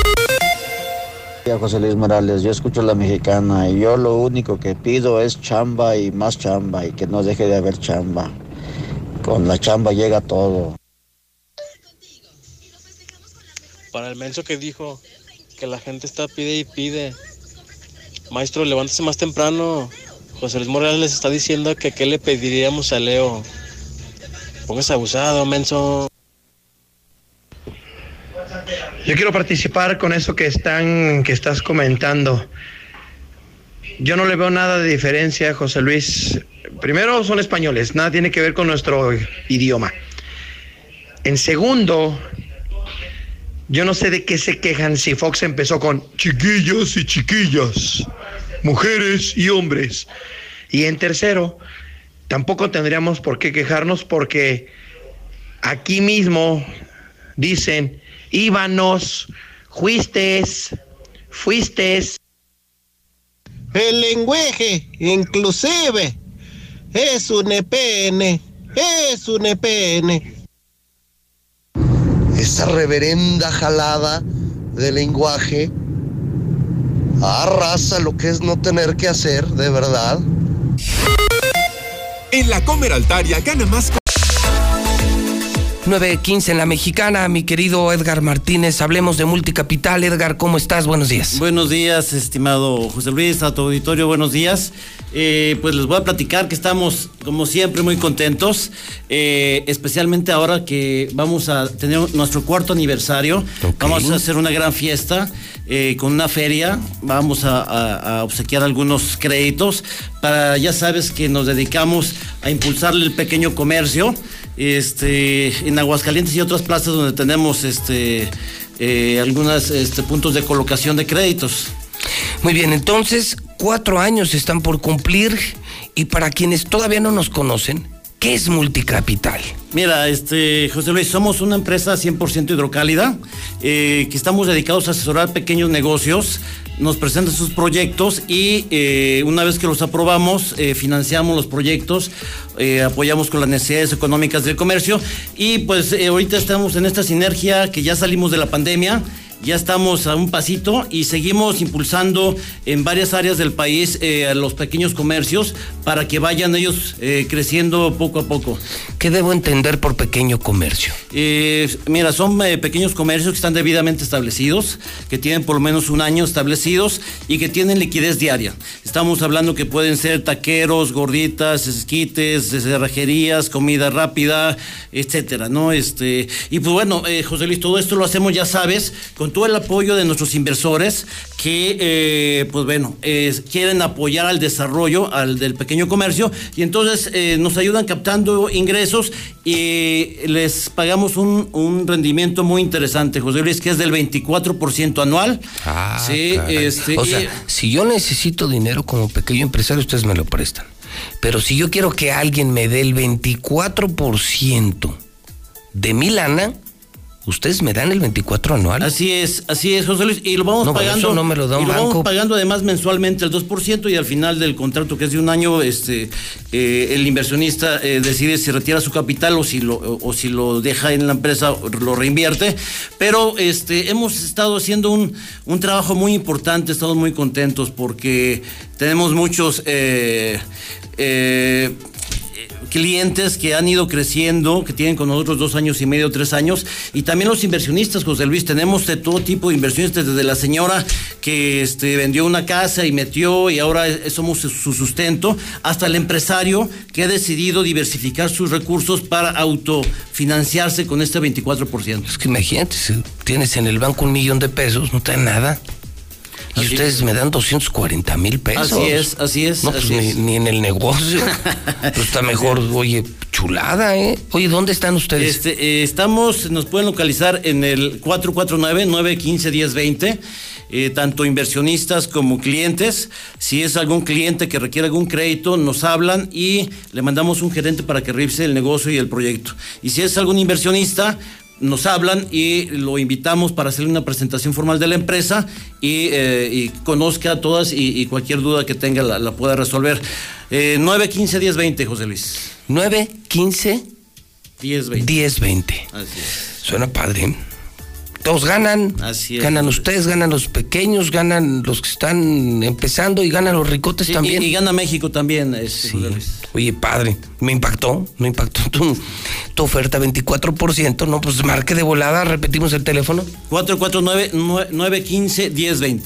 José Luis Morales, yo escucho la mexicana y yo lo único que pido es chamba y más chamba y que no deje de haber chamba. Con la chamba llega todo. Para el menso que dijo que la gente está pide y pide. Maestro, levántese más temprano. José Luis Morales les está diciendo que qué le pediríamos a Leo. Póngase abusado, menso. Yo quiero participar con eso que están, que estás comentando. Yo no le veo nada de diferencia, José Luis. Primero son españoles, nada tiene que ver con nuestro idioma. En segundo, yo no sé de qué se quejan si Fox empezó con chiquillos y chiquillas, mujeres y hombres. Y en tercero, tampoco tendríamos por qué quejarnos porque aquí mismo dicen íbanos, fuistes, fuistes. El lenguaje inclusive es un EPN, es un EPN. Esa reverenda jalada de lenguaje arrasa lo que es no tener que hacer, de verdad. En la Comer Altaria gana más. 9.15 en la mexicana, mi querido Edgar Martínez. Hablemos de multicapital. Edgar, ¿cómo estás? Buenos días. Buenos días, estimado José Luis, a tu auditorio, buenos días. Eh, pues les voy a platicar que estamos, como siempre, muy contentos, eh, especialmente ahora que vamos a tener nuestro cuarto aniversario. Vamos a hacer una gran fiesta eh, con una feria. Vamos a, a- a obsequiar algunos créditos para, ya sabes, que nos dedicamos a impulsarle el pequeño comercio este, en Aguascalientes y otras plazas donde tenemos este, eh, algunos este, puntos de colocación de créditos. Muy bien, entonces, cuatro años están por cumplir. Y para quienes todavía no nos conocen, ¿qué es multicapital? Mira, este, José Luis, somos una empresa 100% hidrocálida, eh, que estamos dedicados a asesorar pequeños negocios, nos presentan sus proyectos y eh, una vez que los aprobamos, eh, financiamos los proyectos, apoyamos con las necesidades económicas del comercio y pues ahorita estamos en esta sinergia que ya salimos de la pandemia. Ya estamos a un pasito y seguimos impulsando en varias áreas del país a los pequeños comercios para que vayan ellos creciendo poco a poco. ¿Qué debo entender por pequeño comercio? Eh, mira, son eh, pequeños comercios que están debidamente establecidos, que tienen por lo menos un año establecidos y que tienen liquidez diaria. Estamos hablando que pueden ser taqueros, gorditas, esquites, cerrajerías, comida rápida, etcétera, ¿no? Este, y pues bueno, eh, José Luis, todo esto lo hacemos, ya sabes, con todo el apoyo de nuestros inversores que, eh, pues bueno, quieren apoyar al desarrollo al del pequeño comercio y entonces nos ayudan captando ingresos y les pagamos un, un rendimiento muy interesante, José Luis, que es del 24% anual. Ah, sí, este, o sea, y- si yo necesito dinero como pequeño empresario, ustedes me lo prestan. Pero si yo quiero que alguien me dé el 24% de mi lana, ustedes me dan el 24 anual. Así es, así es, José Luis. Y lo vamos No, pagando. eso no me lo da un y lo vamos pagando además mensualmente el 2% y al final del contrato, que es de un año, este eh, el inversionista eh, decide si retira su capital o si lo, o, o si lo deja en la empresa, lo reinvierte. Pero este hemos estado haciendo un, un trabajo muy importante, estamos muy contentos porque tenemos muchos. eh, clientes que han ido creciendo, que tienen con nosotros dos años y medio, tres años, y también los inversionistas, José Luis, tenemos de todo tipo de inversionistas, desde la señora que este, vendió una casa y metió y ahora es- somos su su sustento, hasta el empresario que ha decidido diversificar sus recursos para autofinanciarse con este 24%. Es que imagínate, si tienes en el banco un millón de pesos, no te dan nada. Y ustedes me dan 240 mil pesos. Así es, así es, No, pues así ni, es. ni en el negocio. Pues está mejor, oye, chulada, ¿eh? Oye, ¿dónde están ustedes? Este, eh, estamos, nos pueden localizar en el 449-915-1020, eh, tanto inversionistas como clientes. Si es algún cliente que requiere algún crédito, nos hablan y le mandamos un gerente para que revise el negocio y el proyecto. Y si es algún inversionista, nos hablan y lo invitamos para hacerle una presentación formal de la empresa y, eh, y conozca a todas y, y cualquier duda que tenga la, la pueda resolver. Eh, 915-1020, José Luis. 9, 15, 1020. 10, 20. Así es. Suena padre. ¿Eh? Todos ganan. Así es. Ganan ustedes, ganan los pequeños, ganan los que están empezando y ganan los ricotes Sí, también. Y, y gana México también. José Luis. Oye, padre, me impactó, me impactó tu, tu oferta 24%. No, pues marque de volada, repetimos el teléfono. 449-915-1020.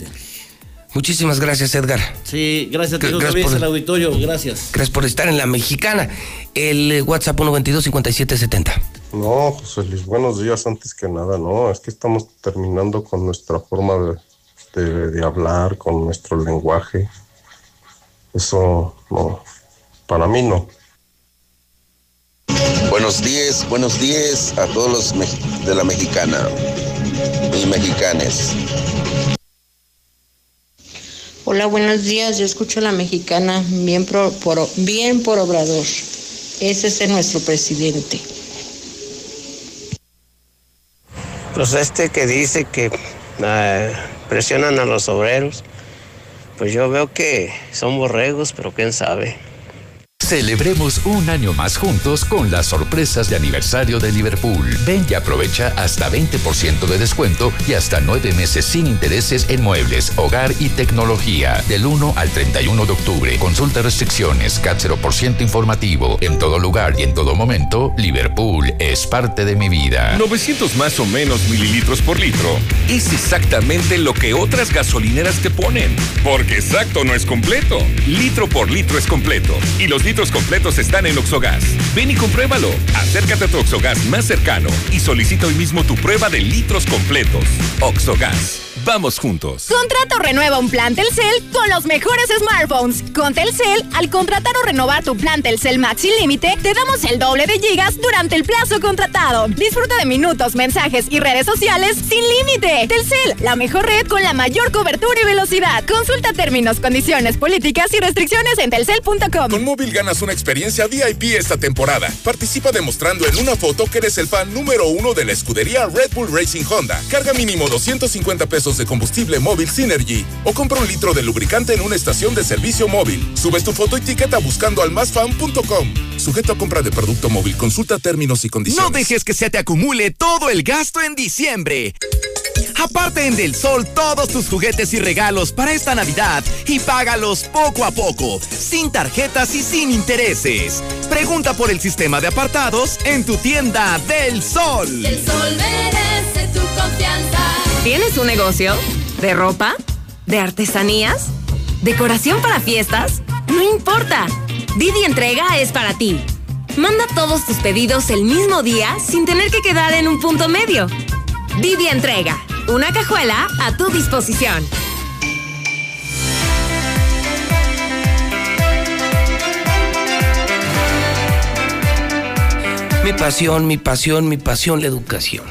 Muchísimas gracias, Edgar. Sí, gracias a ti, Gracias por el- al auditorio. Gracias. Gracias por estar en la mexicana. El eh, WhatsApp 122-5770. No, José Luis, buenos días antes que nada, no, es que estamos terminando con nuestra forma de, de- de hablar, con nuestro lenguaje. Eso, no, para mí no. Buenos días, buenos días a todos los de la mexicana y mexicanes. Hola, buenos días. Yo escucho a la mexicana bien por, por- bien por Obrador. Ese es nuestro presidente. Pues este que dice que eh, presionan a los obreros, pues yo veo que son borregos, pero quién sabe. Celebremos un año más juntos con las sorpresas de aniversario de Liverpool. Ven y aprovecha hasta 20% de descuento y hasta nueve meses sin intereses en muebles, hogar y tecnología. Del 1 al 31 de octubre. Consulta restricciones, CAT 0% informativo. En todo lugar y en todo momento, Liverpool es parte de mi vida. 900 más o menos mililitros por litro es exactamente lo que otras gasolineras te ponen. Porque exacto no es completo. Litro por litro es completo. Y los litros completos están en Oxogas. Ven y compruébalo. Acércate a tu Oxogas más cercano y solicita hoy mismo tu prueba de litros completos. Oxogas. Vamos juntos. Contrata o renueva un plan Telcel con los mejores smartphones. Con Telcel, al contratar o renovar tu plan Telcel Max sin límite, te damos el doble de gigas durante el plazo contratado. Disfruta de minutos, mensajes y redes sociales sin límite. Telcel, la mejor red con la mayor cobertura y velocidad. Consulta términos, condiciones, políticas y restricciones en telcel.com. Con móvil ganas una experiencia VIP esta temporada. Participa demostrando en una foto que eres el fan número uno de la escudería Red Bull Racing Honda. Carga mínimo 250 pesos de combustible móvil Synergy o compra un litro de lubricante en una estación de servicio móvil. Subes tu foto y etiqueta buscando al másfan.com. Sujeto a compra de producto móvil. Consulta términos y condiciones. No dejes que se te acumule todo el gasto en diciembre. Aparte en Del Sol todos tus juguetes y regalos para esta Navidad y págalos poco a poco, sin tarjetas y sin intereses. Pregunta por el sistema de apartados en tu tienda Del Sol. El sol merece tu confianza. ¿Tienes un negocio? ¿De ropa? ¿De artesanías? ¿Decoración para fiestas? No importa. Didi Entrega es para ti. Manda todos tus pedidos el mismo día sin tener que quedar en un punto medio. Didi Entrega. Una cajuela a tu disposición. Mi pasión, mi pasión, mi pasión, la educación.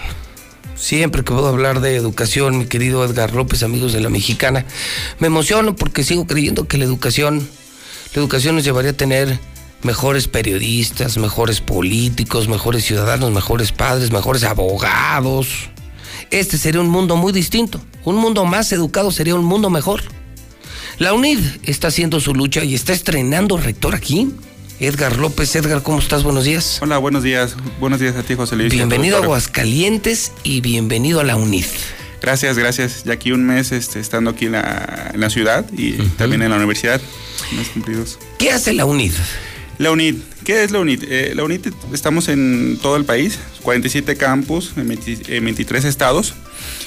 Siempre que puedo hablar de educación, mi querido Edgar López, amigos de la Mexicana, me emociono porque sigo creyendo que la educación, la educación nos llevaría a tener mejores periodistas, mejores políticos, mejores ciudadanos, mejores padres, mejores abogados. Este sería un mundo muy distinto. Un mundo más educado sería un mundo mejor. La UNID está haciendo su lucha y está estrenando rector aquí. Edgar López, Edgar, ¿cómo estás? Buenos días. Hola, buenos días. Buenos días a ti, José Luis. Bienvenido a Aguascalientes y bienvenido a la UNID. Gracias, gracias. Ya aquí un mes este, estando aquí en la, en la ciudad y también en la universidad. Mes cumplidos. ¿Qué hace la UNID? La UNID, ¿qué es la UNID? Eh, la UNID estamos en todo el país, 47 campus en, 20 en 23 estados.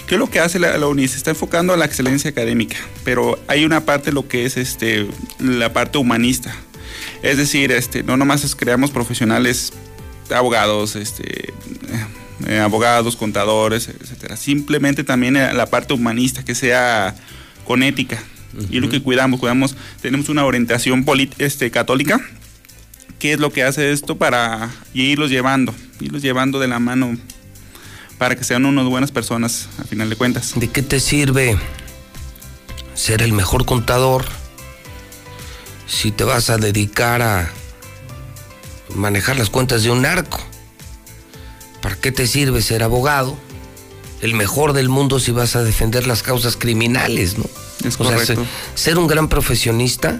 ¿Qué es lo que hace la, la, UNID? Se está enfocando a la excelencia académica, pero hay una parte, lo que es este, la parte humanista. Es decir, este, no nomás creamos profesionales, abogados, este, eh, abogados, contadores, etcétera. Simplemente también la parte humanista, que sea con ética. Uh -huh. Y lo que cuidamos, cuidamos, tenemos una orientación este, católica. ¿Qué es lo que hace esto para irlos llevando? Irlos llevando de la mano para que sean unas buenas personas, a final de cuentas. ¿De qué te sirve ser el mejor contador si te vas a dedicar a manejar las cuentas de un narco? ¿Para qué te sirve ser abogado? El mejor del mundo si vas a defender las causas criminales, ¿no? Es o correcto. sea, ser, ser, un gran profesionista,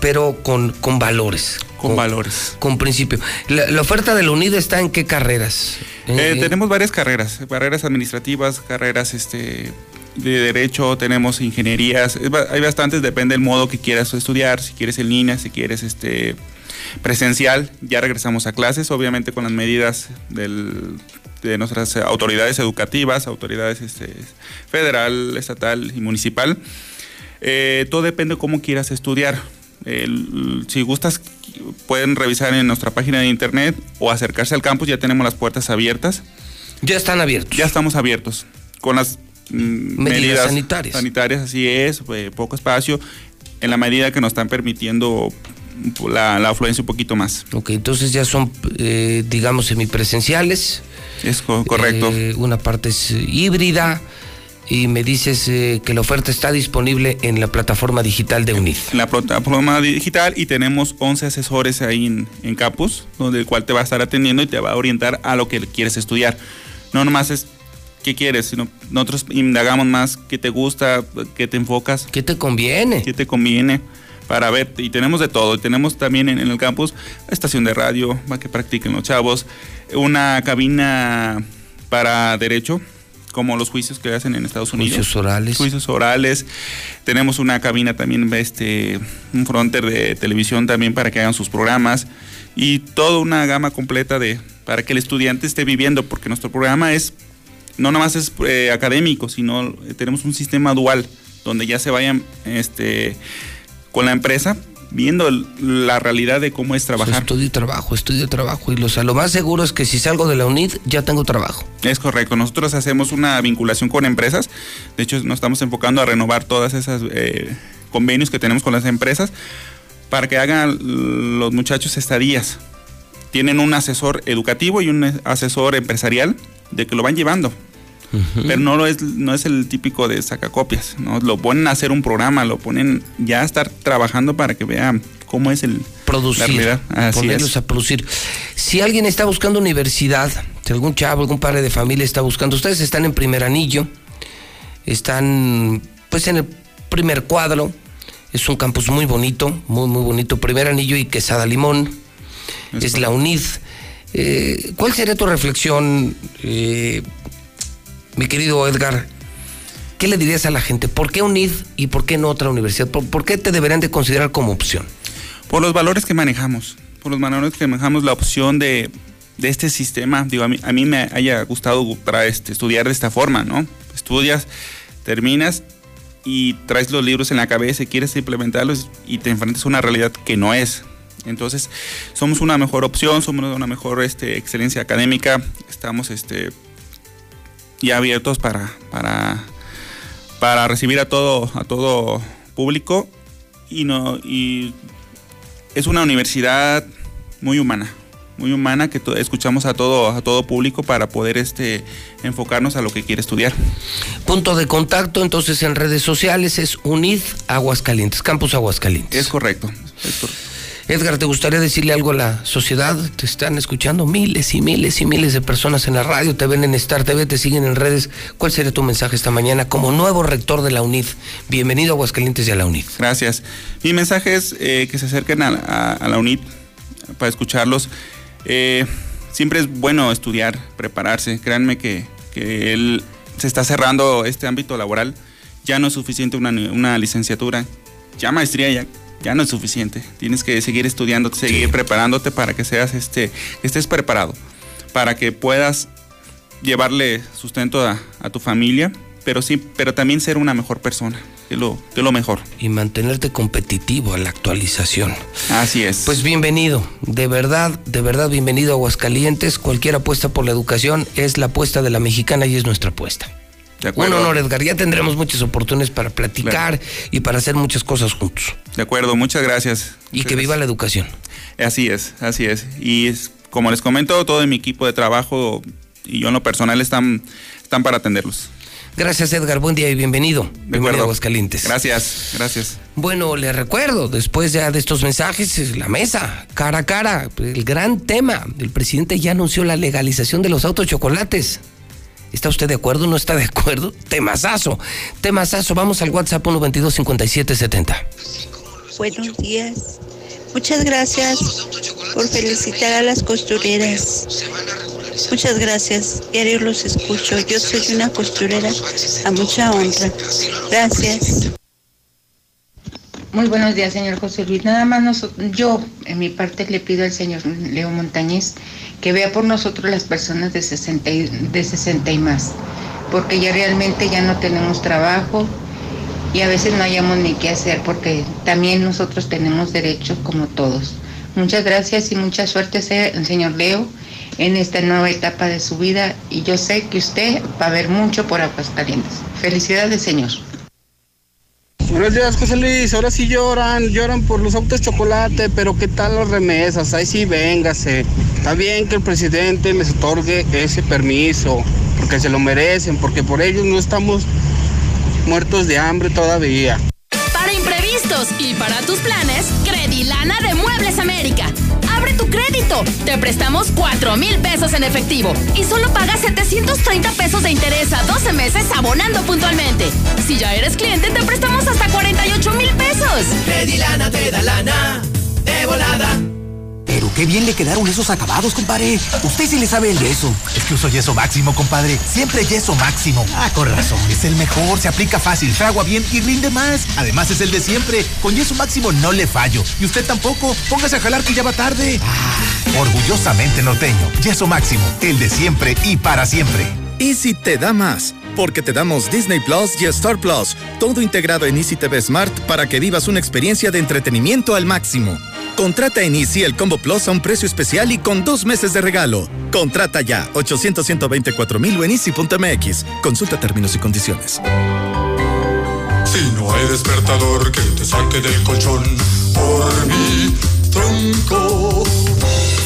pero con, con valores. Con, con valores. Con principio. La, la, oferta de la UNID está en qué carreras? Eh, tenemos varias carreras, carreras administrativas, carreras este, de derecho, tenemos ingenierías, hay bastantes, depende del modo que quieras estudiar, si quieres en línea, si quieres este presencial, ya regresamos a clases, obviamente con las medidas del, de nuestras autoridades educativas, autoridades este, federal, estatal y municipal. Eh, todo depende de cómo quieras estudiar. El, si gustas, pueden revisar en nuestra página de internet o acercarse al campus, ya tenemos las puertas abiertas. Ya están abiertos. Ya estamos abiertos. Con las medidas, medidas sanitarias. Sanitarias, así es, eh, poco espacio, en la medida que nos están permitiendo la, la afluencia un poquito más. Ok, entonces ya son, eh, digamos, semipresenciales. Es co correcto. Eh, una parte es híbrida y me dices eh, que la oferta está disponible en la plataforma digital de UNID. En la plataforma digital y tenemos 11 asesores ahí en, en, campus, donde el cual te va a estar atendiendo y te va a orientar a lo que quieres estudiar. No nomás es qué quieres, sino nosotros indagamos más qué te gusta, qué te enfocas. ¿Qué te conviene? ¿Qué te conviene? Para ver, y tenemos de todo. Y tenemos también en, en el campus estación de radio, para que practiquen los chavos, una cabina para derecho, como los juicios que hacen en Estados Unidos. Juicios orales. Juicios orales. Tenemos una cabina también, este, un fronter de televisión también para que hagan sus programas. Y toda una gama completa de para que el estudiante esté viviendo, porque nuestro programa es, no nomás es eh, académico, sino eh, tenemos un sistema dual, donde ya se vayan este, con la empresa viendo la realidad de cómo es trabajar. estudio y trabajo, estudio y trabajo. Y lo, o sea, lo más seguro es que si salgo de la UNID ya tengo trabajo. Es correcto. Nosotros hacemos una vinculación con empresas. De hecho, nos estamos enfocando a renovar todas esas eh, convenios que tenemos con las empresas para que hagan los muchachos estadías. Tienen un asesor educativo y un asesor empresarial de que lo van llevando. Uh -huh. Pero no, lo es, no es el típico de sacacopias, ¿no? Lo ponen a hacer un programa, lo ponen ya a estar trabajando para que vean cómo es el producir, Así ponerlos es. a producir. Si alguien está buscando universidad, si algún chavo, algún padre de familia está buscando, ustedes están en primer anillo, están pues en el primer cuadro, es un campus muy bonito, muy muy bonito, primer anillo y Quesada Limón, es, es la UNID. Eh, ¿Cuál sería tu reflexión, eh, mi querido Edgar? ¿Qué le dirías a la gente? ¿Por qué UNID y por qué no otra universidad? ¿Por, ¿Por, qué te deberían de considerar como opción? Por los valores que manejamos, por los valores que manejamos, la opción de, de este sistema. Digo, a mí, a mí me haya gustado para este, estudiar de esta forma, ¿no? Estudias, terminas y traes los libros en la cabeza y quieres implementarlos y te enfrentas a una realidad que no es. Entonces, somos una mejor opción, somos una mejor este, excelencia académica, estamos este, ya abiertos para, para, para recibir a todo, a todo público y, no, y es una universidad muy humana, muy humana que escuchamos a todo, a todo público para poder este, enfocarnos a lo que quiere estudiar. Punto de contacto entonces en redes sociales es UNID Aguascalientes, Campus Aguascalientes. Es correcto. Es correcto. Edgar, ¿te gustaría decirle algo a la sociedad? Te están escuchando miles y miles y miles de personas en la radio, te ven en Star TV, te siguen en redes. ¿Cuál sería tu mensaje esta mañana como nuevo rector de la UNID? Bienvenido a Aguascalientes y a la UNID. Gracias. Mi mensaje es eh, que se acerquen a, la UNID para escucharlos. Eh, siempre es bueno estudiar, prepararse. Créanme que, él se está cerrando este ámbito laboral. Ya no es suficiente una licenciatura, ya maestría ya ya no es suficiente. Tienes que seguir estudiando, seguir preparándote para que seas este, estés preparado, para que puedas llevarle sustento a, tu familia, pero sí, pero también ser una mejor persona. Que lo, que lo mejor. Y mantenerte competitivo a la actualización. Así es. Pues bienvenido, de verdad, de verdad bienvenido a Aguascalientes. Cualquier apuesta por la educación es la apuesta de la mexicana y es nuestra apuesta. Un honor, Edgar. Ya tendremos muchas oportunidades para platicar y para hacer muchas cosas juntos. De acuerdo, muchas gracias. Y que viva la educación. Así es, así es. Y como les comento, todo mi equipo de trabajo y yo en lo personal están, están para atenderlos. Gracias, Edgar. Buen día y bienvenido. De bienvenido a Aguascalientes. Gracias, gracias. Bueno, le recuerdo, después ya de estos mensajes, la mesa, cara a cara, el gran tema. El presidente ya anunció la legalización de los autos chocolates. ¿Está usted de acuerdo? ¿No está de acuerdo? Temazazo. Temazazo. Vamos al WhatsApp 122-5770. Buenos días. Muchas gracias por felicitar a las costureras. Muchas gracias. Diario los escucho. Yo soy una costurera a mucha honra. Gracias. Muy buenos días, señor José Luis. Nada más yo, en mi parte, le pido al señor Leo Montañez que vea por nosotros las personas de 60 y, de 60 y más, porque ya realmente ya no tenemos trabajo y a veces no hayamos ni qué hacer, porque también nosotros tenemos derecho como todos. Muchas gracias y mucha suerte, señor Leo, en esta nueva etapa de su vida y yo sé que usted va a ver mucho por Aguascalientes. Felicidades, señor. Buenos días, José Luis. Ahora sí lloran, lloran por los autos chocolate, pero ¿qué tal las remesas? Ahí sí, véngase. Está bien que el presidente les otorgue ese permiso, porque se lo merecen, porque por ellos no estamos muertos de hambre todavía. Para imprevistos y para tus planes, Credilana de Muebles América crédito. Te prestamos 4 mil pesos en efectivo y solo pagas 730 pesos de interés a 12 meses abonando puntualmente. Si ya eres cliente, te prestamos hasta 48 mil pesos. Credilana te da lana de volada. Pero qué bien le quedaron esos acabados, compadre. Usted sí le sabe el yeso. Es que uso yeso máximo, compadre. Siempre yeso máximo. Ah, con razón. Es el mejor, se aplica fácil, fragua bien y rinde más. Además es el de siempre. Con yeso máximo no le fallo. Y usted tampoco. Póngase a jalar que ya va tarde. Ah, orgullosamente norteño. Yeso máximo. El de siempre y para siempre. Easy te da más porque te damos Disney Plus y Star Plus, todo integrado en Easy TV Smart para que vivas una experiencia de entretenimiento al máximo. Contrata en Easy el Combo Plus a un precio especial y con dos meses de regalo. Contrata ya 800 124 mil en easy.mx. Consulta términos y condiciones. Si no hay despertador que te saque del colchón por mi tronco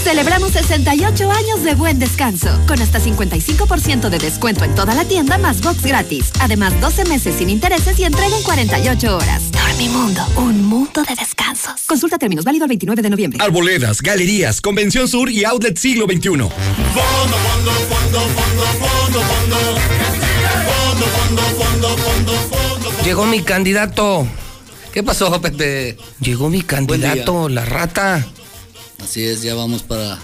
Celebramos 68 años de buen descanso, con hasta 55% de descuento en toda la tienda más box gratis. Además, 12 meses sin intereses y entrega en 48 horas. Dormimundo, un mundo de descansos. Consulta términos válido el 29 de noviembre. Arboledas, galerías, Convención Sur y Outlet Siglo XXI. Fondo, fondo, fondo, fondo, fondo, fondo. Llegó mi candidato. ¿Qué pasó, Pepe? Llegó mi candidato, la rata. Así es, ya vamos para.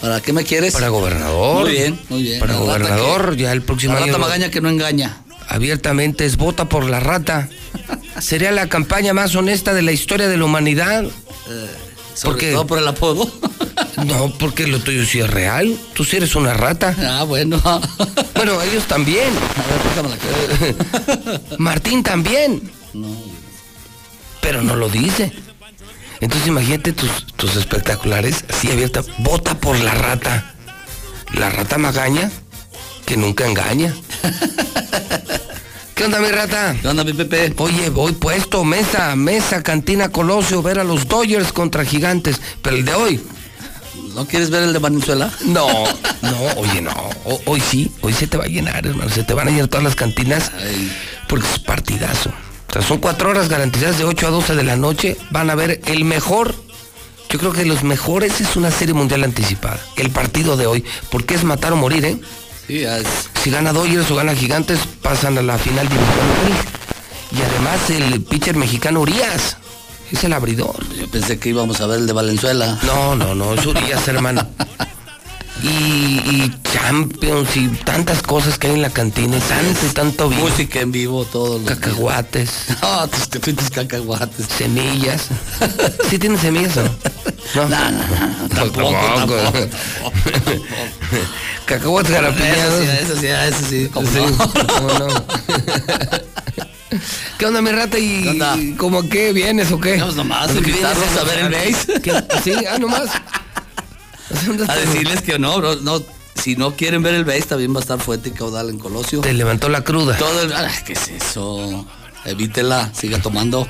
¿Para qué me quieres? Para gobernador. Muy bien, muy bien. Para gobernador, ya el próximo la rata magaña que no engaña. Abiertamente es vota por la rata. Sería la campaña más honesta de la historia de la humanidad. Eh, sobre todo por el apodo. no, porque lo tuyo sí es real. Tú sí eres una rata. Ah, bueno. bueno, ellos también. A ver, Martín también. No. Pero no lo dice. Entonces imagínate tus, espectaculares así abierta. Vota por la rata. La rata magaña que nunca engaña. ¿Qué onda, mi rata? ¿Qué onda, mi Pepe? Oye, voy puesto, mesa, mesa, cantina Colosio, ver a los Dodgers contra Gigantes. Pero el de hoy. ¿No quieres ver el de Venezuela? No, no, oye, no. O- hoy sí, hoy se te va a llenar, hermano. Se te van a llenar todas las cantinas porque es partidazo. O sea, son cuatro horas garantizadas de 8 a 12 de la noche. Van a ver el mejor. Yo creo que los mejores es una serie mundial anticipada. El partido de hoy. Porque es matar o morir, ¿eh? Sí, es- Si gana Dodgers o gana Gigantes, pasan a la final divisional. Y además el pitcher mexicano Urias. Es el abridor. Yo pensé que íbamos a ver el de Valenzuela. No, no, no, es Urias, hermano. Y, y Champions y tantas cosas que hay en la cantina, y tanto y tanto vino. Música en vivo, todo. Los Cacahuates. No, tus pinches cacahuates. Semillas. ¿Sí tienen semillas o no? No, no, no, tampoco, tampoco. Cacahuates garapiñados. Eso sí, eso sí, eso sí. ¿cómo no? ¿Qué onda, mi rata? ¿Y ¿Qué onda? y cómo qué? ¿Vienes o qué? Vamos nomás, ¿Lo que invitarlos vienes a ver el base. ¿Qué? Sí, ah, nomás. A decirles que no, bro, no, si no quieren ver el base, también va a estar fuerte y caudal en Colosio. Te levantó la cruda. Todo el, ay, ¿qué es eso? Evítela, siga tomando.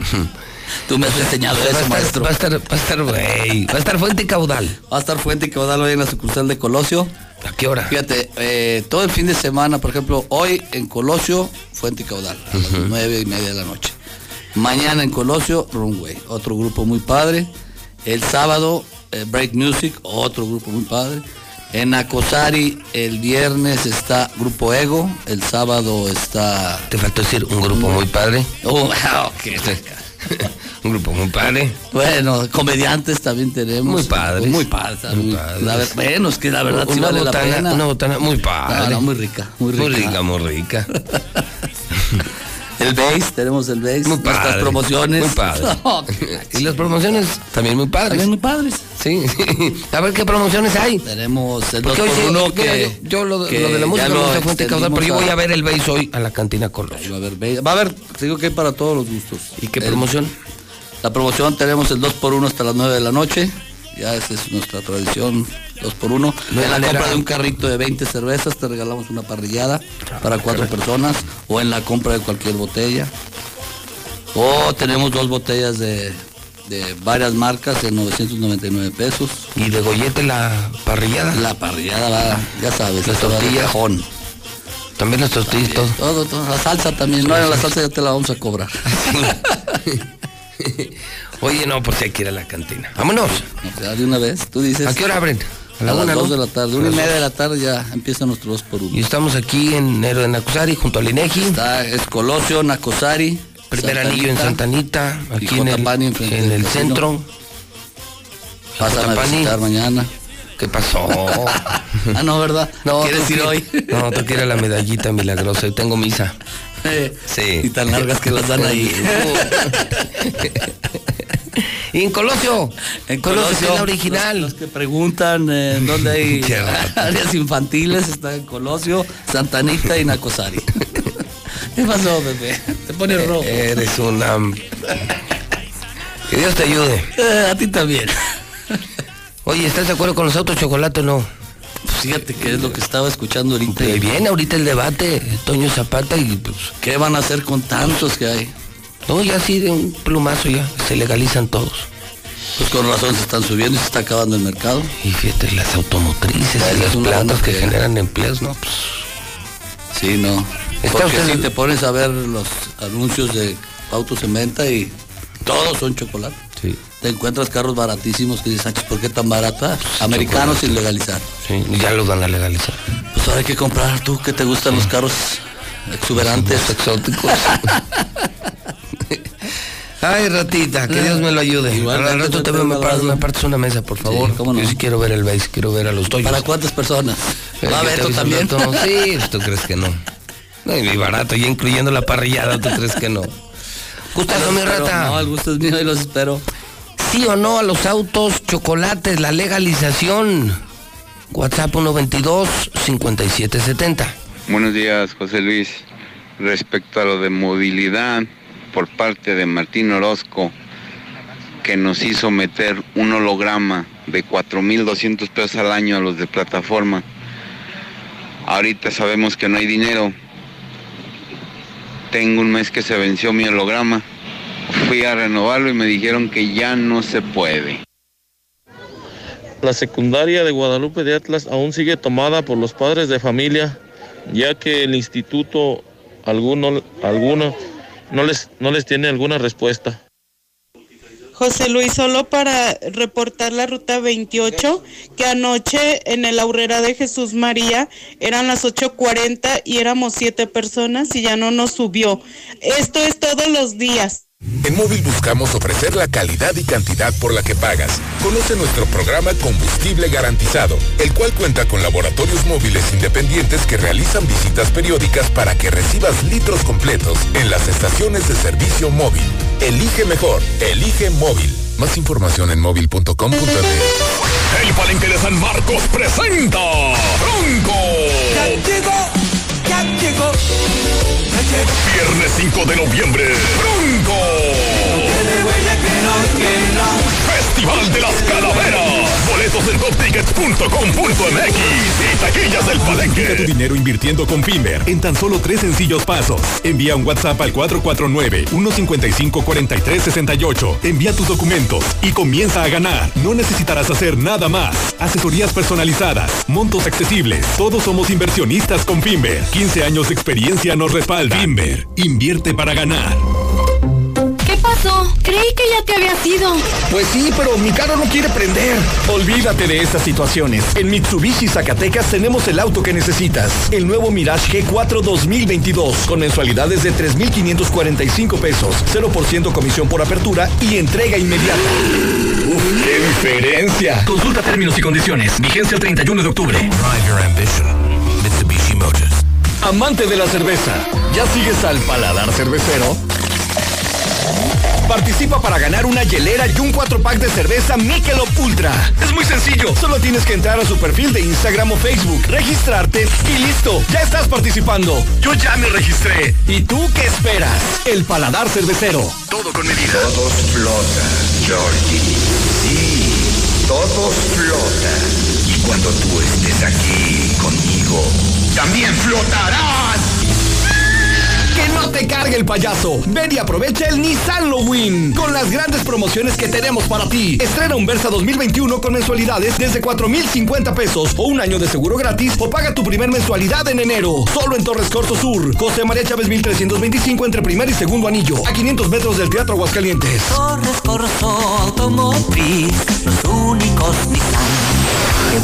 Tú me has enseñado eso, estar, maestro. va a estar, va a estar, güey. Va a estar fuente y caudal. Va a estar fuente y caudal hoy en la sucursal de Colosio. ¿A qué hora? Fíjate, eh, todo el fin de semana, por ejemplo, hoy en Colosio, fuente y caudal, a las nueve y media de la noche. Mañana en Colosio, Runway, otro grupo muy padre. El sábado, eh, Break Music, otro grupo muy padre. En Acosari, el viernes está Grupo Ego, el sábado está... Te faltó decir un grupo muy padre. Oh. Un grupo muy padre. Bueno, comediantes también tenemos. Muy padres. Muy padres. Muy muy- padres. la bueno, es que la verdad sí una la botana, pena. Una botana muy padre. No, muy rica, muy rica. Muy rica, muy rica. El base, tenemos el base. Muy nuestras padre. promociones. Muy padre. No, y las promociones también muy padres. También muy padres. Sí. A ver qué promociones hay. Tenemos el 2 Porque hoy por sí, 1 mira, que... yo, yo lo, que lo de la música no se fuente caudal, pero yo voy a ver el base hoy a la cantina Colosio. Va a haber, base. va a haber, digo que hay para todos los gustos. ¿Y qué El- promoción? La promoción tenemos el 2 por 1 hasta las 9 de la noche. Ya esa es nuestra tradición, 2 por 1 No hay En la manera. compra de un carrito de 20 cervezas te regalamos una parrillada para cuatro personas o en la compra de cualquier botella. O tenemos dos botellas de, de varias marcas en 999 pesos. Y de gollete la parrillada. La parrillada va, ya sabes, tortillas. cajón. También las tortillas, todo. Todo, todo, la salsa también, no, la salsa ya te la vamos a cobrar. Oye, no, pues hay que ir a la cantina. Vámonos. O sea, de una vez, tú dices. ¿A qué hora abren? A, la las una, 2 ¿no? de la tarde, una y las media dos. de la tarde ya empieza nuestro 2 por 1 Y estamos aquí en de Nacosari, junto al INEGI. Está es Colosio, Nacosari. Primer anillo en Santanita, aquí en el, en del el centro. Pasan a Cotapani. visitar mañana. ¿Qué pasó? Ah, no, ¿verdad? No, ¿Quieres ir hoy? No, tú quieres la medallita milagrosa. Hoy tengo misa. Sí. Y tan largas que las dan ahí. Y en Colosio. En Colosio, es la original. Los, que preguntan eh, en dónde hay áreas infantiles, está en Colosio, Santanita y Nacosari. ¿Qué pasó, Pepe? Te pone rojo. Eres una... Que Dios te ayude. Eh, a ti también. Oye, ¿estás de acuerdo con los autos chocolate o no? Fíjate que es lo que estaba escuchando ahorita. Pues viene ahorita el debate, Toño Zapata y pues... ¿Qué van a hacer con tantos que hay? No, ya así de un plumazo ya, se legalizan todos. Pues con razón se están subiendo y se está acabando el mercado. Y fíjate, las automotrices y las plantas que generan empleos, ¿no? Pues, Sí, no. Está Porque usted- si te pones a ver los anuncios de autos en venta y todos son chocolate. sí, Te encuentras carros baratísimos que dices, "Ah, ¿por qué tan barata? Americanos sin legalizar. sí, ya los van a legalizar. Pues ahora hay que comprar tú que te gustan los carros exuberantes. Exóticos. Ay, ratita, que Dios me lo ayude. Igualmente, Al rato te veo, me, un par- abrazo. me apartes una mesa, por favor. cómo no. Yo sí quiero ver el base, quiero ver a los Toyos. ¿Para cuántas personas? ¿Va a te tú también? Sí, pues, tú crees que no. No, y barato, ya incluyendo la parrillada, tú crees que no. Gustazo, mi rata. No, el gusto es mío y los espero. ¿Sí o no a los autos chocolates, la legalización? WhatsApp 122-5770. Buenos días, José Luis. Respecto a lo de movilidad por parte de Martín Orozco, que nos hizo meter un holograma de 4.200 pesos al año a los de plataforma. Ahorita sabemos que no hay dinero tengo un mes que se venció mi holograma. Fui a renovarlo y me dijeron que ya no se puede. La secundaria de Guadalupe de Atlas aún sigue tomada por los padres de familia, ya que el instituto alguno, alguno no, les, no les tiene alguna respuesta. José Luis, solo para reportar la ruta 28, que anoche en el Aurrera de Jesús María eran las 8.40 y éramos siete personas y ya no nos subió. Esto es todos los días. En Móvil buscamos ofrecer la calidad y cantidad por la que pagas. Conoce nuestro programa Combustible Garantizado, el cual cuenta con laboratorios móviles independientes que realizan visitas periódicas para que recibas litros completos en las estaciones de servicio móvil. Elige mejor, elige móvil. Más información en móvil.com.de. El Palenque de San Marcos presenta Bronco. Ya llegó. Viernes 5 de noviembre, Bronco. Festival de las Calaveras. Boletos en toptickets.com.mx y taquillas del Palenque. tu dinero invirtiendo con Finver en tan solo tres sencillos pasos. Envía un WhatsApp al 449-155-4368. Envía tus documentos y comienza a ganar. No necesitarás hacer nada más. Asesorías personalizadas, montos accesibles. Todos somos inversionistas con Finver. 15 años de experiencia nos respalda. Finver, invierte para ganar. Creí que ya te había ido. Pues sí, pero mi carro no quiere prender. Olvídate de estas situaciones. En Mitsubishi Zacatecas tenemos el auto que necesitas. El nuevo Mirage G4 2022 con mensualidades de 3.545 pesos, 0% comisión por apertura y entrega inmediata. Uf, ¡Qué diferencia! Consulta términos y condiciones. Vigencia el 31 de octubre. Drive your ambition. Mitsubishi Motors. Amante de la cerveza, ¿ya sigues al paladar cervecero? Participa para ganar una hielera y un 4-pack de cerveza Michelob Ultra. Es muy sencillo. Solo tienes que entrar a su perfil de Instagram o Facebook, registrarte y listo. Ya estás participando. Yo ya me registré. ¿Y tú qué esperas? El paladar cervecero. Todo con medida. Todos flotan, Georgie. Sí, todos flotan. Y cuando tú estés aquí conmigo, también flotarás. No te cargue el payaso. Ven y aprovecha el Nissan Lowin con las grandes promociones que tenemos para ti. Estrena un Versa 2021 con mensualidades desde 4,050 pesos o un año de seguro gratis o paga tu primer mensualidad en enero. Solo en Torres Corso Sur. José María Chávez 1325 entre primer y segundo anillo. A 500 metros del Teatro Aguascalientes. Torres Corso Automotriz, los únicos que.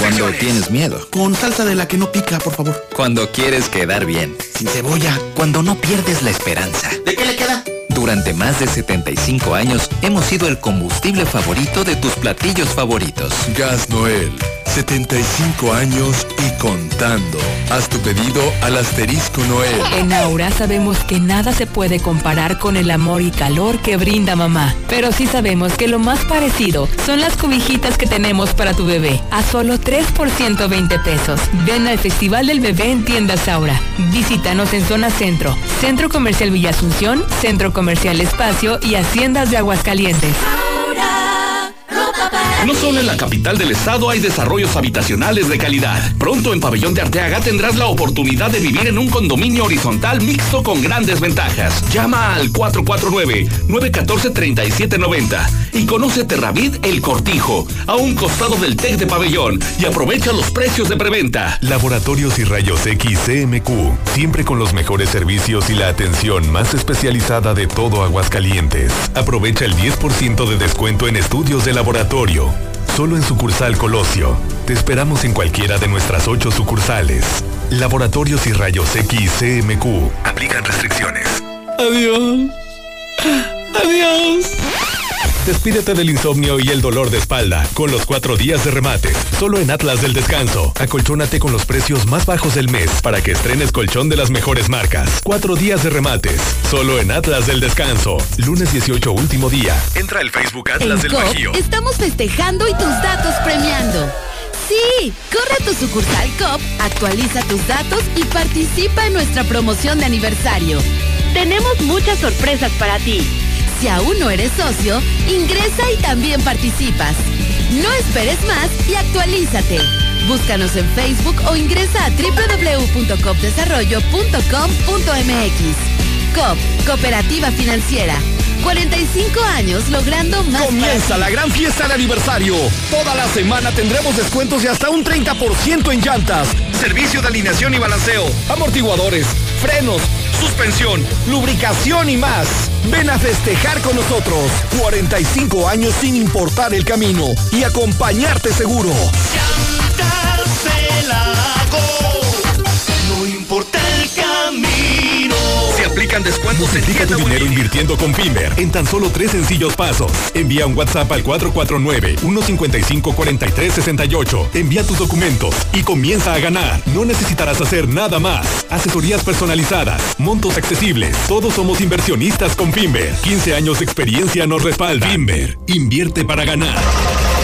Cuando tienes miedo. Con salsa de la que no pica, por favor. Cuando quieres quedar bien. Sin cebolla. Cuando no pierdes la esperanza. ¿De qué le queda? Durante más de 75 años hemos sido el combustible favorito de tus platillos favoritos. Gas Noel. 75 años y contando. Haz tu pedido al asterisco Noel. En Aura sabemos que nada se puede comparar con el amor y calor que brinda mamá. Pero sí sabemos que lo más parecido son las cobijitas que tenemos para tu bebé. A solo 3 por 120 pesos. Ven al Festival del Bebé en Tiendas Aura. Visítanos en Zona Centro, Centro Comercial Villa Asunción, Centro Comercial Espacio y Haciendas de Aguascalientes. No solo en la capital del estado hay desarrollos habitacionales de calidad. Pronto en Pabellón de Arteaga tendrás la oportunidad de vivir en un condominio horizontal mixto con grandes ventajas. Llama al 449-914-3790 y conoce Terravid El Cortijo, a un costado del TEC de Pabellón y aprovecha los precios de preventa. Laboratorios y Rayos X CMQ, siempre con los mejores servicios y la atención más especializada de todo Aguascalientes. Aprovecha el 10% de descuento en estudios de laboratorio. Solo en sucursal Colosio. Te esperamos en cualquiera de nuestras ocho sucursales. Laboratorios y Rayos X CMQ. Aplican restricciones. Adiós. Adiós. Despídete del insomnio y el dolor de espalda con los cuatro días de remates. Solo en Atlas del Descanso. Acolchónate con los precios más bajos del mes para que estrenes colchón de las mejores marcas. Cuatro días de remates. Solo en Atlas del Descanso. Lunes 18, último día. Entra al Facebook Atlas del COP Bajío. estamos festejando y tus datos premiando. Sí, corre a tu sucursal COP, actualiza tus datos y participa en nuestra promoción de aniversario. Tenemos muchas sorpresas para ti. Si aún no eres socio, ingresa y también participas. No esperes más y actualízate. Búscanos en Facebook o ingresa a www.copdesarrollo.com.mx. COP, Cooperativa Financiera. 45 años logrando más. Comienza la gran fiesta de aniversario. Toda la semana tendremos descuentos de hasta un 30% en llantas, servicio de alineación y balanceo, amortiguadores, frenos, suspensión, lubricación y más. Ven a festejar con nosotros. 45 años sin importar el camino y acompañarte seguro. Aplican descuentos en tu dinero invirtiendo con Finver en tan solo tres sencillos pasos. Envía un WhatsApp al 449-155-4368. Envía tus documentos y comienza a ganar. No necesitarás hacer nada más. Asesorías personalizadas, montos accesibles. Todos somos inversionistas con Finver. 15 años de experiencia nos respalda. Finver, invierte para ganar.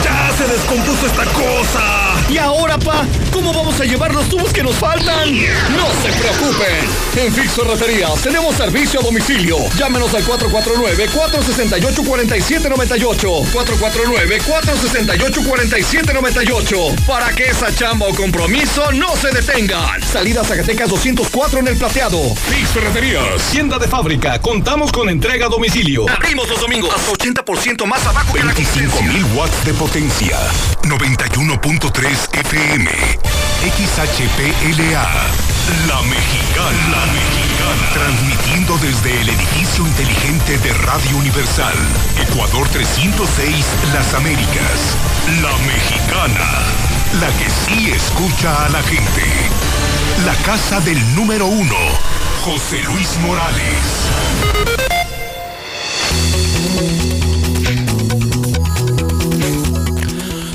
¡Ya se descompuso esta cosa! ¿Y ahora, pa? ¿Cómo vamos a llevar los tubos que nos faltan? No se preocupen. En Fix Ferreterías tenemos servicio a domicilio. Llámenos al 449-468-4798. 449-468-4798. Para que esa chamba o compromiso no se detengan. Salida Zacatecas 204 en el plateado. Fix Ferreterías, tienda de fábrica. Contamos con entrega a domicilio. Abrimos los domingos. Hasta 80% más abajo que la 25 mil watts de potencia. 91.3 XHPLA. La Mexicana. La Mexicana. Transmitiendo desde el edificio inteligente de Radio Universal. Ecuador 306, Las Américas. La Mexicana. La que sí escucha a la gente. La casa del número uno. José Luis Morales.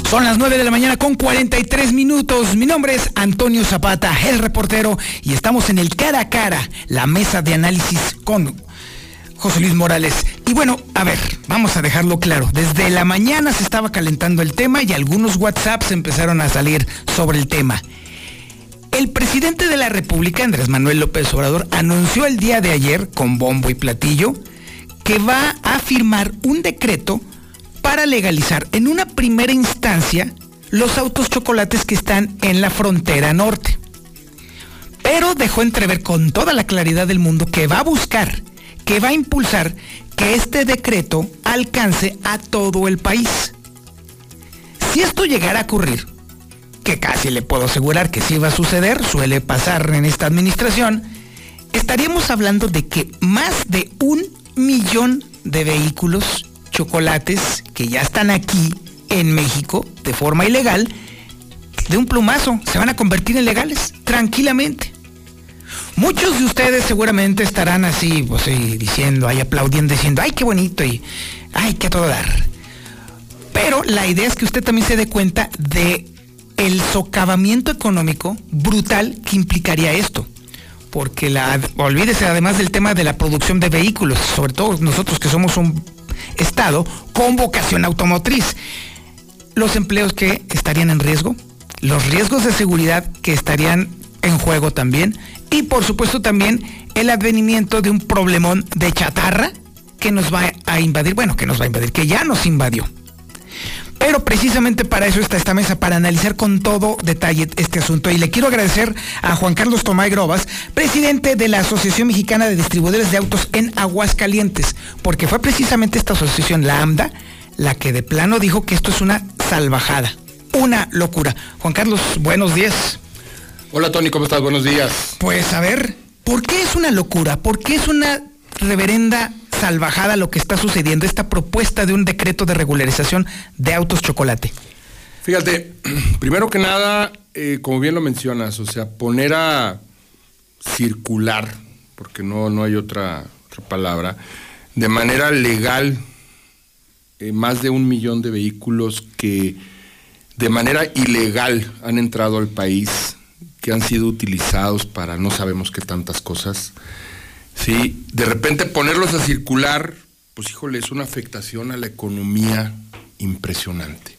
Son las 9 de la mañana con 43 minutos. Mi nombre es Antonio Zapata, el reportero, y estamos en el cara a cara, la mesa de análisis con José Luis Morales. Y bueno, a ver, vamos a dejarlo claro. Desde la mañana se estaba calentando el tema y algunos WhatsApps empezaron a salir sobre el tema. El presidente de la República, Andrés Manuel López Obrador, anunció el día de ayer, con bombo y platillo, que va a firmar un decreto para legalizar en una primera instancia los autos chocolates que están en la frontera norte. Pero dejó entrever con toda la claridad del mundo que va a buscar, que va a impulsar que este decreto alcance a todo el país. Si esto llegara a ocurrir, que casi le puedo asegurar que sí va a suceder, suele pasar en esta administración, estaríamos hablando de que más de un millón de vehículos chocolates que ya están aquí en México de forma ilegal, de un plumazo, se van a convertir en legales, tranquilamente. Muchos de ustedes seguramente estarán así, pues, diciendo, ahí aplaudiendo, diciendo, ay, qué bonito y ay, qué a todo dar. Pero la idea es que usted también se dé cuenta de el socavamiento económico brutal que implicaría esto. Porque la, olvídese además del tema de la producción de vehículos, sobre todo nosotros que somos un estado con vocación automotriz. Los empleos que estarían en riesgo, los riesgos de seguridad que estarían en juego también y por supuesto también el advenimiento de un problemón de chatarra que nos va a invadir, bueno, que nos va a invadir, que ya nos invadió. Pero precisamente para eso está esta mesa, para analizar con todo detalle este asunto. Y le quiero agradecer a Juan Carlos Tomay Grobas, presidente de la Asociación Mexicana de Distribuidores de Autos en Aguascalientes, porque fue precisamente esta asociación, la AMDA, la que de plano dijo que esto es una salvajada, una locura. Juan Carlos, buenos días. Hola Tony, ¿cómo estás? Buenos días. Pues a ver, ¿por qué es una locura? ¿Por qué es una reverenda salvajada lo que está sucediendo, esta propuesta de un decreto de regularización de autos chocolate? Fíjate, primero que nada, eh, como bien lo mencionas, o sea, poner a circular, porque no, no hay otra, palabra, de manera legal eh, más de un millón de vehículos que de manera ilegal han entrado al país, que han sido utilizados para no sabemos qué tantas cosas. Sí, de repente ponerlos a circular, pues híjole, es una afectación a la economía impresionante.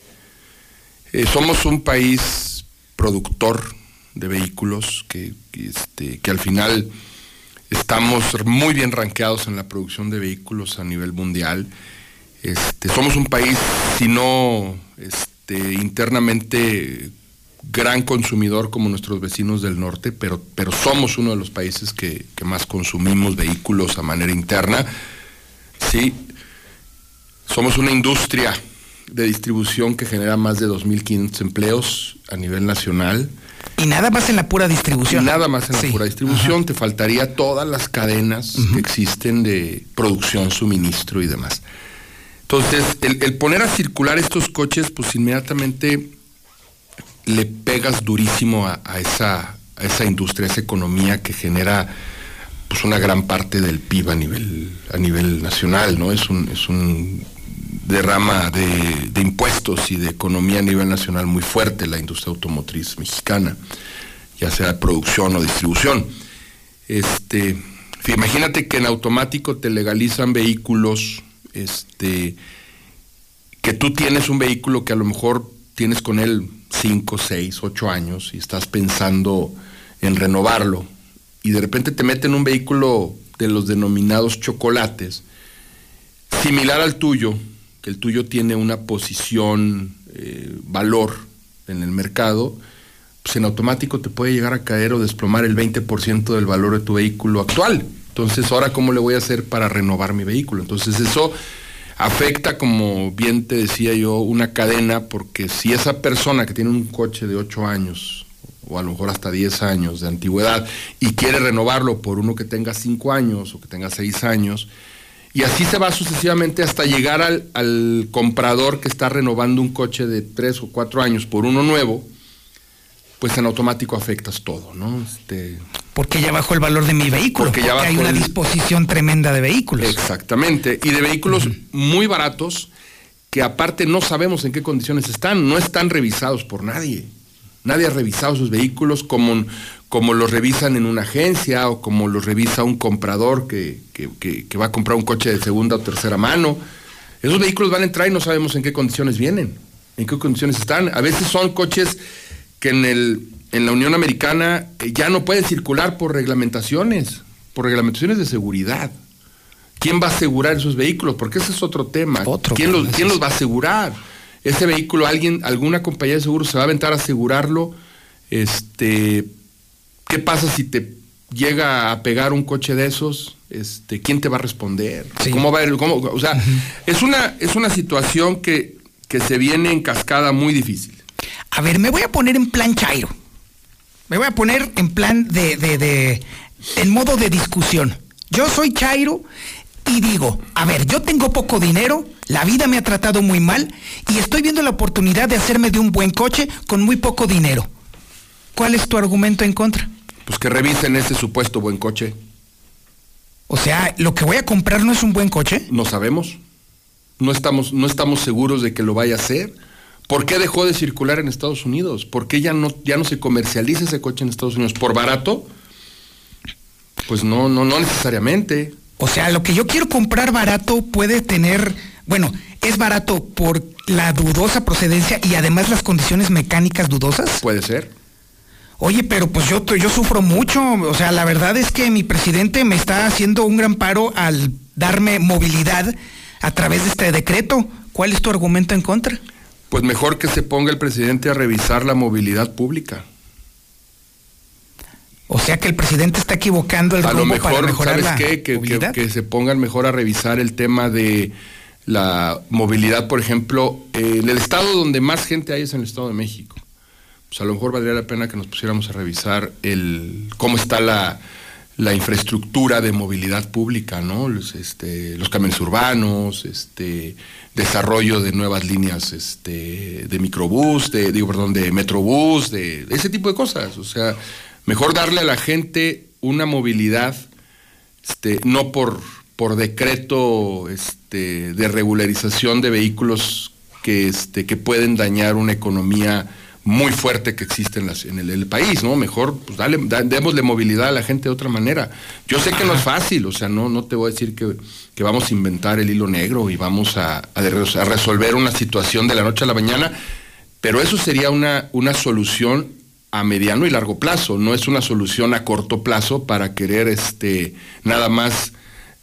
Eh, somos un país productor de vehículos que, este, que al final estamos muy bien rankeados en la producción de vehículos a nivel mundial. Este, somos un país, si no este, internamente gran consumidor como nuestros vecinos del norte, pero, pero somos uno de los países que, que más consumimos vehículos a manera interna. Sí, somos una industria de distribución que genera más de 2.500 empleos a nivel nacional. Y nada más en la pura distribución. Y nada más en la pura distribución. Te faltaría todas las cadenas que existen de producción, suministro y demás. Entonces, el, el, poner a circular estos coches, pues inmediatamente le pegas durísimo a, esa, a esa industria, a esa economía que genera pues una gran parte del PIB a nivel, a nivel nacional, ¿no? Es un, es un derrama de, de, impuestos y de economía a nivel nacional muy fuerte la industria automotriz mexicana, ya sea producción o distribución. Este, imagínate que en automático te legalizan vehículos, este, que tú tienes un vehículo que a lo mejor tienes con él 5, 6, 8 años y estás pensando en renovarlo y de repente te meten un vehículo de los denominados chocolates, similar al tuyo, que el tuyo tiene una posición, eh, valor en el mercado, pues en automático te puede llegar a caer o desplomar el 20% del valor de tu vehículo actual. Entonces, ahora, ¿cómo le voy a hacer para renovar mi vehículo? Entonces, eso afecta, como bien te decía yo, una cadena, porque si esa persona que tiene un coche de 8 años, o a lo mejor hasta 10 años de antigüedad, y quiere renovarlo por uno que tenga 5 años o que tenga 6 años, y así se va sucesivamente hasta llegar al, al, comprador que está renovando un coche de 3 o 4 años por uno nuevo, pues en automático afectas todo, ¿no? Este, porque ya bajó el valor de mi vehículo. Porque, ya hay una el... disposición tremenda de vehículos. Exactamente. Y de vehículos uh -huh. muy baratos que aparte no sabemos en qué condiciones están, no están revisados por nadie. Nadie ha revisado sus vehículos como, como los revisan en una agencia o como los revisa un comprador que, que, que, que va a comprar un coche de segunda o tercera mano. Esos vehículos van a entrar y no sabemos en qué condiciones vienen, en qué condiciones están. A veces son coches que en el en la Unión Americana eh, ya no puede circular por reglamentaciones, por reglamentaciones de seguridad. ¿Quién va a asegurar esos vehículos? Porque ese es otro tema. Otro ¿Quién, los, ¿Quién los va a asegurar? Ese vehículo, alguien, alguna compañía de seguros se va a aventar a asegurarlo. Este, ¿Qué pasa si te llega a pegar un coche de esos? Este, ¿Quién te va a responder? Sí. ¿Cómo va a ir? Cómo, o sea, uh -huh. es, una, es una situación que, que se viene en cascada muy difícil. A ver, me voy a poner en plan Chairo. Me voy a poner en plan de, de, de, en modo de discusión. Yo soy Chairo y digo, a ver, yo tengo poco dinero, la vida me ha tratado muy mal y estoy viendo la oportunidad de hacerme de un buen coche con muy poco dinero. ¿Cuál es tu argumento en contra? Pues que revisen ese supuesto buen coche. O sea, ¿lo que voy a comprar no es un buen coche? No sabemos. No estamos, no estamos seguros de que lo vaya a hacer. ¿Por qué dejó de circular en Estados Unidos? ¿Por qué ya no, ya no se comercializa ese coche en Estados Unidos? ¿Por barato? Pues no, no, no necesariamente. O sea, lo que yo quiero comprar barato puede tener, bueno, es barato por la dudosa procedencia y además las condiciones mecánicas dudosas. Puede ser. Oye, pero pues yo, yo sufro mucho. O sea, la verdad es que mi presidente me está haciendo un gran paro al darme movilidad a través de este decreto. ¿Cuál es tu argumento en contra? Pues mejor que se ponga el presidente a revisar la movilidad pública. O sea que el presidente está equivocando el a rumbo lo mejor, para mejorar ¿sabes la qué? Que. Que, que, se pongan mejor a revisar el tema de la movilidad, por ejemplo, eh, el estado donde más gente hay es en el Estado de México. Pues a lo mejor valdría la pena que nos pusiéramos a revisar el cómo está la, la infraestructura de movilidad pública, ¿no? Los, este, los camiones urbanos, este, desarrollo de nuevas líneas este, de microbús, de, digo, perdón, de metrobús, de, ese tipo de cosas. O sea, mejor darle a la gente una movilidad, este, no por, por decreto este, de regularización de vehículos que, este, que pueden dañar una economía muy fuerte que existe en, las, en el, el, país, ¿no? Mejor, pues dale, da, démosle movilidad a la gente de otra manera. Yo sé que no es fácil, o sea, no, no te voy a decir que, que vamos a inventar el hilo negro y vamos a, a, a, resolver una situación de la noche a la mañana, pero eso sería una, una solución a mediano y largo plazo, no es una solución a corto plazo para querer este, nada más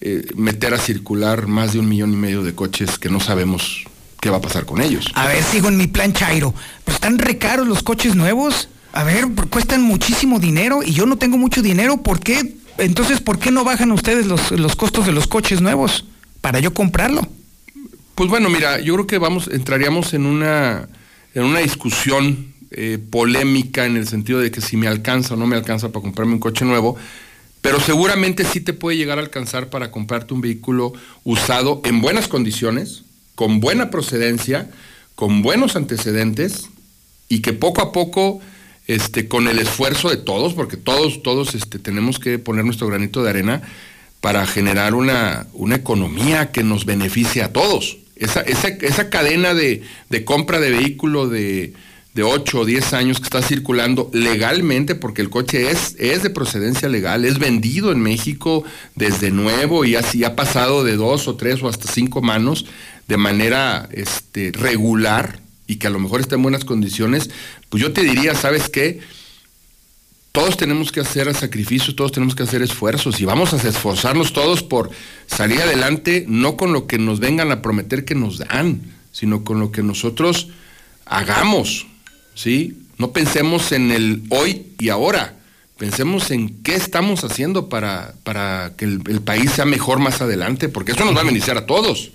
eh, meter a circular más de un millón y medio de coches que no sabemos ¿qué va a pasar con ellos? A ver, sigo en mi plan Chairo. Pero están recaros los coches nuevos. A ver, cuestan muchísimo dinero y yo no tengo mucho dinero. ¿Por qué? Entonces, ¿por qué no bajan ustedes los, los costos de los coches nuevos? Para yo comprarlo. Pues bueno, mira, yo creo que vamos, entraríamos en una, en una discusión eh, polémica en el sentido de que si me alcanza o no me alcanza para comprarme un coche nuevo, pero seguramente sí te puede llegar a alcanzar para comprarte un vehículo usado en buenas condiciones, con buena procedencia, con buenos antecedentes y que poco a poco, este, con el esfuerzo de todos, porque todos, todos este, tenemos que poner nuestro granito de arena para generar una, una economía que nos beneficie a todos. Esa, esa, esa cadena de, de, compra de vehículo de, de 8 o 10 años que está circulando legalmente, porque el coche es, es de procedencia legal, es vendido en México desde nuevo y así ha pasado de dos o tres o hasta cinco manos de manera este, regular y que a lo mejor está en buenas condiciones, pues yo te diría, ¿sabes qué? Todos tenemos que hacer sacrificios, todos tenemos que hacer esfuerzos y vamos a esforzarnos todos por salir adelante, no con lo que nos vengan a prometer que nos dan, sino con lo que nosotros hagamos, ¿sí? No pensemos en el hoy y ahora, pensemos en qué estamos haciendo para, para que el, el país sea mejor más adelante, porque eso nos va a beneficiar a todos.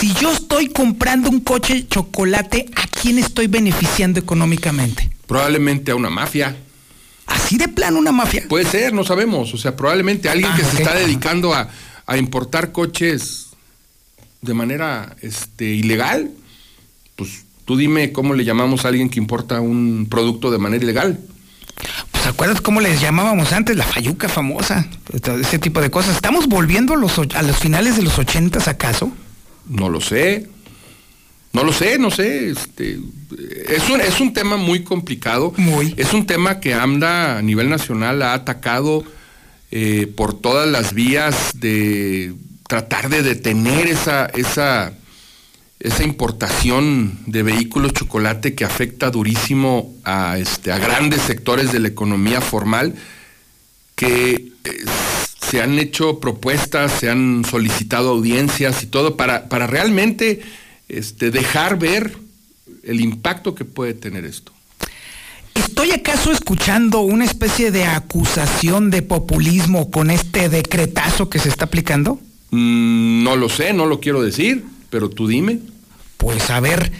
Si yo estoy comprando un coche chocolate, ¿a quién estoy beneficiando económicamente? Probablemente a una mafia. ¿Así de plano una mafia? Puede ser, no sabemos. O sea, probablemente alguien ah, que okay. se está dedicando a, a, importar coches de manera este, ilegal. Pues tú dime cómo le llamamos a alguien que importa un producto de manera ilegal. Pues acuerdas cómo les llamábamos antes? La fayuca famosa. Ese tipo de cosas. ¿Estamos volviendo a los, a los finales de los ochentas acaso? No lo sé. No lo sé, no sé. Este, es, un, es un tema muy complicado. Muy. Es un tema que AMDA a nivel nacional ha atacado eh, por todas las vías de tratar de detener esa, esa, esa importación de vehículos chocolate que afecta durísimo a, este, a grandes sectores de la economía formal que eh, se han hecho propuestas, se han solicitado audiencias y todo para, para realmente este, dejar ver el impacto que puede tener esto. ¿Estoy acaso escuchando una especie de acusación de populismo con este decretazo que se está aplicando? Mm, no lo sé, no lo quiero decir, pero tú dime. Pues a ver,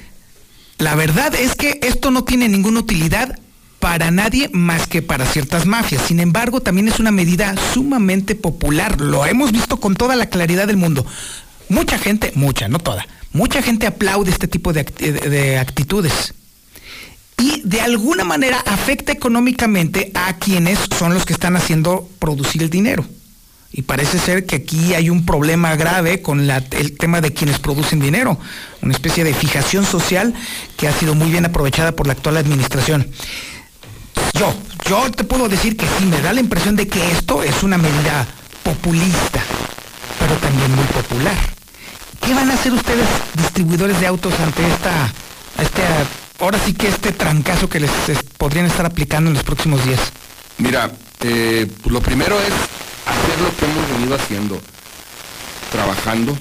la verdad es que esto no tiene ninguna utilidad para nadie más que para ciertas mafias. Sin embargo, también es una medida sumamente popular. Lo hemos visto con toda la claridad del mundo. Mucha gente, mucha, no toda, mucha gente aplaude este tipo de, act de actitudes. Y de alguna manera afecta económicamente a quienes son los que están haciendo producir el dinero. Y parece ser que aquí hay un problema grave con el tema de quienes producen dinero, una especie de fijación social que ha sido muy bien aprovechada por la actual administración. Yo, yo te puedo decir que sí, me da la impresión de que esto es una medida populista, pero también muy popular. ¿Qué van a hacer ustedes, distribuidores de autos, ante esta, este, ahora sí que este trancazo que les podrían estar aplicando en los próximos días? Mira, eh, pues lo primero es hacer lo que hemos venido haciendo, trabajando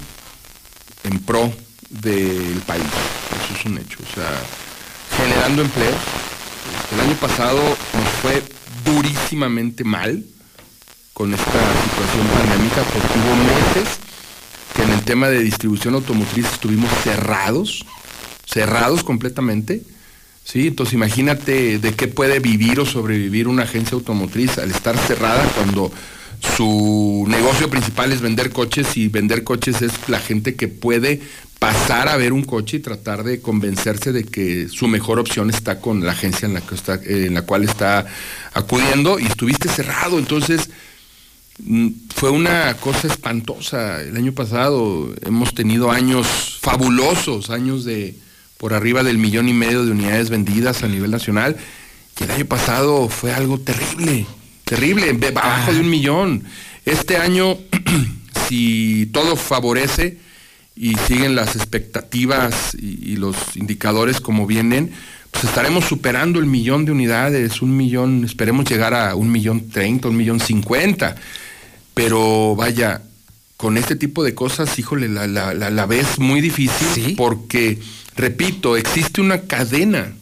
en pro del país. Eso es un hecho. O sea, generando empleos. El año pasado nos fue durísimamente mal con esta situación pandémica porque hubo meses que en el tema de distribución automotriz estuvimos cerrados, cerrados completamente. ¿sí? Entonces imagínate de qué puede vivir o sobrevivir una agencia automotriz al estar cerrada cuando su negocio principal es vender coches y vender coches es la gente que puede pasar a ver un coche y tratar de convencerse de que su mejor opción está con la agencia en la, que está, en la cual está acudiendo y estuviste cerrado. Entonces, mm, fue una cosa espantosa. El año pasado hemos tenido años fabulosos, años de por arriba del millón y medio de unidades vendidas a nivel nacional. Y el año pasado fue algo terrible, terrible, abajo de un millón. Este año, si todo favorece y siguen las expectativas y, y, los indicadores como vienen, pues estaremos superando el millón de unidades, un millón, esperemos llegar a un millón treinta, un millón cincuenta. Pero vaya, con este tipo de cosas, híjole, la, la, la, la ves muy difícil porque, repito, existe una cadena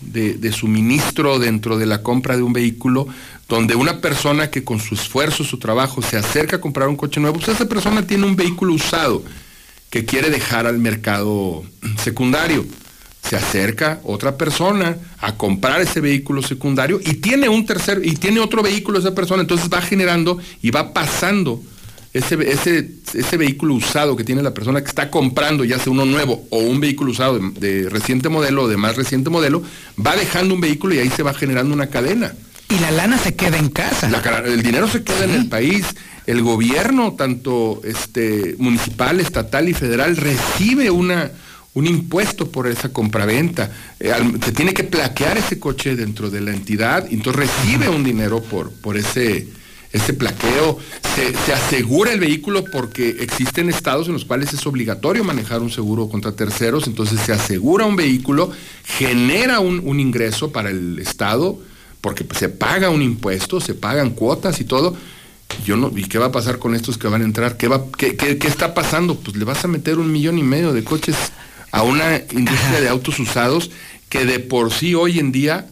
de, de, suministro dentro de la compra de un vehículo donde una persona que con su esfuerzo, su trabajo, se acerca a comprar un coche nuevo, pues esa persona tiene un vehículo usado que quiere dejar al mercado secundario. Se acerca otra persona a comprar ese vehículo secundario y tiene un tercer y tiene otro vehículo esa persona, entonces va generando y va pasando ese, ese, ese vehículo usado que tiene la persona que está comprando, ya sea uno nuevo o un vehículo usado de, de reciente modelo o de más reciente modelo, va dejando un vehículo y ahí se va generando una cadena. Y la lana se queda en casa. La, el dinero se queda en el país. El gobierno, tanto este, municipal, estatal y federal, recibe una, un impuesto por esa compraventa. Eh, se tiene que plaquear ese coche dentro de la entidad, y entonces recibe un dinero por, por ese, ese plaqueo. Se, se, asegura el vehículo porque existen estados en los cuales es obligatorio manejar un seguro contra terceros, entonces se asegura un vehículo, genera un, un ingreso para el estado porque se paga un impuesto, se pagan cuotas y todo. Yo no, ¿Y qué va a pasar con estos que van a entrar? ¿Qué, va, qué, qué, qué está pasando? Pues le vas a meter un millón y medio de coches a una industria de autos usados que de por sí hoy en día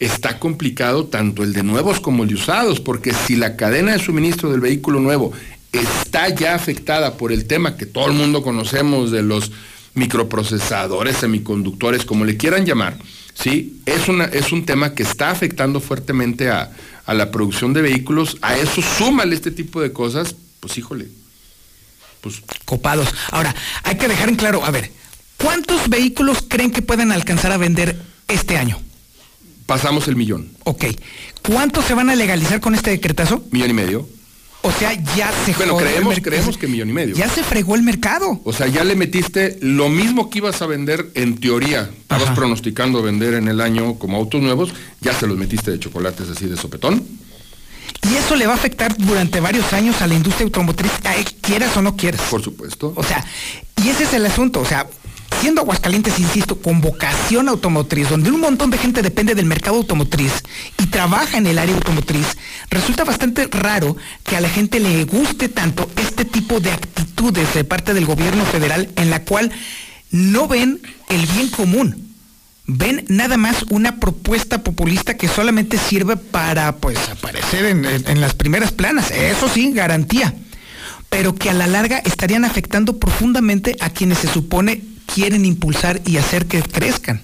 está complicado tanto el de nuevos como el de usados, porque si la cadena de suministro del vehículo nuevo está ya afectada por el tema que todo el mundo conocemos de los microprocesadores, semiconductores, como le quieran llamar, ¿sí? Es, una, es un tema que está afectando fuertemente a, a, la producción de vehículos. A eso súmale este tipo de cosas, pues híjole. Pues. Copados. Ahora, hay que dejar en claro, a ver, ¿cuántos vehículos creen que pueden alcanzar a vender este año? Pasamos el millón. Ok. ¿Cuántos se van a legalizar con este decretazo? Millón y medio. O sea, ya se Bueno, creemos, creemos que millón y medio. Ya se fregó el mercado. O sea, ya le metiste lo mismo que ibas a vender en teoría. Estabas pronosticando vender en el año como autos nuevos, ya se los metiste de chocolates así de sopetón. Y eso le va a afectar durante varios años a la industria automotriz, quieras o no quieras. Por supuesto. O sea, y ese es el asunto. O sea, siendo Aguascalientes, insisto, con vocación automotriz, donde un montón de gente depende del mercado automotriz y trabaja en el área automotriz, resulta bastante raro que a la gente le guste tanto este tipo de actitudes de parte del gobierno federal en la cual no ven el bien común. Ven nada más una propuesta populista que solamente sirve para pues aparecer en, las primeras planas, eso sí, garantía, pero que a la larga estarían afectando profundamente a quienes se supone quieren impulsar y hacer que crezcan.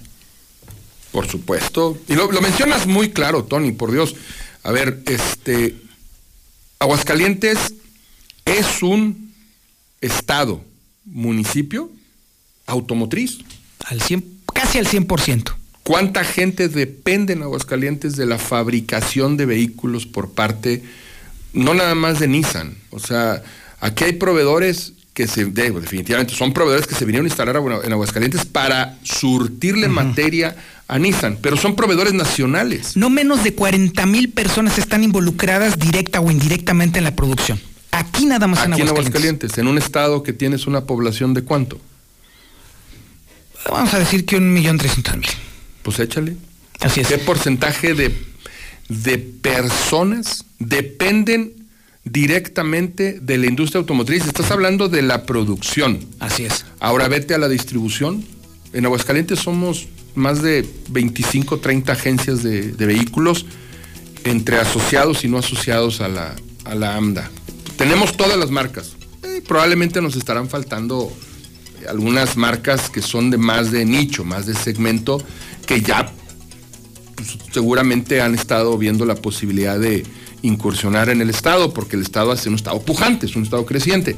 Por supuesto. Y lo, lo, mencionas muy claro, Tony, por Dios. A ver, este. Aguascalientes es un estado, municipio, automotriz. Al 100, casi al 100%. ¿Cuánta gente depende en Aguascalientes de la fabricación de vehículos por parte, no nada más de Nissan? O sea, aquí hay proveedores que se, de, definitivamente son proveedores que se vinieron a instalar en Aguascalientes para surtirle uh -huh. materia a Nissan, pero son proveedores nacionales. No menos de 40 mil personas están involucradas directa o indirectamente en la producción. Aquí nada más Aquí en Aguascalientes. en Aguascalientes, en un estado que tienes una población de cuánto? Vamos a decir que un millón trescientos mil. Pues échale. Así es. ¿Qué porcentaje de, de personas dependen directamente de la industria automotriz. Estás hablando de la producción. Así es. Ahora vete a la distribución. En Aguascalientes somos más de 25, 30 agencias de, de vehículos entre asociados y no asociados a la, a la AMDA. Tenemos todas las marcas. Eh, probablemente nos estarán faltando algunas marcas que son de más de nicho, más de segmento, que ya pues, seguramente han estado viendo la posibilidad de, incursionar en el Estado, porque el Estado es un Estado pujante, es un Estado creciente.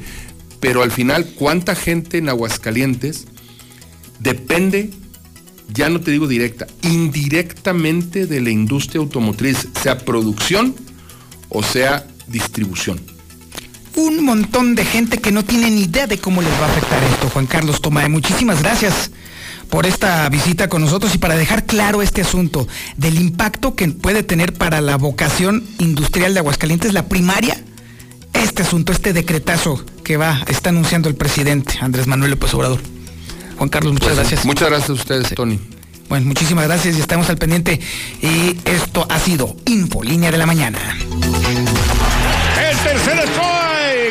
Pero al final, ¿cuánta gente en Aguascalientes depende, ya no te digo directa, indirectamente de la industria automotriz, sea producción o sea distribución? Un montón de gente que no tiene ni idea de cómo les va a afectar esto, Juan Carlos Tomae. Muchísimas gracias por esta visita con nosotros y para dejar claro este asunto del impacto que puede tener para la vocación industrial de Aguascalientes, la primaria, este asunto, este decretazo que va, está anunciando el presidente Andrés Manuel López Obrador. Juan Carlos, muchas pues, gracias. Muchas gracias a ustedes, sí. Tony. Bueno, muchísimas gracias y estamos al pendiente. Y esto ha sido Info Línea de la Mañana.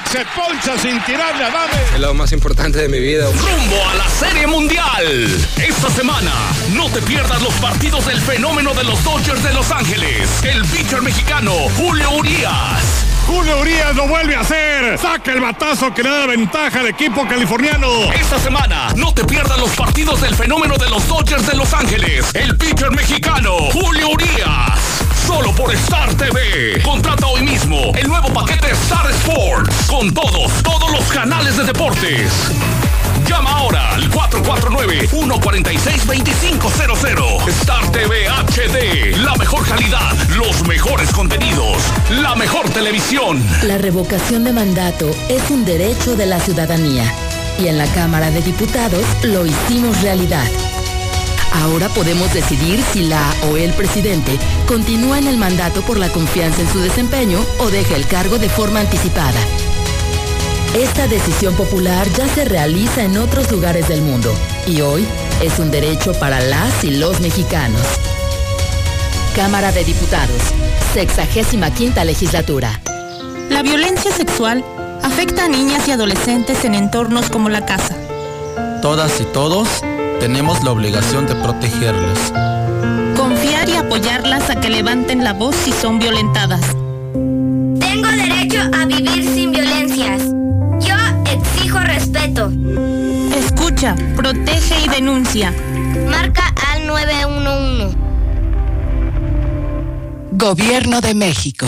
Se poncha sin tirarle a dame. El lado más importante de mi vida. Rumbo a la Serie Mundial. Esta semana, no te pierdas los partidos del fenómeno de los Dodgers de Los Ángeles. El pitcher mexicano, Julio Urias. Julio Urias lo vuelve a hacer. Saca el batazo que le da ventaja al equipo californiano. Esta semana, no te pierdas los partidos del fenómeno de los Dodgers de Los Ángeles. El pitcher mexicano, Julio Urias. Solo por Star TV. Contrata hoy mismo el nuevo paquete Star Sports. Con todos, todos los canales de deportes. Llama ahora al 449-146-2500. Star TV HD. La mejor calidad, los mejores contenidos, la mejor televisión. La revocación de mandato es un derecho de la ciudadanía y en la Cámara de Diputados lo hicimos realidad. Ahora podemos decidir si la o el presidente continúa en el mandato por la confianza en su desempeño o deja el cargo de forma anticipada. Esta decisión popular ya se realiza en otros lugares del mundo y hoy es un derecho para las y los mexicanos. Cámara de Diputados, 65 legislatura. La violencia sexual afecta a niñas y adolescentes en entornos como la casa. Todas y todos tenemos la obligación de protegerlas. Confiar y apoyarlas a que levanten la voz si son violentadas. Tengo derecho a vivir sin violencias. Respeto. Escucha, protege y denuncia. Marca al 911. Gobierno de México.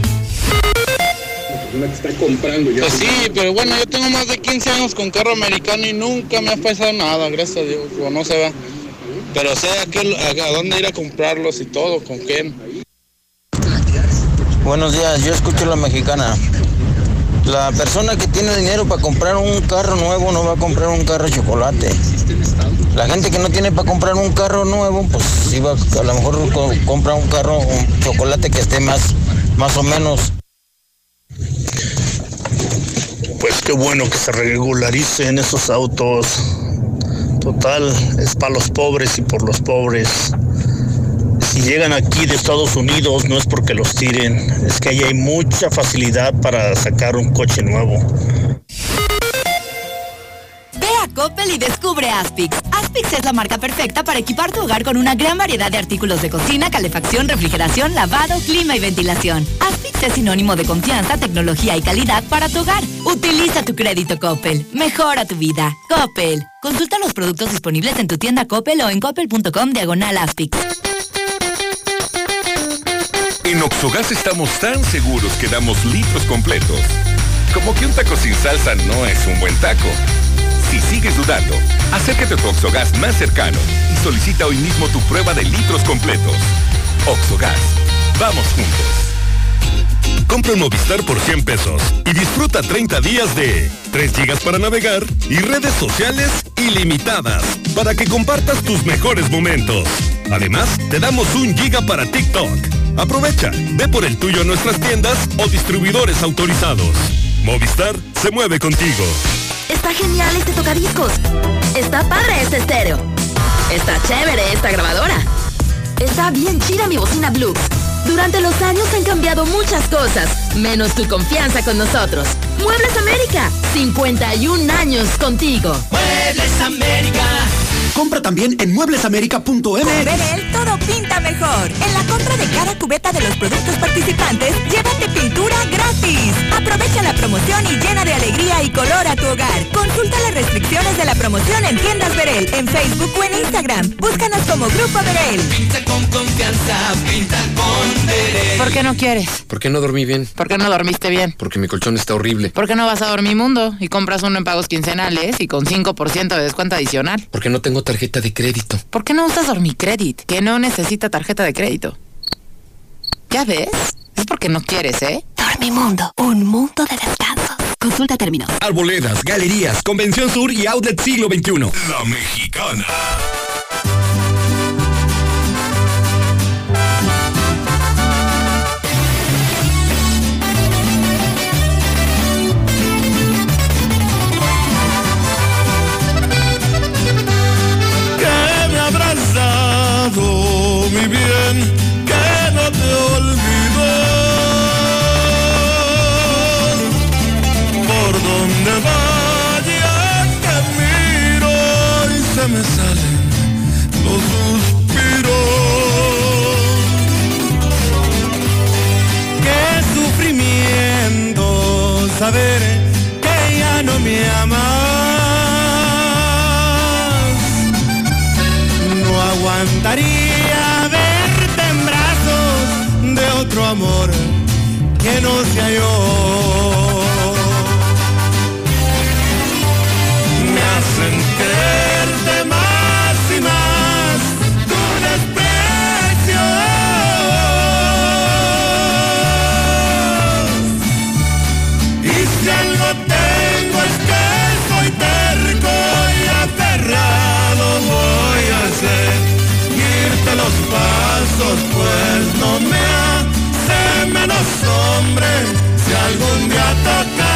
Que está comprando ya. Pues sí, pero bueno, yo tengo más de 15 años con carro americano y nunca me ha pasado nada, gracias a Dios, o no se va. Pero sé a, qué- a- a dónde ir a comprarlos y todo, con quién. Buenos días, yo escucho la mexicana. La persona que tiene dinero para comprar un carro nuevo no va a comprar un carro de chocolate. La gente que no tiene para comprar un carro nuevo, pues sí va, a lo mejor co- compra un carro, un chocolate que esté más, más o menos. Pues qué bueno que se regularicen esos autos. Total, es para los pobres y por los pobres. Si llegan aquí de Estados Unidos no es porque los tiren, es que ahí hay mucha facilidad para sacar un coche nuevo. Ve a Coppel y descubre Aspix. Aspix es la marca perfecta para equipar tu hogar con una gran variedad de artículos de cocina, calefacción, refrigeración, lavado, clima y ventilación. Aspix es sinónimo de confianza, tecnología y calidad para tu hogar. Utiliza tu crédito Coppel. Mejora tu vida. Coppel. Consulta los productos disponibles en tu tienda Coppel o en coppel.com diagonal Aspix. En Oxogas estamos tan seguros que damos litros completos. Como que un taco sin salsa no es un buen taco. Si sigues dudando, acércate a tu Oxogas más cercano y solicita hoy mismo tu prueba de litros completos. Oxogas, vamos juntos. Compra un Movistar por 100 pesos y disfruta 30 días de 3 gigas para navegar y redes sociales ilimitadas para que compartas tus mejores momentos. Además, te damos un giga para TikTok. Aprovecha, ve por el tuyo a nuestras tiendas o distribuidores autorizados. Movistar se mueve contigo. Está genial este tocadiscos. Está padre este estéreo. Está chévere esta grabadora. Está bien chida mi bocina Blue. Durante los años han cambiado muchas cosas, menos tu confianza con nosotros. Muebles América, 51 años contigo. Muebles América. Compra también en mueblesamerica.mx. Con Verel todo pinta mejor. En la compra de cada cubeta de los productos participantes, llévate pintura gratis. Aprovecha la promoción y llena de alegría y color a tu hogar. Consulta las restricciones de la promoción en tiendas Verel, en Facebook o en Instagram. Búscanos como Grupo Verel. Pinta con confianza, pinta con Verel. ¿Por qué no quieres? ¿Por qué no dormí bien? ¿Por qué no dormiste bien? Porque mi colchón está horrible. ¿Por qué no vas a Dormimundo y compras uno en pagos quincenales y con 5% de descuento adicional? Porque no tengo tarjeta de crédito. ¿Por qué no usas Dormicredit, que no necesita tarjeta de crédito? ¿Ya ves? Es porque no quieres, ¿eh? Dormimundo, un mundo de descansos. Consulta términos. Arboledas, galerías, Convención Sur y Outlet Siglo XXI. La Mexicana. Mi bien, que no te olvido. Por donde vaya te miro y se me salen los suspiros. Qué sufrimiento saber que ya no me amas. Amor que no sea yo. si algún día te